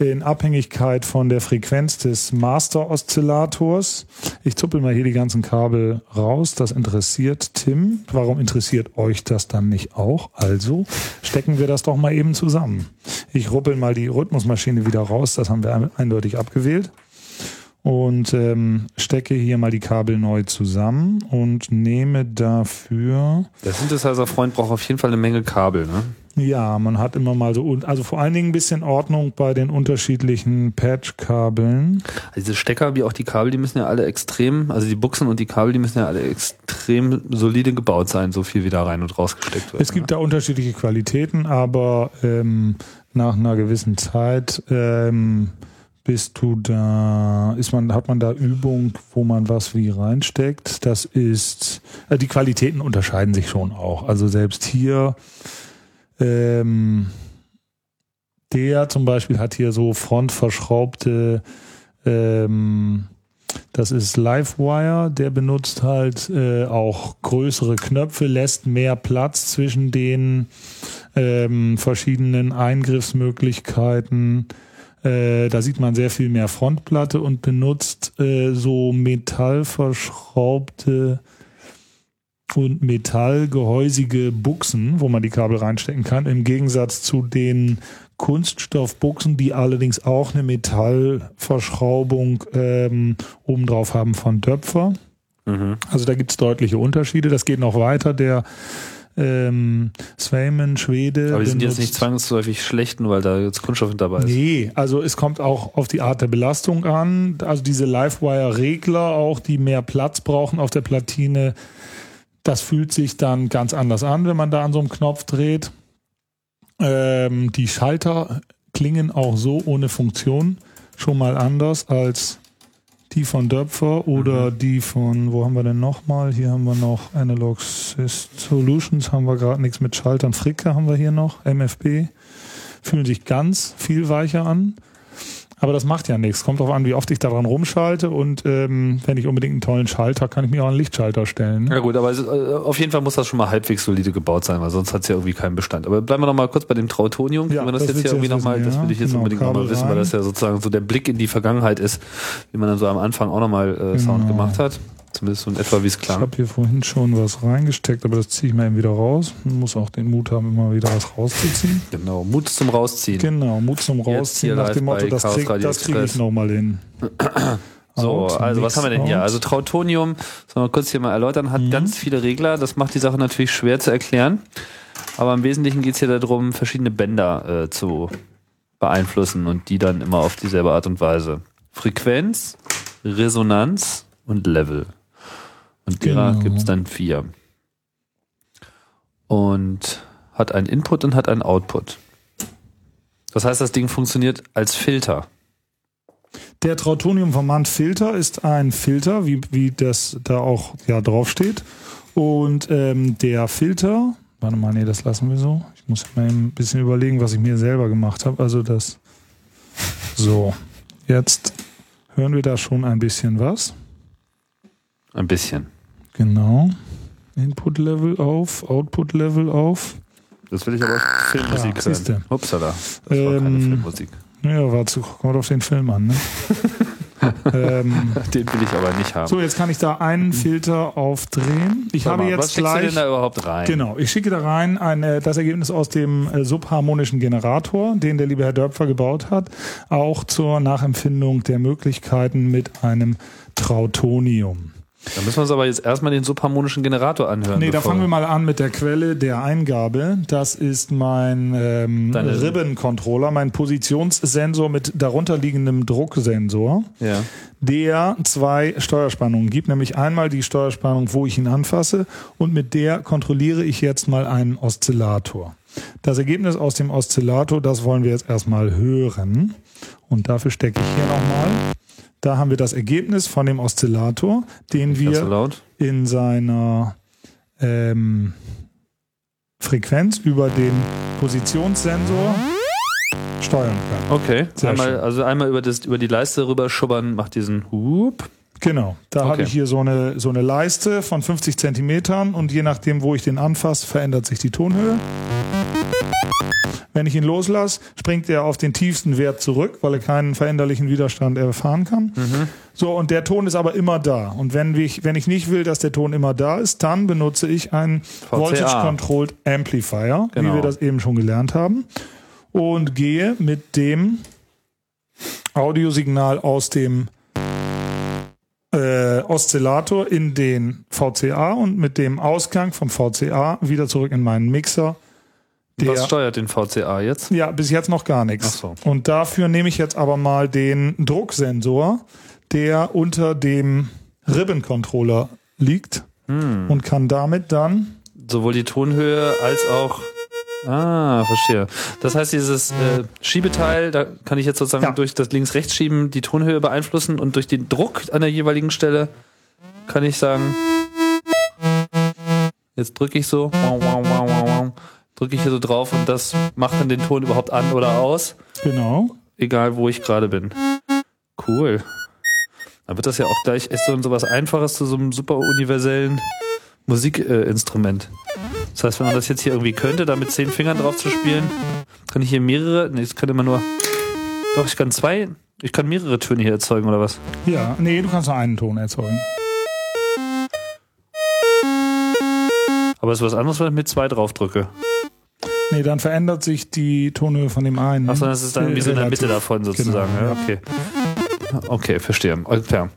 in Abhängigkeit von der Frequenz des Master-Oszillators. Ich zuppel mal hier die ganzen Kabel raus. Das interessiert Tim. Warum interessiert euch das dann nicht auch? Also stecken wir das doch mal eben zusammen. Ich ruppel mal die Rhythmusmaschine wieder raus. Das haben wir eindeutig abgewählt. Und ähm, stecke hier mal die Kabel neu zusammen und nehme dafür Der Synthesizer-Freund braucht auf jeden Fall eine Menge Kabel, ne? Ja, man hat immer mal so, also vor allen Dingen ein bisschen Ordnung bei den unterschiedlichen Patch-Kabeln. Also diese Stecker wie auch die Kabel, die müssen ja alle extrem, also die Buchsen und die Kabel, die müssen ja alle extrem solide gebaut sein, so viel wie da rein und rausgesteckt wird. Es gibt da unterschiedliche Qualitäten, aber ähm, nach einer gewissen Zeit ähm, bist du da, ist man, hat man da Übung, wo man was wie reinsteckt. Das ist, äh, die Qualitäten unterscheiden sich schon auch. Also selbst hier, ähm, der zum Beispiel hat hier so frontverschraubte ähm, Das ist Livewire, der benutzt halt äh, auch größere Knöpfe, lässt mehr Platz zwischen den ähm, verschiedenen Eingriffsmöglichkeiten. Äh, da sieht man sehr viel mehr Frontplatte und benutzt äh, so metallverschraubte und metallgehäusige Buchsen, wo man die Kabel reinstecken kann, im Gegensatz zu den Kunststoffbuchsen, die allerdings auch eine Metallverschraubung ähm, obendrauf haben von Töpfer. Mhm. Also da gibt es deutliche Unterschiede. Das geht noch weiter. Der ähm, Swayman, Schwede. Aber die sind jetzt nicht zwangsläufig schlecht, nur weil da jetzt Kunststoff mit dabei ist. Nee, also es kommt auch auf die Art der Belastung an. Also diese Livewire-Regler auch, die mehr Platz brauchen auf der Platine, das fühlt sich dann ganz anders an, wenn man da an so einem Knopf dreht. Ähm, die Schalter klingen auch so ohne Funktion schon mal anders als die von Döpfer oder die von, wo haben wir denn nochmal? Hier haben wir noch Analog Solutions, haben wir gerade nichts mit Schaltern. Fricke haben wir hier noch, MFB. Fühlen sich ganz viel weicher an. Aber das macht ja nichts. Kommt darauf an, wie oft ich daran rumschalte. Und ähm, wenn ich unbedingt einen tollen Schalter, kann ich mir auch einen Lichtschalter stellen. Ja gut, aber es, äh, auf jeden Fall muss das schon mal halbwegs solide gebaut sein, weil sonst hat es ja irgendwie keinen Bestand. Aber bleiben wir noch mal kurz bei dem Trautonium. Ja, Wenn wir das, das jetzt hier irgendwie jetzt noch mal, wissen, das ja. will ich jetzt Genau, unbedingt noch mal Kabel wissen, weil das ja sozusagen so der Blick in die Vergangenheit ist, wie man dann so am Anfang auch noch mal äh, Sound Genau. gemacht hat. Zumindest so in etwa, wie es Ich klang. habe hier vorhin schon was reingesteckt, aber das ziehe ich mal eben wieder raus. Man muss auch den Mut haben, immer wieder was rauszuziehen. Genau, Mut zum Rausziehen. Genau, Mut zum Rausziehen nach dem Motto, das kriege krieg ich nochmal hin. So, Out, also was haben wir denn hier? out. Also Trautonium, sollen wir kurz hier mal erläutern, hat Mhm. ganz viele Regler. Das macht die Sache natürlich schwer zu erklären. Aber im Wesentlichen geht es hier darum, verschiedene Bänder äh, zu beeinflussen und die dann immer auf dieselbe Art und Weise. Frequenz, Resonanz und Level. Und derer Genau. gibt es dann vier. Und hat einen Input und hat einen Output. Das heißt, das Ding funktioniert als Filter. Der Trautonium-Formant-Filter ist ein Filter, wie, wie das da auch ja draufsteht. Und ähm, der Filter, warte mal, nee, das lassen wir so. Ich muss mal ein bisschen überlegen, was ich mir selber gemacht habe. Also das. So, jetzt hören wir da schon ein bisschen was. Ein bisschen. Genau. Input-Level auf, Output-Level auf. Das will ich aber Filmmusik Ja, siehste. Upsala. Das war keine Ähm, Filmmusik. Ja, war zu, kommt auf den Film an, ne? ähm, Den will ich aber nicht haben. so, jetzt kann ich da einen Filter aufdrehen. Ich Sag habe mal, jetzt was schickst du gleich. denn da überhaupt rein? Genau, ich schicke da rein ein, äh, das Ergebnis aus dem äh, subharmonischen Generator, den der liebe Herr Dörpfer gebaut hat, auch zur Nachempfindung der Möglichkeiten mit einem Trautonium. Da müssen wir uns aber jetzt erstmal den subharmonischen Generator anhören. Nee, da fangen wir mal an mit der Quelle der Eingabe. Das ist mein ähm, Ribbon-Controller, mein Positionssensor mit darunterliegendem Drucksensor, Ja. der zwei Steuerspannungen gibt, nämlich einmal die Steuerspannung, wo ich ihn anfasse und mit der kontrolliere ich jetzt mal einen Oszillator. Das Ergebnis aus dem Oszillator, das wollen wir jetzt erstmal hören und dafür stecke ich hier nochmal. Da haben wir das Ergebnis von dem Oszillator, den so wir laut. in seiner ähm, Frequenz über den Positionssensor steuern können. Okay. Sehr einmal, schön. also einmal über, das, über die Leiste rüber schubbern, macht diesen Hup. Genau, da habe Okay. ich hier so eine, so eine Leiste von 50 Zentimetern und je nachdem, wo ich den anfasse, verändert sich die Tonhöhe. Wenn ich ihn loslasse, springt er auf den tiefsten Wert zurück, weil er keinen veränderlichen Widerstand erfahren kann. So, und der Ton ist aber immer da. Und wenn ich, wenn ich nicht will, dass der Ton immer da ist, dann benutze ich einen Voltage Controlled Amplifier, Genau. wie wir das eben schon gelernt haben. Und gehe mit dem Audiosignal aus dem äh, Oszillator in den VCA und mit dem Ausgang vom VCA wieder zurück in meinen Mixer. Der, Was steuert den VCA jetzt? ja, bis jetzt noch gar nichts. So. Und dafür nehme ich jetzt aber mal den Drucksensor, der unter dem Ribbon-Controller liegt Hm. und kann damit dann Sowohl die Tonhöhe als auch. Ah, verstehe. Das heißt, dieses äh, Schiebeteil, da kann ich jetzt sozusagen Ja. durch das Links-Rechts-Schieben die Tonhöhe beeinflussen und durch den Druck an der jeweiligen Stelle kann ich sagen, jetzt drücke ich so, wow, wow, wow, drücke ich hier so drauf und das macht dann den Ton überhaupt an oder aus, genau. egal wo ich gerade bin. Cool. Dann wird das ja auch gleich echt so, so was Einfaches zu so einem super universellen Musikinstrument. das heißt, wenn man das jetzt hier irgendwie könnte, da mit zehn Fingern drauf zu spielen, kann ich hier mehrere, nee, ich kann immer nur, doch, ich kann zwei, ich kann mehrere Töne hier erzeugen, oder was? Ja, nee, du kannst nur einen Ton erzeugen. Aber es ist was anderes, wenn ich mit zwei drauf drücke. Nee, dann verändert sich die Tonhöhe von dem einen. Achso, das ist dann irgendwie so in der Mitte davon sozusagen. Genau, ja, okay. Okay, verstehe. Klar.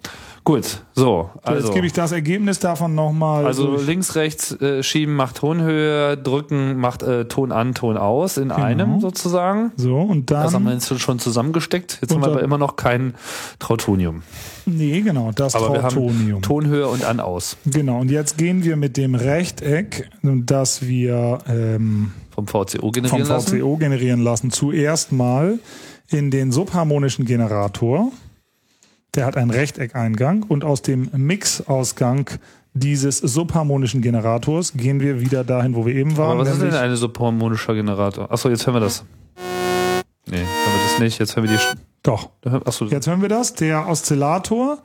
Gut, so. Also, Jetzt gebe ich das Ergebnis davon nochmal. also durch. links, rechts äh, schieben macht Tonhöhe, drücken macht äh, Ton an, Ton aus in einem sozusagen. So, und Das haben wir dann. jetzt schon zusammengesteckt. Jetzt haben wir aber immer noch kein Trautonium. Nee, genau, das Aber wir haben Trautonium. Tonhöhe und an aus Genau, und jetzt gehen wir mit dem Rechteck, das wir ähm, vom VCO vom generieren lassen. VCO generieren lassen, zuerst mal in den subharmonischen Generator. Der hat einen Rechteckeingang und aus dem Mixausgang dieses subharmonischen Generators gehen wir wieder dahin, wo wir eben waren. Aber was ist denn ein subharmonischer Generator? Achso, jetzt hören wir das. Nee, hören wir das nicht. Jetzt hören wir die. Sch- Doch, Achso, Jetzt hören wir das. Der Oszillator,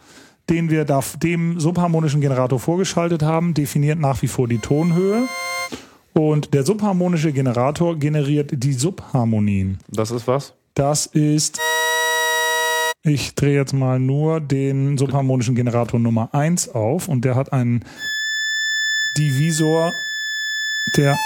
den wir da dem subharmonischen Generator vorgeschaltet haben, definiert nach wie vor die Tonhöhe. Und der subharmonische Generator generiert die Subharmonien. das ist was? Das ist, ich drehe jetzt mal nur den subharmonischen Generator Nummer 1 auf und der hat einen Divisor, der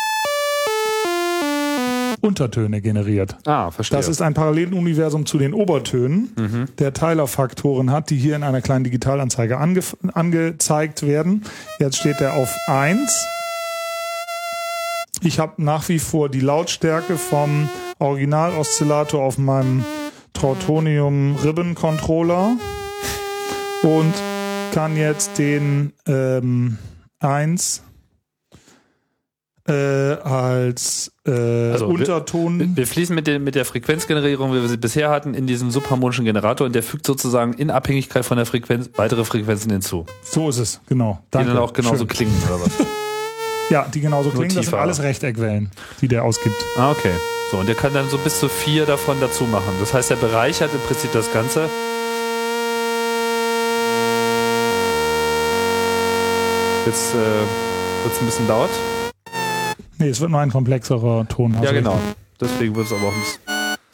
Untertöne generiert. Ah, verstehe. Das ist ein Paralleluniversum zu den Obertönen, der Teilerfaktoren hat, die hier in einer kleinen Digitalanzeige ange angezeigt werden. Jetzt steht er auf 1. Ich habe nach wie vor die Lautstärke vom Original-Oszillator auf meinem Trautonium Ribbon Controller und kann jetzt den ähm, 1 äh, als äh, Also, wir- Unterton. Wir fließen mit, den, mit der Frequenzgenerierung, wie wir sie bisher hatten, in diesen subharmonischen Generator und der fügt sozusagen in Abhängigkeit von der Frequenz weitere Frequenzen hinzu, So ist es, genau. die Danke. dann auch genauso Schön. klingen oder was? Ja, die genauso klingen. Das sind alles Rechteckwellen, die der ausgibt. ah, okay. So, und der kann dann so bis zu vier davon dazu machen. Das heißt, er bereichert im Prinzip das Ganze. Jetzt äh, wird es ein bisschen laut. Nee, es wird nur ein komplexerer Ton. Ja, Also genau. Deswegen wird es aber auch ein bisschen.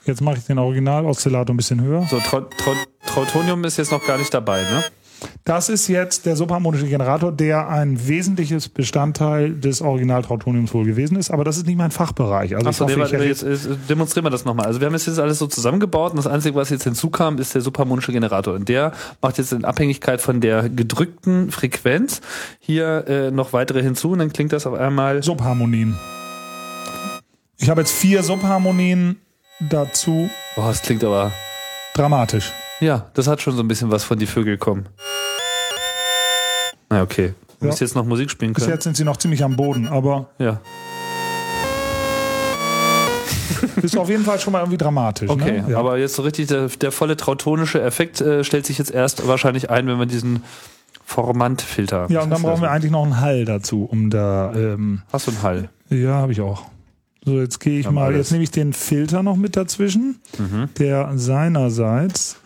Jetzt mache ich den Original-Oszillator ein bisschen höher. So, Trau Trau Trautonium ist jetzt noch gar nicht dabei, ne? Das ist jetzt der subharmonische Generator, der ein wesentliches Bestandteil des Original-Trautoniums wohl gewesen ist. Aber das ist nicht mein Fachbereich. Also Achso, ich hoffe, nee, ich jetzt, jetzt demonstrieren wir das nochmal. Also wir haben jetzt, jetzt alles so zusammengebaut und das Einzige, was jetzt hinzukam, ist der subharmonische Generator. Und der macht jetzt in Abhängigkeit von der gedrückten Frequenz hier äh, noch weitere hinzu und dann klingt das auf einmal. Subharmonien. Ich habe jetzt vier Subharmonien dazu. Boah, das klingt aber. Dramatisch. Ja, das hat schon so ein bisschen was von die Vögel kommen. Na okay. Du Ja. musst jetzt noch Musik spielen Bis können. jetzt sind sie noch ziemlich am Boden, aber Ja. ist auf jeden Fall schon mal irgendwie dramatisch. Okay, ne? ja. aber jetzt so richtig der, der volle trautonische Effekt äh, stellt sich jetzt erst wahrscheinlich ein, wenn man diesen Formantfilter. Ja, und dann brauchen wir eigentlich noch einen Hall dazu, um da. Ähm, Hast du einen Hall? ja, habe ich auch. So, jetzt gehe ich Haben mal. alles. Jetzt nehme ich den Filter noch mit dazwischen, Mhm. der seinerseits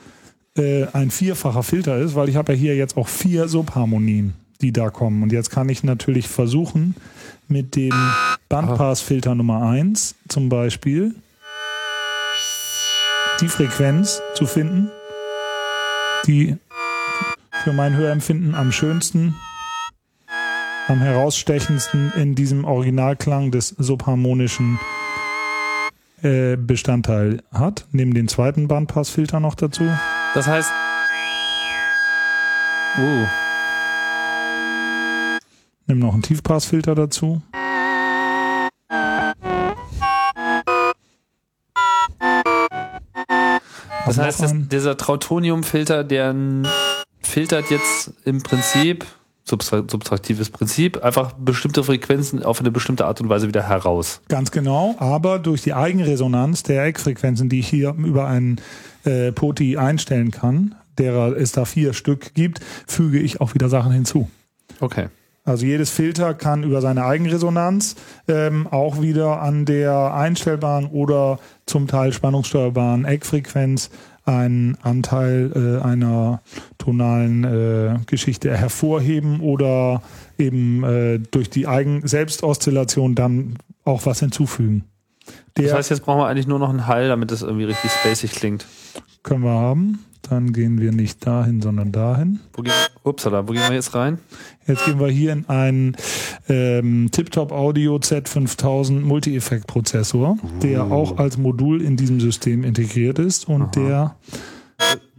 äh, ein vierfacher Filter ist, weil ich habe ja hier jetzt auch vier Subharmonien, die da kommen. Und jetzt kann ich natürlich versuchen, mit dem Bandpassfilter Nummer 1 zum Beispiel die Frequenz zu finden, die für mein Hörempfinden am schönsten, am herausstechendsten in diesem Originalklang des subharmonischen äh, Bestandteil hat. Neben den zweiten Bandpassfilter noch dazu. Das heißt. Uh, Nimm noch einen Tiefpassfilter dazu. das heißt, das, dieser Trautonium-Filter, der filtert jetzt im Prinzip, subtraktives Prinzip, einfach bestimmte Frequenzen auf eine bestimmte Art und Weise wieder heraus. Ganz genau, aber durch die Eigenresonanz der Eckfrequenzen, die ich hier über einen äh, POTI einstellen kann, derer es da vier Stück gibt, füge ich auch wieder Sachen hinzu. Okay. Also jedes Filter kann über seine Eigenresonanz ähm, auch wieder an der einstellbaren oder zum Teil spannungssteuerbaren Eckfrequenz einen Anteil äh, einer tonalen äh, Geschichte hervorheben oder eben äh, durch die Eigen Selbstoszillation dann auch was hinzufügen. Der das heißt, jetzt brauchen wir eigentlich nur noch einen Hall, damit das irgendwie richtig spacig klingt. Können wir haben. Dann gehen wir nicht dahin, sondern dahin. Wo gehen, upsala, wo gehen wir jetzt rein? Jetzt gehen wir hier in einen ähm, Tiptop Audio Z5000 Multi-Effekt-Prozessor, uh. der auch als Modul in diesem System integriert ist und Aha. der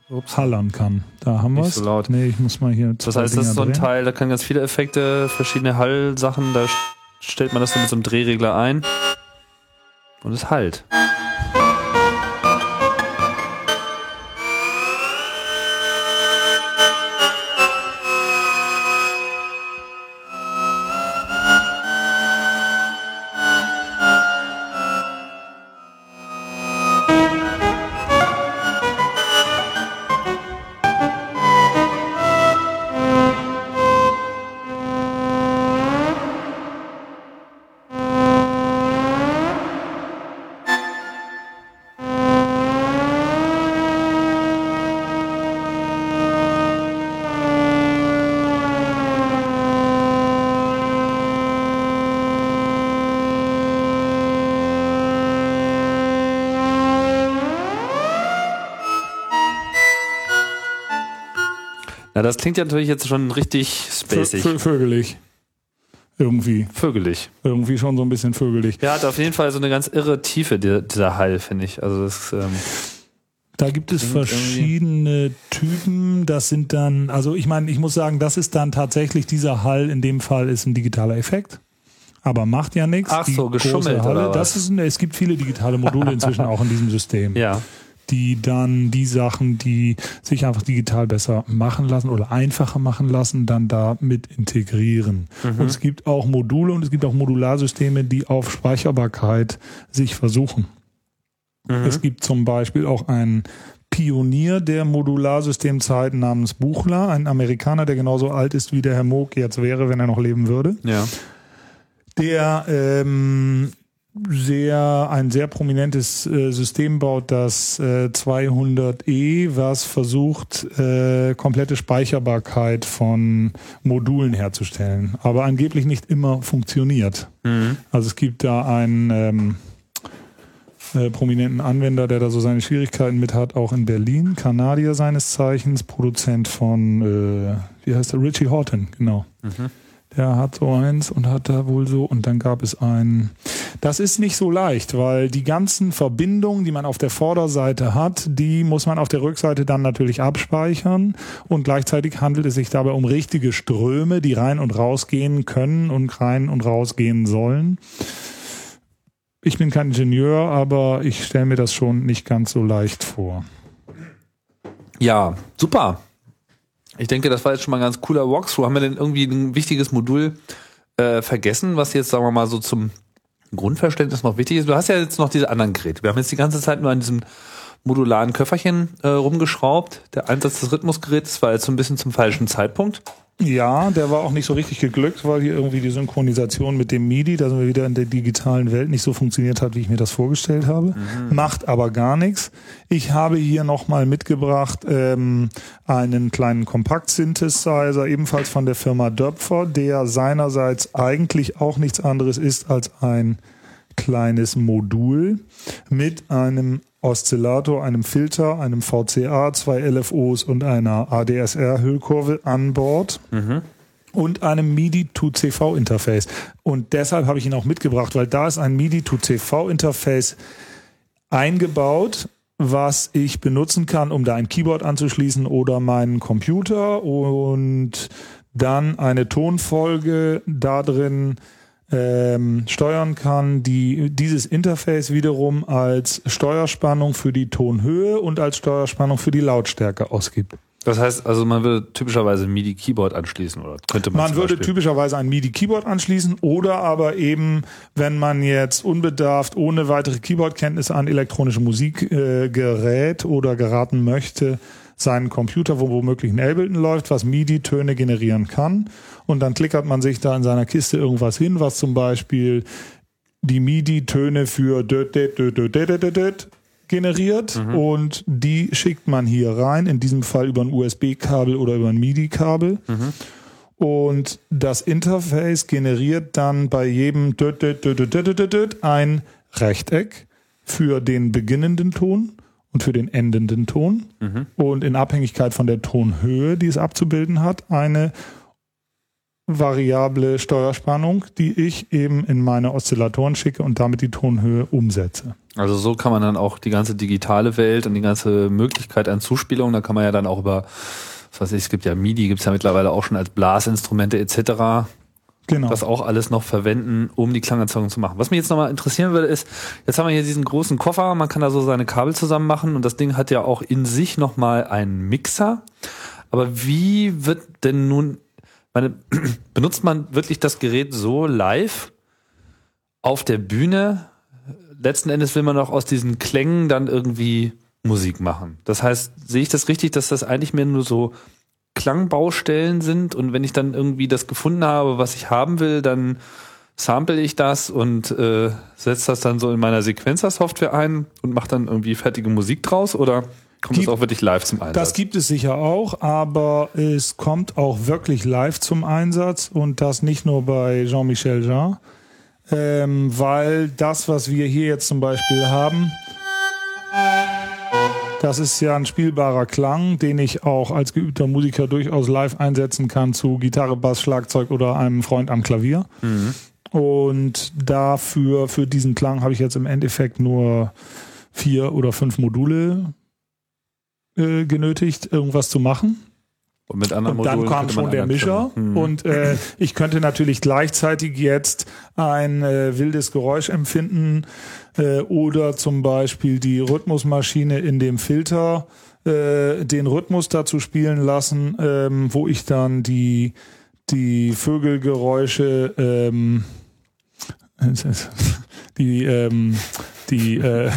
Ups. hallern kann. Da haben wir es. so laut. Nee, ich muss mal hier. Das heißt, das ist so ein drehen. Teil, da kann ganz viele Effekte, verschiedene Hallsachen, da stellt man das dann mit so einem Drehregler ein und es halt. Das klingt ja natürlich jetzt schon richtig spacig. Vö vögelig. Irgendwie. Vögelig. Irgendwie schon so ein bisschen vögelig. Ja, hat auf jeden Fall so eine ganz irre Tiefe, dieser Hall, finde ich. Also das, ähm da gibt es verschiedene Typen. Das sind dann, also ich meine, ich muss sagen, das ist dann tatsächlich dieser Hall. In dem Fall ist ein digitaler Effekt. Aber macht ja nichts. Ach so, geschummelt. Halle, das ist, es gibt viele digitale Module inzwischen auch in diesem System. Ja die dann die Sachen, die sich einfach digital besser machen lassen oder einfacher machen lassen, dann da mit integrieren. Mhm. Und es gibt auch Module und es gibt auch Modularsysteme, die auf Speicherbarkeit sich versuchen. Mhm. Es gibt zum Beispiel auch einen Pionier der Modularsystemzeiten namens Buchler, ein Amerikaner, der genauso alt ist wie der Herr Moog jetzt wäre, wenn er noch leben würde. Ja. Der ähm, sehr ein sehr prominentes äh, System baut, das äh, 200e, was versucht äh, komplette Speicherbarkeit von Modulen herzustellen, aber angeblich nicht immer funktioniert. Mhm. Also es gibt da einen ähm, äh, prominenten Anwender, der da so seine Schwierigkeiten mit hat, auch in Berlin, Kanadier seines Zeichens, Produzent von äh, wie heißt der Richie Horton, genau. Mhm. Der hat so eins und hat da wohl so und dann gab es ein das ist nicht so leicht, weil die ganzen Verbindungen, die man auf der Vorderseite hat, die muss man auf der Rückseite dann natürlich abspeichern und gleichzeitig handelt es sich dabei um richtige Ströme, die rein und raus gehen können und rein und raus gehen sollen. Ich bin kein Ingenieur, aber ich stelle mir das schon nicht ganz so leicht vor. Ja, super. Ich denke, das war jetzt schon mal ein ganz cooler Walkthrough. Haben wir denn irgendwie ein wichtiges Modul äh, vergessen, was jetzt, sagen wir mal, so zum Grundverständnis noch wichtig ist, du hast ja jetzt noch diese anderen Geräte. Wir haben jetzt die ganze Zeit nur an diesem modularen Köfferchen äh, rumgeschraubt. Der Einsatz des Rhythmusgeräts war jetzt so ein bisschen zum falschen Zeitpunkt. Ja, der war auch nicht so richtig geglückt, weil hier irgendwie die Synchronisation mit dem MIDI, da sind wir wieder in der digitalen Welt, nicht so funktioniert hat, wie ich mir das vorgestellt habe. Mhm. Macht aber gar nichts. Ich habe hier nochmal mitgebracht ähm, einen kleinen Kompakt-Synthesizer, ebenfalls von der Firma Döpfer, der seinerseits eigentlich auch nichts anderes ist als ein kleines Modul mit einem Oszillator, einem Filter, einem VCA, zwei LFOs und einer ADSR-Hüllkurve an Bord. Mhm. Und einem MIDI-to-CV-Interface. Und deshalb habe ich ihn auch mitgebracht, weil da ist ein MIDI-to-CV-Interface eingebaut, was ich benutzen kann, um da ein Keyboard anzuschließen oder meinen Computer und dann eine Tonfolge da drin ähm, steuern kann, die dieses Interface wiederum als Steuerspannung für die Tonhöhe und als Steuerspannung für die Lautstärke ausgibt. Das heißt, also man würde typischerweise ein MIDI-Keyboard anschließen oder könnte man? Man würde typischerweise ein MIDI-Keyboard anschließen oder aber eben, wenn man jetzt unbedarft ohne weitere Keyboard-Kenntnisse an elektronische Musik äh, gerät oder geraten möchte, seinen Computer, wo womöglich ein Ableton läuft, was MIDI-Töne generieren kann. Und dann klickert man sich da in seiner Kiste irgendwas hin, was zum Beispiel die MIDI-Töne für generiert und die schickt man hier rein, in diesem Fall über ein USB-Kabel oder über ein MIDI-Kabel. Und das Interface generiert dann bei jedem ein Rechteck für den beginnenden Ton und für den endenden Ton. Und in Abhängigkeit von der Tonhöhe, die es abzubilden hat, eine variable Steuerspannung, die ich eben in meine Oszillatoren schicke und damit die Tonhöhe umsetze. Also so kann man dann auch die ganze digitale Welt und die ganze Möglichkeit an Zuspielung, da kann man ja dann auch über, was weiß ich, es gibt ja MIDI, gibt es ja mittlerweile auch schon als Blasinstrumente etc. Genau. Das auch alles noch verwenden, um die Klangerzeugung zu machen. Was mich jetzt nochmal interessieren würde, ist, jetzt haben wir hier diesen großen Koffer, man kann da so seine Kabel zusammen machen und das Ding hat ja auch in sich nochmal einen Mixer. Aber wie wird denn nun, meine, benutzt man wirklich das Gerät so live auf der Bühne? Letzten Endes will man auch aus diesen Klängen dann irgendwie Musik machen. Das heißt, sehe ich das richtig, dass das eigentlich mehr nur so Klangbaustellen sind und wenn ich dann irgendwie das gefunden habe, was ich haben will, dann sample ich das und äh, setze das dann so in meiner Sequencer-Software ein und mache dann irgendwie fertige Musik draus oder kommt Gibt- das auch wirklich live zum Einsatz? Das gibt es sicher auch, aber es kommt auch wirklich live zum Einsatz und das nicht nur bei Jean-Michel Jean, ähm, weil das, was wir hier jetzt zum Beispiel haben, das ist ja ein spielbarer Klang, den ich auch als geübter Musiker durchaus live einsetzen kann zu Gitarre, Bass, Schlagzeug oder einem Freund am Klavier. Und dafür, für diesen Klang habe ich jetzt im Endeffekt nur vier oder fünf Module äh, genötigt, irgendwas zu machen. Und mit anderen Und dann Modulen kam schon der Mischer Hm. und äh, ich könnte natürlich gleichzeitig jetzt ein äh, wildes Geräusch empfinden äh, oder zum Beispiel die Rhythmusmaschine in dem Filter äh, den Rhythmus dazu spielen lassen, ähm, wo ich dann die die Vögelgeräusche ähm, die ähm, die äh,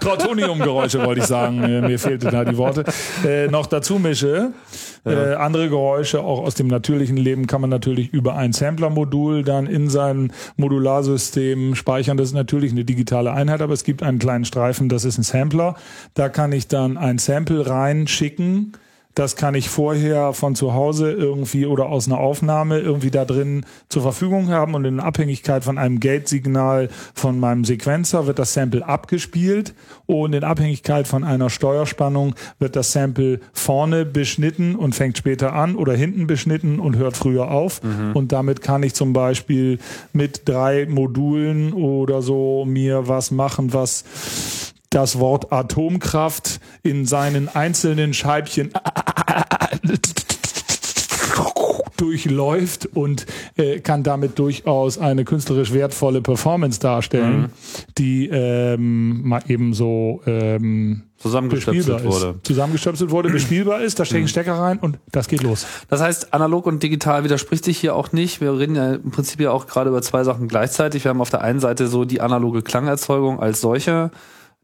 Trautoniumgeräusche wollte ich sagen, äh, mir fehlten da die Worte, äh, noch dazu mische. Äh, andere Geräusche auch aus dem natürlichen Leben kann man natürlich über ein Sampler-Modul dann in sein Modularsystem speichern. Das ist natürlich eine digitale Einheit, aber es gibt einen kleinen Streifen, das ist ein Sampler. Da kann ich dann ein Sample reinschicken. Das kann ich vorher von zu Hause irgendwie oder aus einer Aufnahme irgendwie da drin zur Verfügung haben und in Abhängigkeit von einem Gate-Signal von meinem Sequencer wird das Sample abgespielt und in Abhängigkeit von einer Steuerspannung wird das Sample vorne beschnitten und fängt später an oder hinten beschnitten und hört früher auf. Und damit kann ich zum Beispiel mit drei Modulen oder so mir was machen, was das Wort Atomkraft in seinen einzelnen Scheibchen durchläuft und äh, kann damit durchaus eine künstlerisch wertvolle Performance darstellen, die ähm, mal eben so ähm, Zusammengestöpselt bespielbar wurde. ist. Zusammengestöpselt wurde, bespielbar ist, da stecke ich einen Stecker rein und das geht los. Das heißt, analog und digital widerspricht sich hier auch nicht. Wir reden ja im Prinzip ja auch gerade über zwei Sachen gleichzeitig. Wir haben auf der einen Seite so die analoge Klangerzeugung als solche,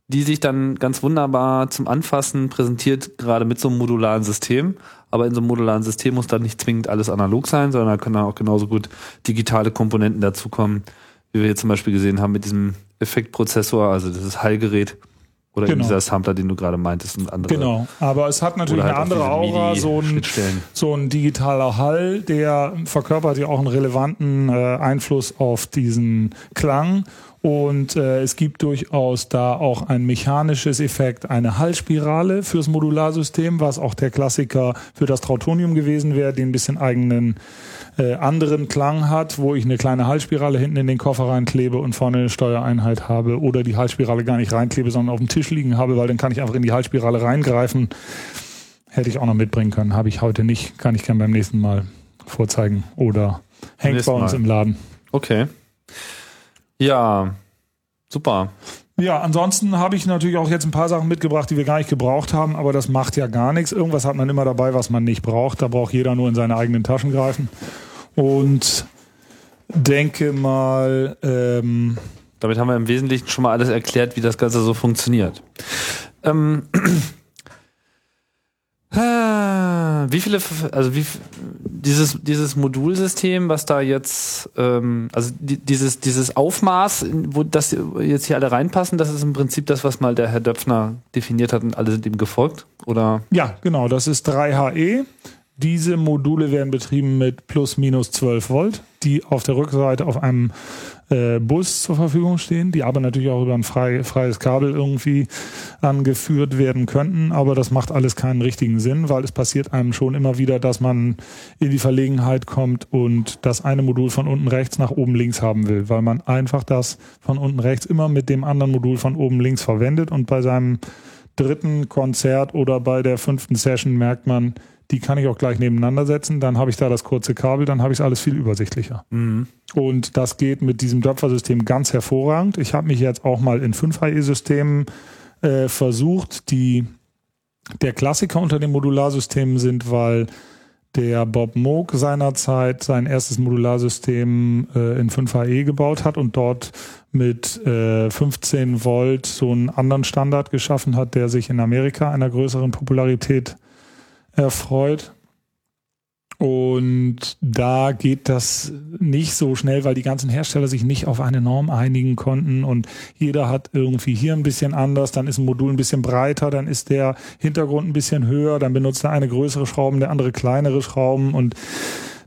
die sich dann ganz wunderbar zum Anfassen präsentiert, gerade mit so einem modularen System. Aber in so einem modularen System muss dann nicht zwingend alles analog sein, sondern da können dann auch genauso gut digitale Komponenten dazukommen, wie wir hier zum Beispiel gesehen haben mit diesem Effektprozessor, also dieses Hallgerät oder eben Genau. dieser Sampler, den du gerade meintest und andere. Genau, aber es hat natürlich Oder eine halt andere Aura, so ein, so ein digitaler Hall, der verkörpert ja auch einen relevanten äh, Einfluss auf diesen Klang. Und äh, es gibt durchaus da auch ein mechanisches Effekt, eine Hallspirale fürs Modularsystem, was auch der Klassiker für das Trautonium gewesen wäre, den ein bisschen eigenen äh, anderen Klang hat, wo ich eine kleine Hallspirale hinten in den Koffer reinklebe und vorne eine Steuereinheit habe oder die Hallspirale gar nicht reinklebe, sondern auf dem Tisch liegen habe, weil dann kann ich einfach in die Hallspirale reingreifen. Hätte ich auch noch mitbringen können, habe ich heute nicht, kann ich gerne beim nächsten Mal vorzeigen oder hängt bei uns Mal. im Laden. Okay. Ja, super. Ja, ansonsten habe ich natürlich auch jetzt ein paar Sachen mitgebracht, die wir gar nicht gebraucht haben, aber das macht ja gar nichts. Irgendwas hat man immer dabei, was man nicht braucht. Da braucht jeder nur in seine eigenen Taschen greifen. Und denke mal, ähm, Damit haben wir im Wesentlichen schon mal alles erklärt, wie das Ganze so funktioniert. Ähm, wie viele, also wie, dieses, dieses Modulsystem, was da jetzt, ähm, also die, dieses, dieses Aufmaß, wo das jetzt hier alle reinpassen, das ist im Prinzip das, was mal der Herr Döpfner definiert hat und alle sind ihm gefolgt, oder? Ja, genau, das ist 3HE. Diese Module werden betrieben mit plus minus 12 Volt, die auf der Rückseite auf einem äh, Bus zur Verfügung stehen, die aber natürlich auch über ein frei, freies Kabel irgendwie angeführt werden könnten. Aber das macht alles keinen richtigen Sinn, weil es passiert einem schon immer wieder, dass man in die Verlegenheit kommt und das eine Modul von unten rechts nach oben links haben will, weil man einfach das von unten rechts immer mit dem anderen Modul von oben links verwendet und bei seinem dritten Konzert oder bei der fünften Session merkt man, die kann ich auch gleich nebeneinander setzen, dann habe ich da das kurze Kabel, dann habe ich es alles viel übersichtlicher. Mhm. Und das geht mit diesem Döpfer-System ganz hervorragend. Ich habe mich jetzt auch mal in 5HE-Systemen äh, versucht, die der Klassiker unter den Modularsystemen sind, weil der Bob Moog seinerzeit sein erstes Modularsystem äh, in 5HE gebaut hat und dort mit äh, 15 Volt so einen anderen Standard geschaffen hat, der sich in Amerika einer größeren Popularität erfreut. Und da geht das nicht so schnell, weil die ganzen Hersteller sich nicht auf eine Norm einigen konnten und jeder hat irgendwie hier ein bisschen anders, dann ist ein Modul ein bisschen breiter, dann ist der Hintergrund ein bisschen höher, dann benutzt er eine größere Schrauben, der andere kleinere Schrauben und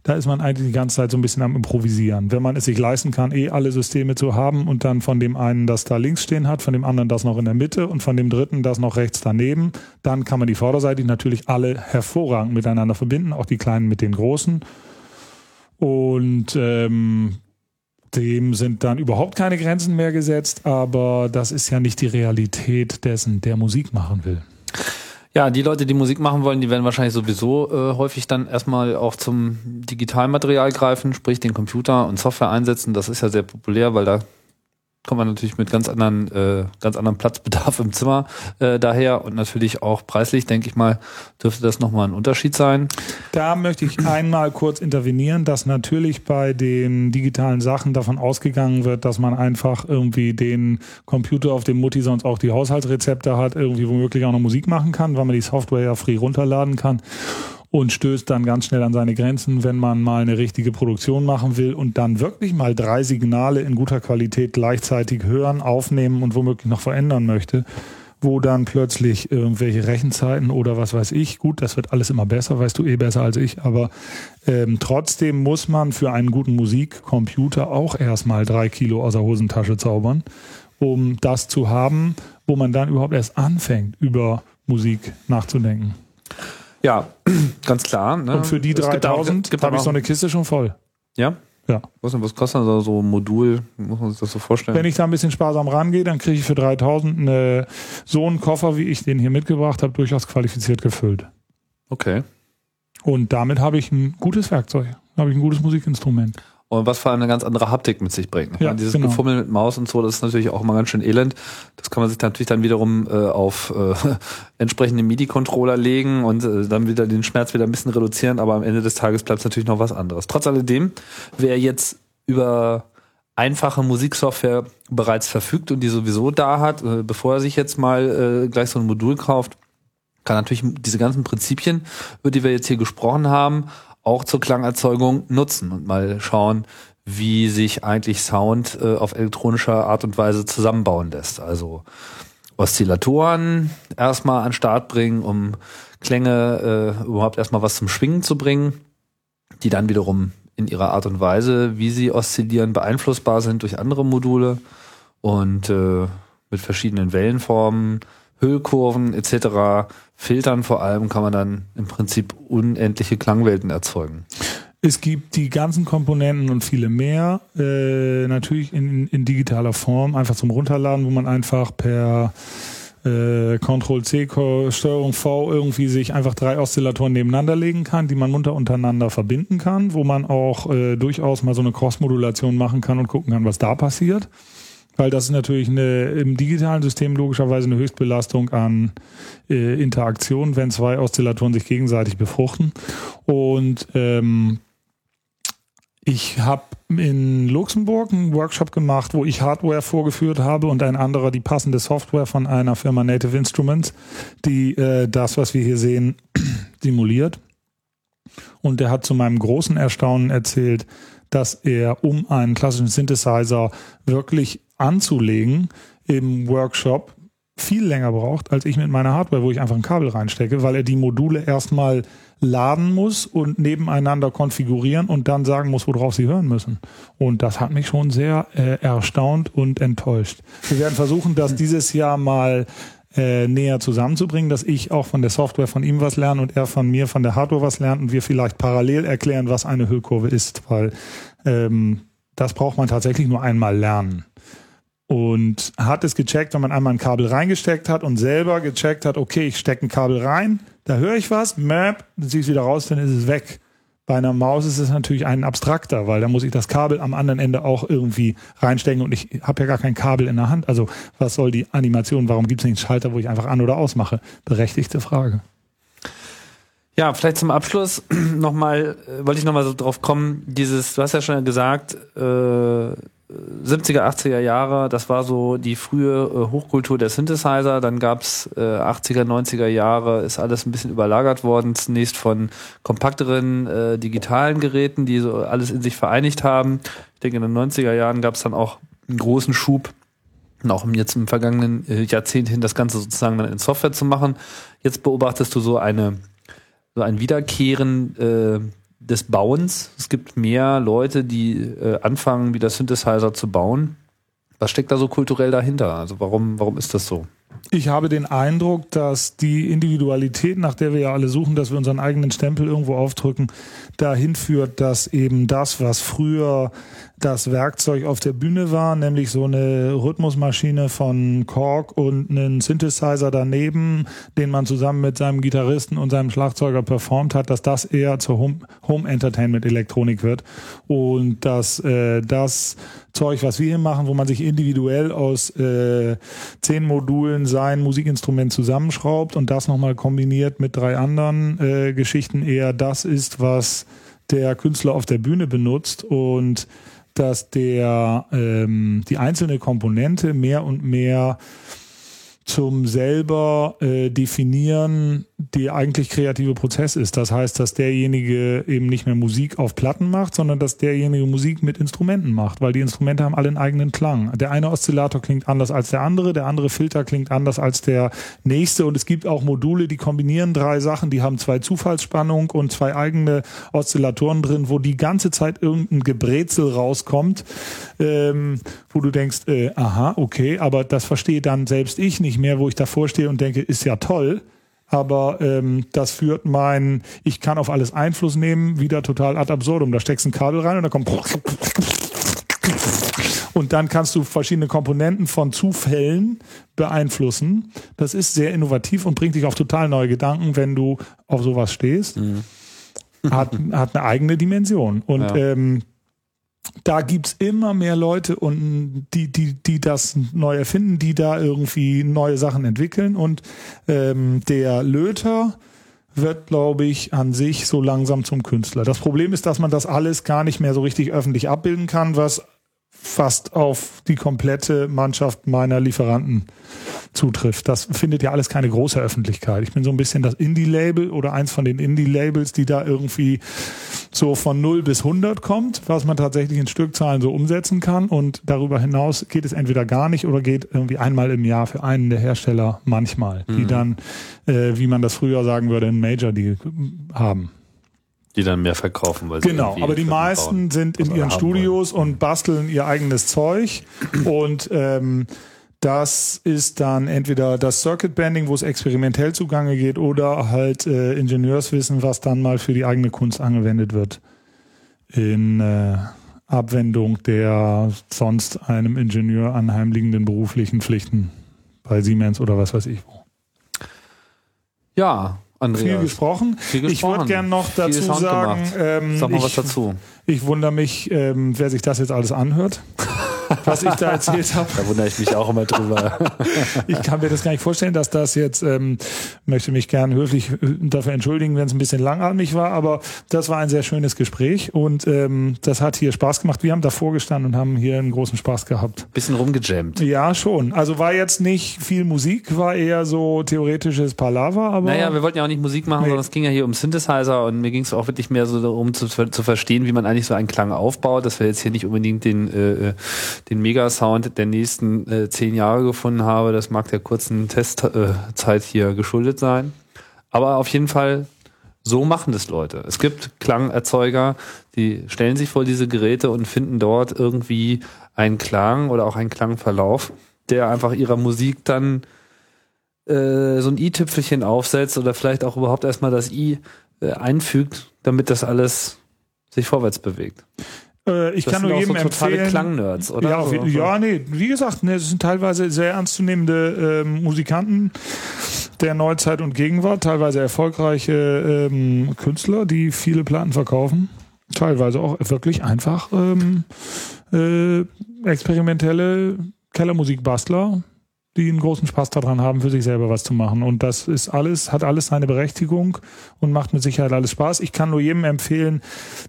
da ist man eigentlich die ganze Zeit so ein bisschen am Improvisieren. Wenn man es sich leisten kann, eh alle Systeme zu haben und dann von dem einen das da links stehen hat, von dem anderen das noch in der Mitte und von dem dritten das noch rechts daneben, dann kann man die Vorderseite natürlich alle hervorragend miteinander verbinden, auch die kleinen mit den großen. Und ähm, dem sind dann überhaupt keine Grenzen mehr gesetzt, aber das ist ja nicht die Realität dessen, der Musik machen will. Ja, die Leute, die Musik machen wollen, die werden wahrscheinlich sowieso äh, häufig dann erstmal auch zum Digitalmaterial greifen, sprich den Computer und Software einsetzen. Das ist ja sehr populär, weil da kommt man natürlich mit ganz anderen, äh, ganz anderem Platzbedarf im Zimmer äh, daher und natürlich auch preislich, denke ich mal, dürfte das nochmal ein Unterschied sein. Da möchte ich einmal kurz intervenieren, dass natürlich bei den digitalen Sachen davon ausgegangen wird, dass man einfach irgendwie den Computer, auf dem Mutti sonst auch die Haushaltsrezepte hat, irgendwie womöglich auch noch Musik machen kann, weil man die Software ja free runterladen kann und stößt dann ganz schnell an seine Grenzen, wenn man mal eine richtige Produktion machen will und dann wirklich mal drei Signale in guter Qualität gleichzeitig hören, aufnehmen und womöglich noch verändern möchte, wo dann plötzlich irgendwelche Rechenzeiten oder was weiß ich, gut, das wird alles immer besser, weißt du eh besser als ich, aber ähm, trotzdem muss man für einen guten Musikcomputer auch erstmal drei Kilo aus der Hosentasche zaubern, um das zu haben, wo man dann überhaupt erst anfängt, über Musik nachzudenken. Ja, ganz klar. Ne? Und für die 3000 habe ich so eine Kiste schon voll. Ja? Ja. Was, was kostet also so ein Modul? Muss man sich das so vorstellen? Wenn ich da ein bisschen sparsam rangehe, dann kriege ich für 3000 eine, so einen Koffer, wie ich den hier mitgebracht habe, durchaus qualifiziert gefüllt. Okay. Und damit habe ich ein gutes Werkzeug. Habe ich ein gutes Musikinstrument und was vor allem eine ganz andere Haptik mit sich bringt. Ja, meine, dieses genau. Gefummel mit Maus und so, das ist natürlich auch immer ganz schön elend. Das kann man sich natürlich dann wiederum äh, auf äh, entsprechende MIDI-Controller legen und äh, dann wieder den Schmerz wieder ein bisschen reduzieren, aber am Ende des Tages bleibt es natürlich noch was anderes. Trotz alledem, wer jetzt über einfache Musiksoftware bereits verfügt und die sowieso da hat, äh, bevor er sich jetzt mal äh, gleich so ein Modul kauft, kann natürlich diese ganzen Prinzipien, über die wir jetzt hier gesprochen haben, auch zur Klangerzeugung nutzen und mal schauen, wie sich eigentlich Sound äh, auf elektronischer Art und Weise zusammenbauen lässt. Also Oszillatoren erstmal an Start bringen, um Klänge äh, überhaupt erstmal was zum Schwingen zu bringen, die dann wiederum in ihrer Art und Weise, wie sie oszillieren, beeinflussbar sind durch andere Module und äh, mit verschiedenen Wellenformen Hüllkurven etc., Filtern vor allem, kann man dann im Prinzip unendliche Klangwelten erzeugen. Es gibt die ganzen Komponenten und viele mehr, äh, natürlich in, in digitaler Form, einfach zum Runterladen, wo man einfach per äh, Ctrl-C, Steuerung V irgendwie sich einfach drei Oszillatoren nebeneinander legen kann, die man munter untereinander verbinden kann, wo man auch äh, durchaus mal so eine Cross-Modulation machen kann und gucken kann, was da passiert weil das ist natürlich eine, im digitalen System logischerweise eine Höchstbelastung an äh, Interaktion, wenn zwei Oszillatoren sich gegenseitig befruchten. Und ähm, ich habe in Luxemburg einen Workshop gemacht, wo ich Hardware vorgeführt habe und ein anderer die passende Software von einer Firma Native Instruments, die äh, das, was wir hier sehen, simuliert. Und der hat zu meinem großen Erstaunen erzählt, dass er, um einen klassischen Synthesizer wirklich anzulegen im Workshop, viel länger braucht, als ich mit meiner Hardware, wo ich einfach ein Kabel reinstecke, weil er die Module erstmal laden muss und nebeneinander konfigurieren und dann sagen muss, worauf sie hören müssen. Und das hat mich schon sehr äh, erstaunt und enttäuscht. Wir werden versuchen, das dieses Jahr mal äh, näher zusammenzubringen, dass ich auch von der Software von ihm was lerne und er von mir von der Hardware was lernt und wir vielleicht parallel erklären, was eine Hüllkurve ist, weil ähm, das braucht man tatsächlich nur einmal lernen und hat es gecheckt, wenn man einmal ein Kabel reingesteckt hat und selber gecheckt hat, okay, ich stecke ein Kabel rein, da höre ich was, Map, dann ziehe ich es wieder raus, dann ist es weg. Bei einer Maus ist es natürlich ein abstrakter, weil da muss ich das Kabel am anderen Ende auch irgendwie reinstecken und ich habe ja gar kein Kabel in der Hand. Also was soll die Animation? Warum gibt es nicht einen Schalter, wo ich einfach an oder ausmache? Berechtigte Frage. Ja, vielleicht zum Abschluss nochmal, äh, wollte ich nochmal so drauf kommen, dieses, du hast ja schon gesagt, äh, 70er, 80er Jahre, das war so die frühe äh, Hochkultur der Synthesizer. Dann gab's äh, 80er, 90er Jahre, ist alles ein bisschen überlagert worden, zunächst von kompakteren äh, digitalen Geräten, die so alles in sich vereinigt haben. Ich denke, in den 90er Jahren gab's dann auch einen großen Schub, und auch jetzt im vergangenen äh, Jahrzehnt hin das Ganze sozusagen dann in Software zu machen. Jetzt beobachtest du so eine so ein Wiederkehren äh, des Bauens. Es gibt mehr Leute, die äh, anfangen, wieder Synthesizer zu bauen. Was steckt da so kulturell dahinter? Also warum, warum ist das so? Ich habe den Eindruck, dass die Individualität, nach der wir ja alle suchen, dass wir unseren eigenen Stempel irgendwo aufdrücken, dahin führt, dass eben das, was früher das Werkzeug auf der Bühne war, nämlich so eine Rhythmusmaschine von Korg und einen Synthesizer daneben, den man zusammen mit seinem Gitarristen und seinem Schlagzeuger performt hat, dass das eher zur Home, Home Entertainment Elektronik wird. Und dass äh, das Zeug, was wir hier machen, wo man sich individuell aus äh, zehn Modulen sein Musikinstrument zusammenschraubt und das nochmal kombiniert mit drei anderen äh, Geschichten, eher das ist, was der Künstler auf der Bühne benutzt. Und dass der ähm, die einzelne Komponente mehr und mehr zum selber äh, definieren der eigentlich kreative Prozess ist. Das heißt, dass derjenige eben nicht mehr Musik auf Platten macht, sondern dass derjenige Musik mit Instrumenten macht, weil die Instrumente haben alle einen eigenen Klang. Der eine Oszillator klingt anders als der andere, der andere Filter klingt anders als der nächste und es gibt auch Module, die kombinieren drei Sachen, die haben zwei Zufallsspannung und zwei eigene Oszillatoren drin, wo die ganze Zeit irgendein Gebrezel rauskommt, ähm, wo du denkst, äh, aha, okay, aber das verstehe dann selbst ich nicht mehr, wo ich davor stehe und denke, ist ja toll aber ähm, das führt mein, ich kann auf alles Einfluss nehmen, wieder total ad absurdum. Da steckst ein Kabel rein und da kommt und dann kannst du verschiedene Komponenten von Zufällen beeinflussen. Das ist sehr innovativ und bringt dich auf total neue Gedanken, wenn du auf sowas stehst. Mhm. Hat, hat eine eigene Dimension. Und ja. ähm, da gibt's immer mehr Leute und die, die, die das neu erfinden, die da irgendwie neue Sachen entwickeln. Und ähm, der Löter wird, glaube ich, an sich so langsam zum Künstler. Das Problem ist, dass man das alles gar nicht mehr so richtig öffentlich abbilden kann, was fast auf die komplette Mannschaft meiner Lieferanten zutrifft. Das findet ja alles keine große Öffentlichkeit. Ich bin so ein bisschen das Indie-Label oder eins von den Indie-Labels, die da irgendwie so von 0 bis 100 kommt, was man tatsächlich in Stückzahlen so umsetzen kann. Und darüber hinaus geht es entweder gar nicht oder geht irgendwie einmal im Jahr für einen der Hersteller manchmal, die mhm. dann, äh, wie man das früher sagen würde, einen Major-Deal haben die dann mehr verkaufen. Weil genau, aber die meisten bauen. sind in ihren Studios wollen. und basteln ihr eigenes Zeug und ähm, das ist dann entweder das Circuit Banding, wo es experimentell zugange geht, oder halt äh, Ingenieurswissen, was dann mal für die eigene Kunst angewendet wird. In äh, Abwendung der sonst einem Ingenieur anheimliegenden beruflichen Pflichten bei Siemens oder was weiß ich wo. Ja, Andreas. Viel gesprochen. Viel gesprochen. Ich würde gerne noch dazu sagen, ähm, Sag mal ich, was dazu. Ich wundere mich, ähm, wer sich das jetzt alles anhört. Was ich da erzählt habe. Da wundere ich mich auch immer drüber. ich kann mir das gar nicht vorstellen, dass das jetzt, ähm, möchte mich gern höflich äh, dafür entschuldigen, wenn es ein bisschen langatmig war, aber das war ein sehr schönes Gespräch und ähm, das hat hier Spaß gemacht. Wir haben davor gestanden und haben hier einen großen Spaß gehabt. Bisschen rumgejammt. Ja, schon. Also war jetzt nicht viel Musik, war eher so theoretisches Palaver, aber. Naja, wir wollten ja auch nicht Musik machen, nee. sondern es ging ja hier um Synthesizer und mir ging es auch wirklich mehr so darum zu, zu verstehen, wie man eigentlich so einen Klang aufbaut, dass wir jetzt hier nicht unbedingt den, äh, äh den Mega-Sound der nächsten äh, zehn Jahre gefunden habe. Das mag der kurzen Testzeit äh, hier geschuldet sein. Aber auf jeden Fall, so machen das Leute. Es gibt Klangerzeuger, die stellen sich vor diese Geräte und finden dort irgendwie einen Klang oder auch einen Klangverlauf, der einfach ihrer Musik dann äh, so ein i-Tüpfelchen aufsetzt oder vielleicht auch überhaupt erstmal das i äh, einfügt, damit das alles sich vorwärts bewegt. Äh, ich das kann nur jedem so totale empfehlen. Klangnerds, oder? Ja, so, ja, nee, wie gesagt, ne, es sind teilweise sehr ernstzunehmende äh, Musikanten der Neuzeit und Gegenwart, teilweise erfolgreiche ähm, Künstler, die viele Platten verkaufen, teilweise auch wirklich einfach ähm, äh, experimentelle Kellermusikbastler, die einen großen Spaß daran haben, für sich selber was zu machen. Und das ist alles, hat alles seine Berechtigung und macht mit Sicherheit alles Spaß. Ich kann nur jedem empfehlen,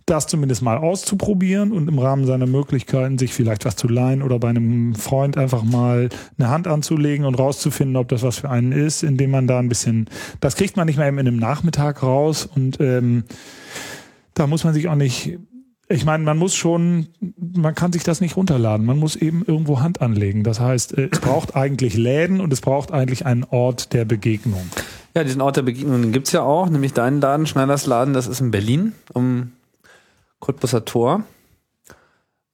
das zumindest mal auszuprobieren und im Rahmen seiner Möglichkeiten sich vielleicht was zu leihen oder bei einem Freund einfach mal eine Hand anzulegen und rauszufinden, ob das was für einen ist, indem man da ein bisschen, das kriegt man nicht mehr eben in einem Nachmittag raus und ähm, da muss man sich auch nicht ich meine, man muss schon, man kann sich das nicht runterladen. Man muss eben irgendwo Hand anlegen. Das heißt, äh, es braucht eigentlich Läden und es braucht eigentlich einen Ort der Begegnung. Ja, diesen Ort der Begegnung gibt's ja auch, nämlich deinen Laden, Schneiders Laden, das ist in Berlin, um Cottbusser Tor.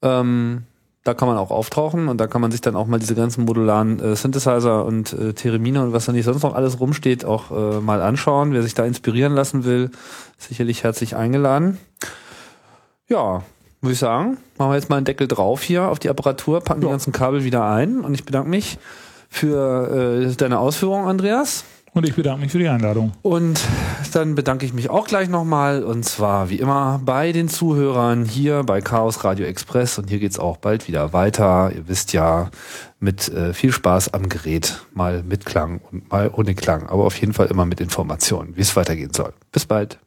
Ähm, da kann man auch auftauchen und da kann man sich dann auch mal diese ganzen modularen äh, Synthesizer und äh, Theremine und was da nicht sonst noch alles rumsteht, auch äh, mal anschauen. Wer sich da inspirieren lassen will, sicherlich herzlich eingeladen. Ja, würde ich sagen, machen wir jetzt mal einen Deckel drauf hier auf die Apparatur, packen ja. die ganzen Kabel wieder ein und ich bedanke mich für äh, deine Ausführungen, Andreas. Und ich bedanke mich für die Einladung. Und dann bedanke ich mich auch gleich nochmal und zwar wie immer bei den Zuhörern hier bei Chaos Radio Express und hier geht's auch bald wieder weiter. Ihr wisst ja, mit äh, viel Spaß am Gerät, mal mit Klang und mal ohne Klang, aber auf jeden Fall immer mit Informationen, wie es weitergehen soll. Bis bald.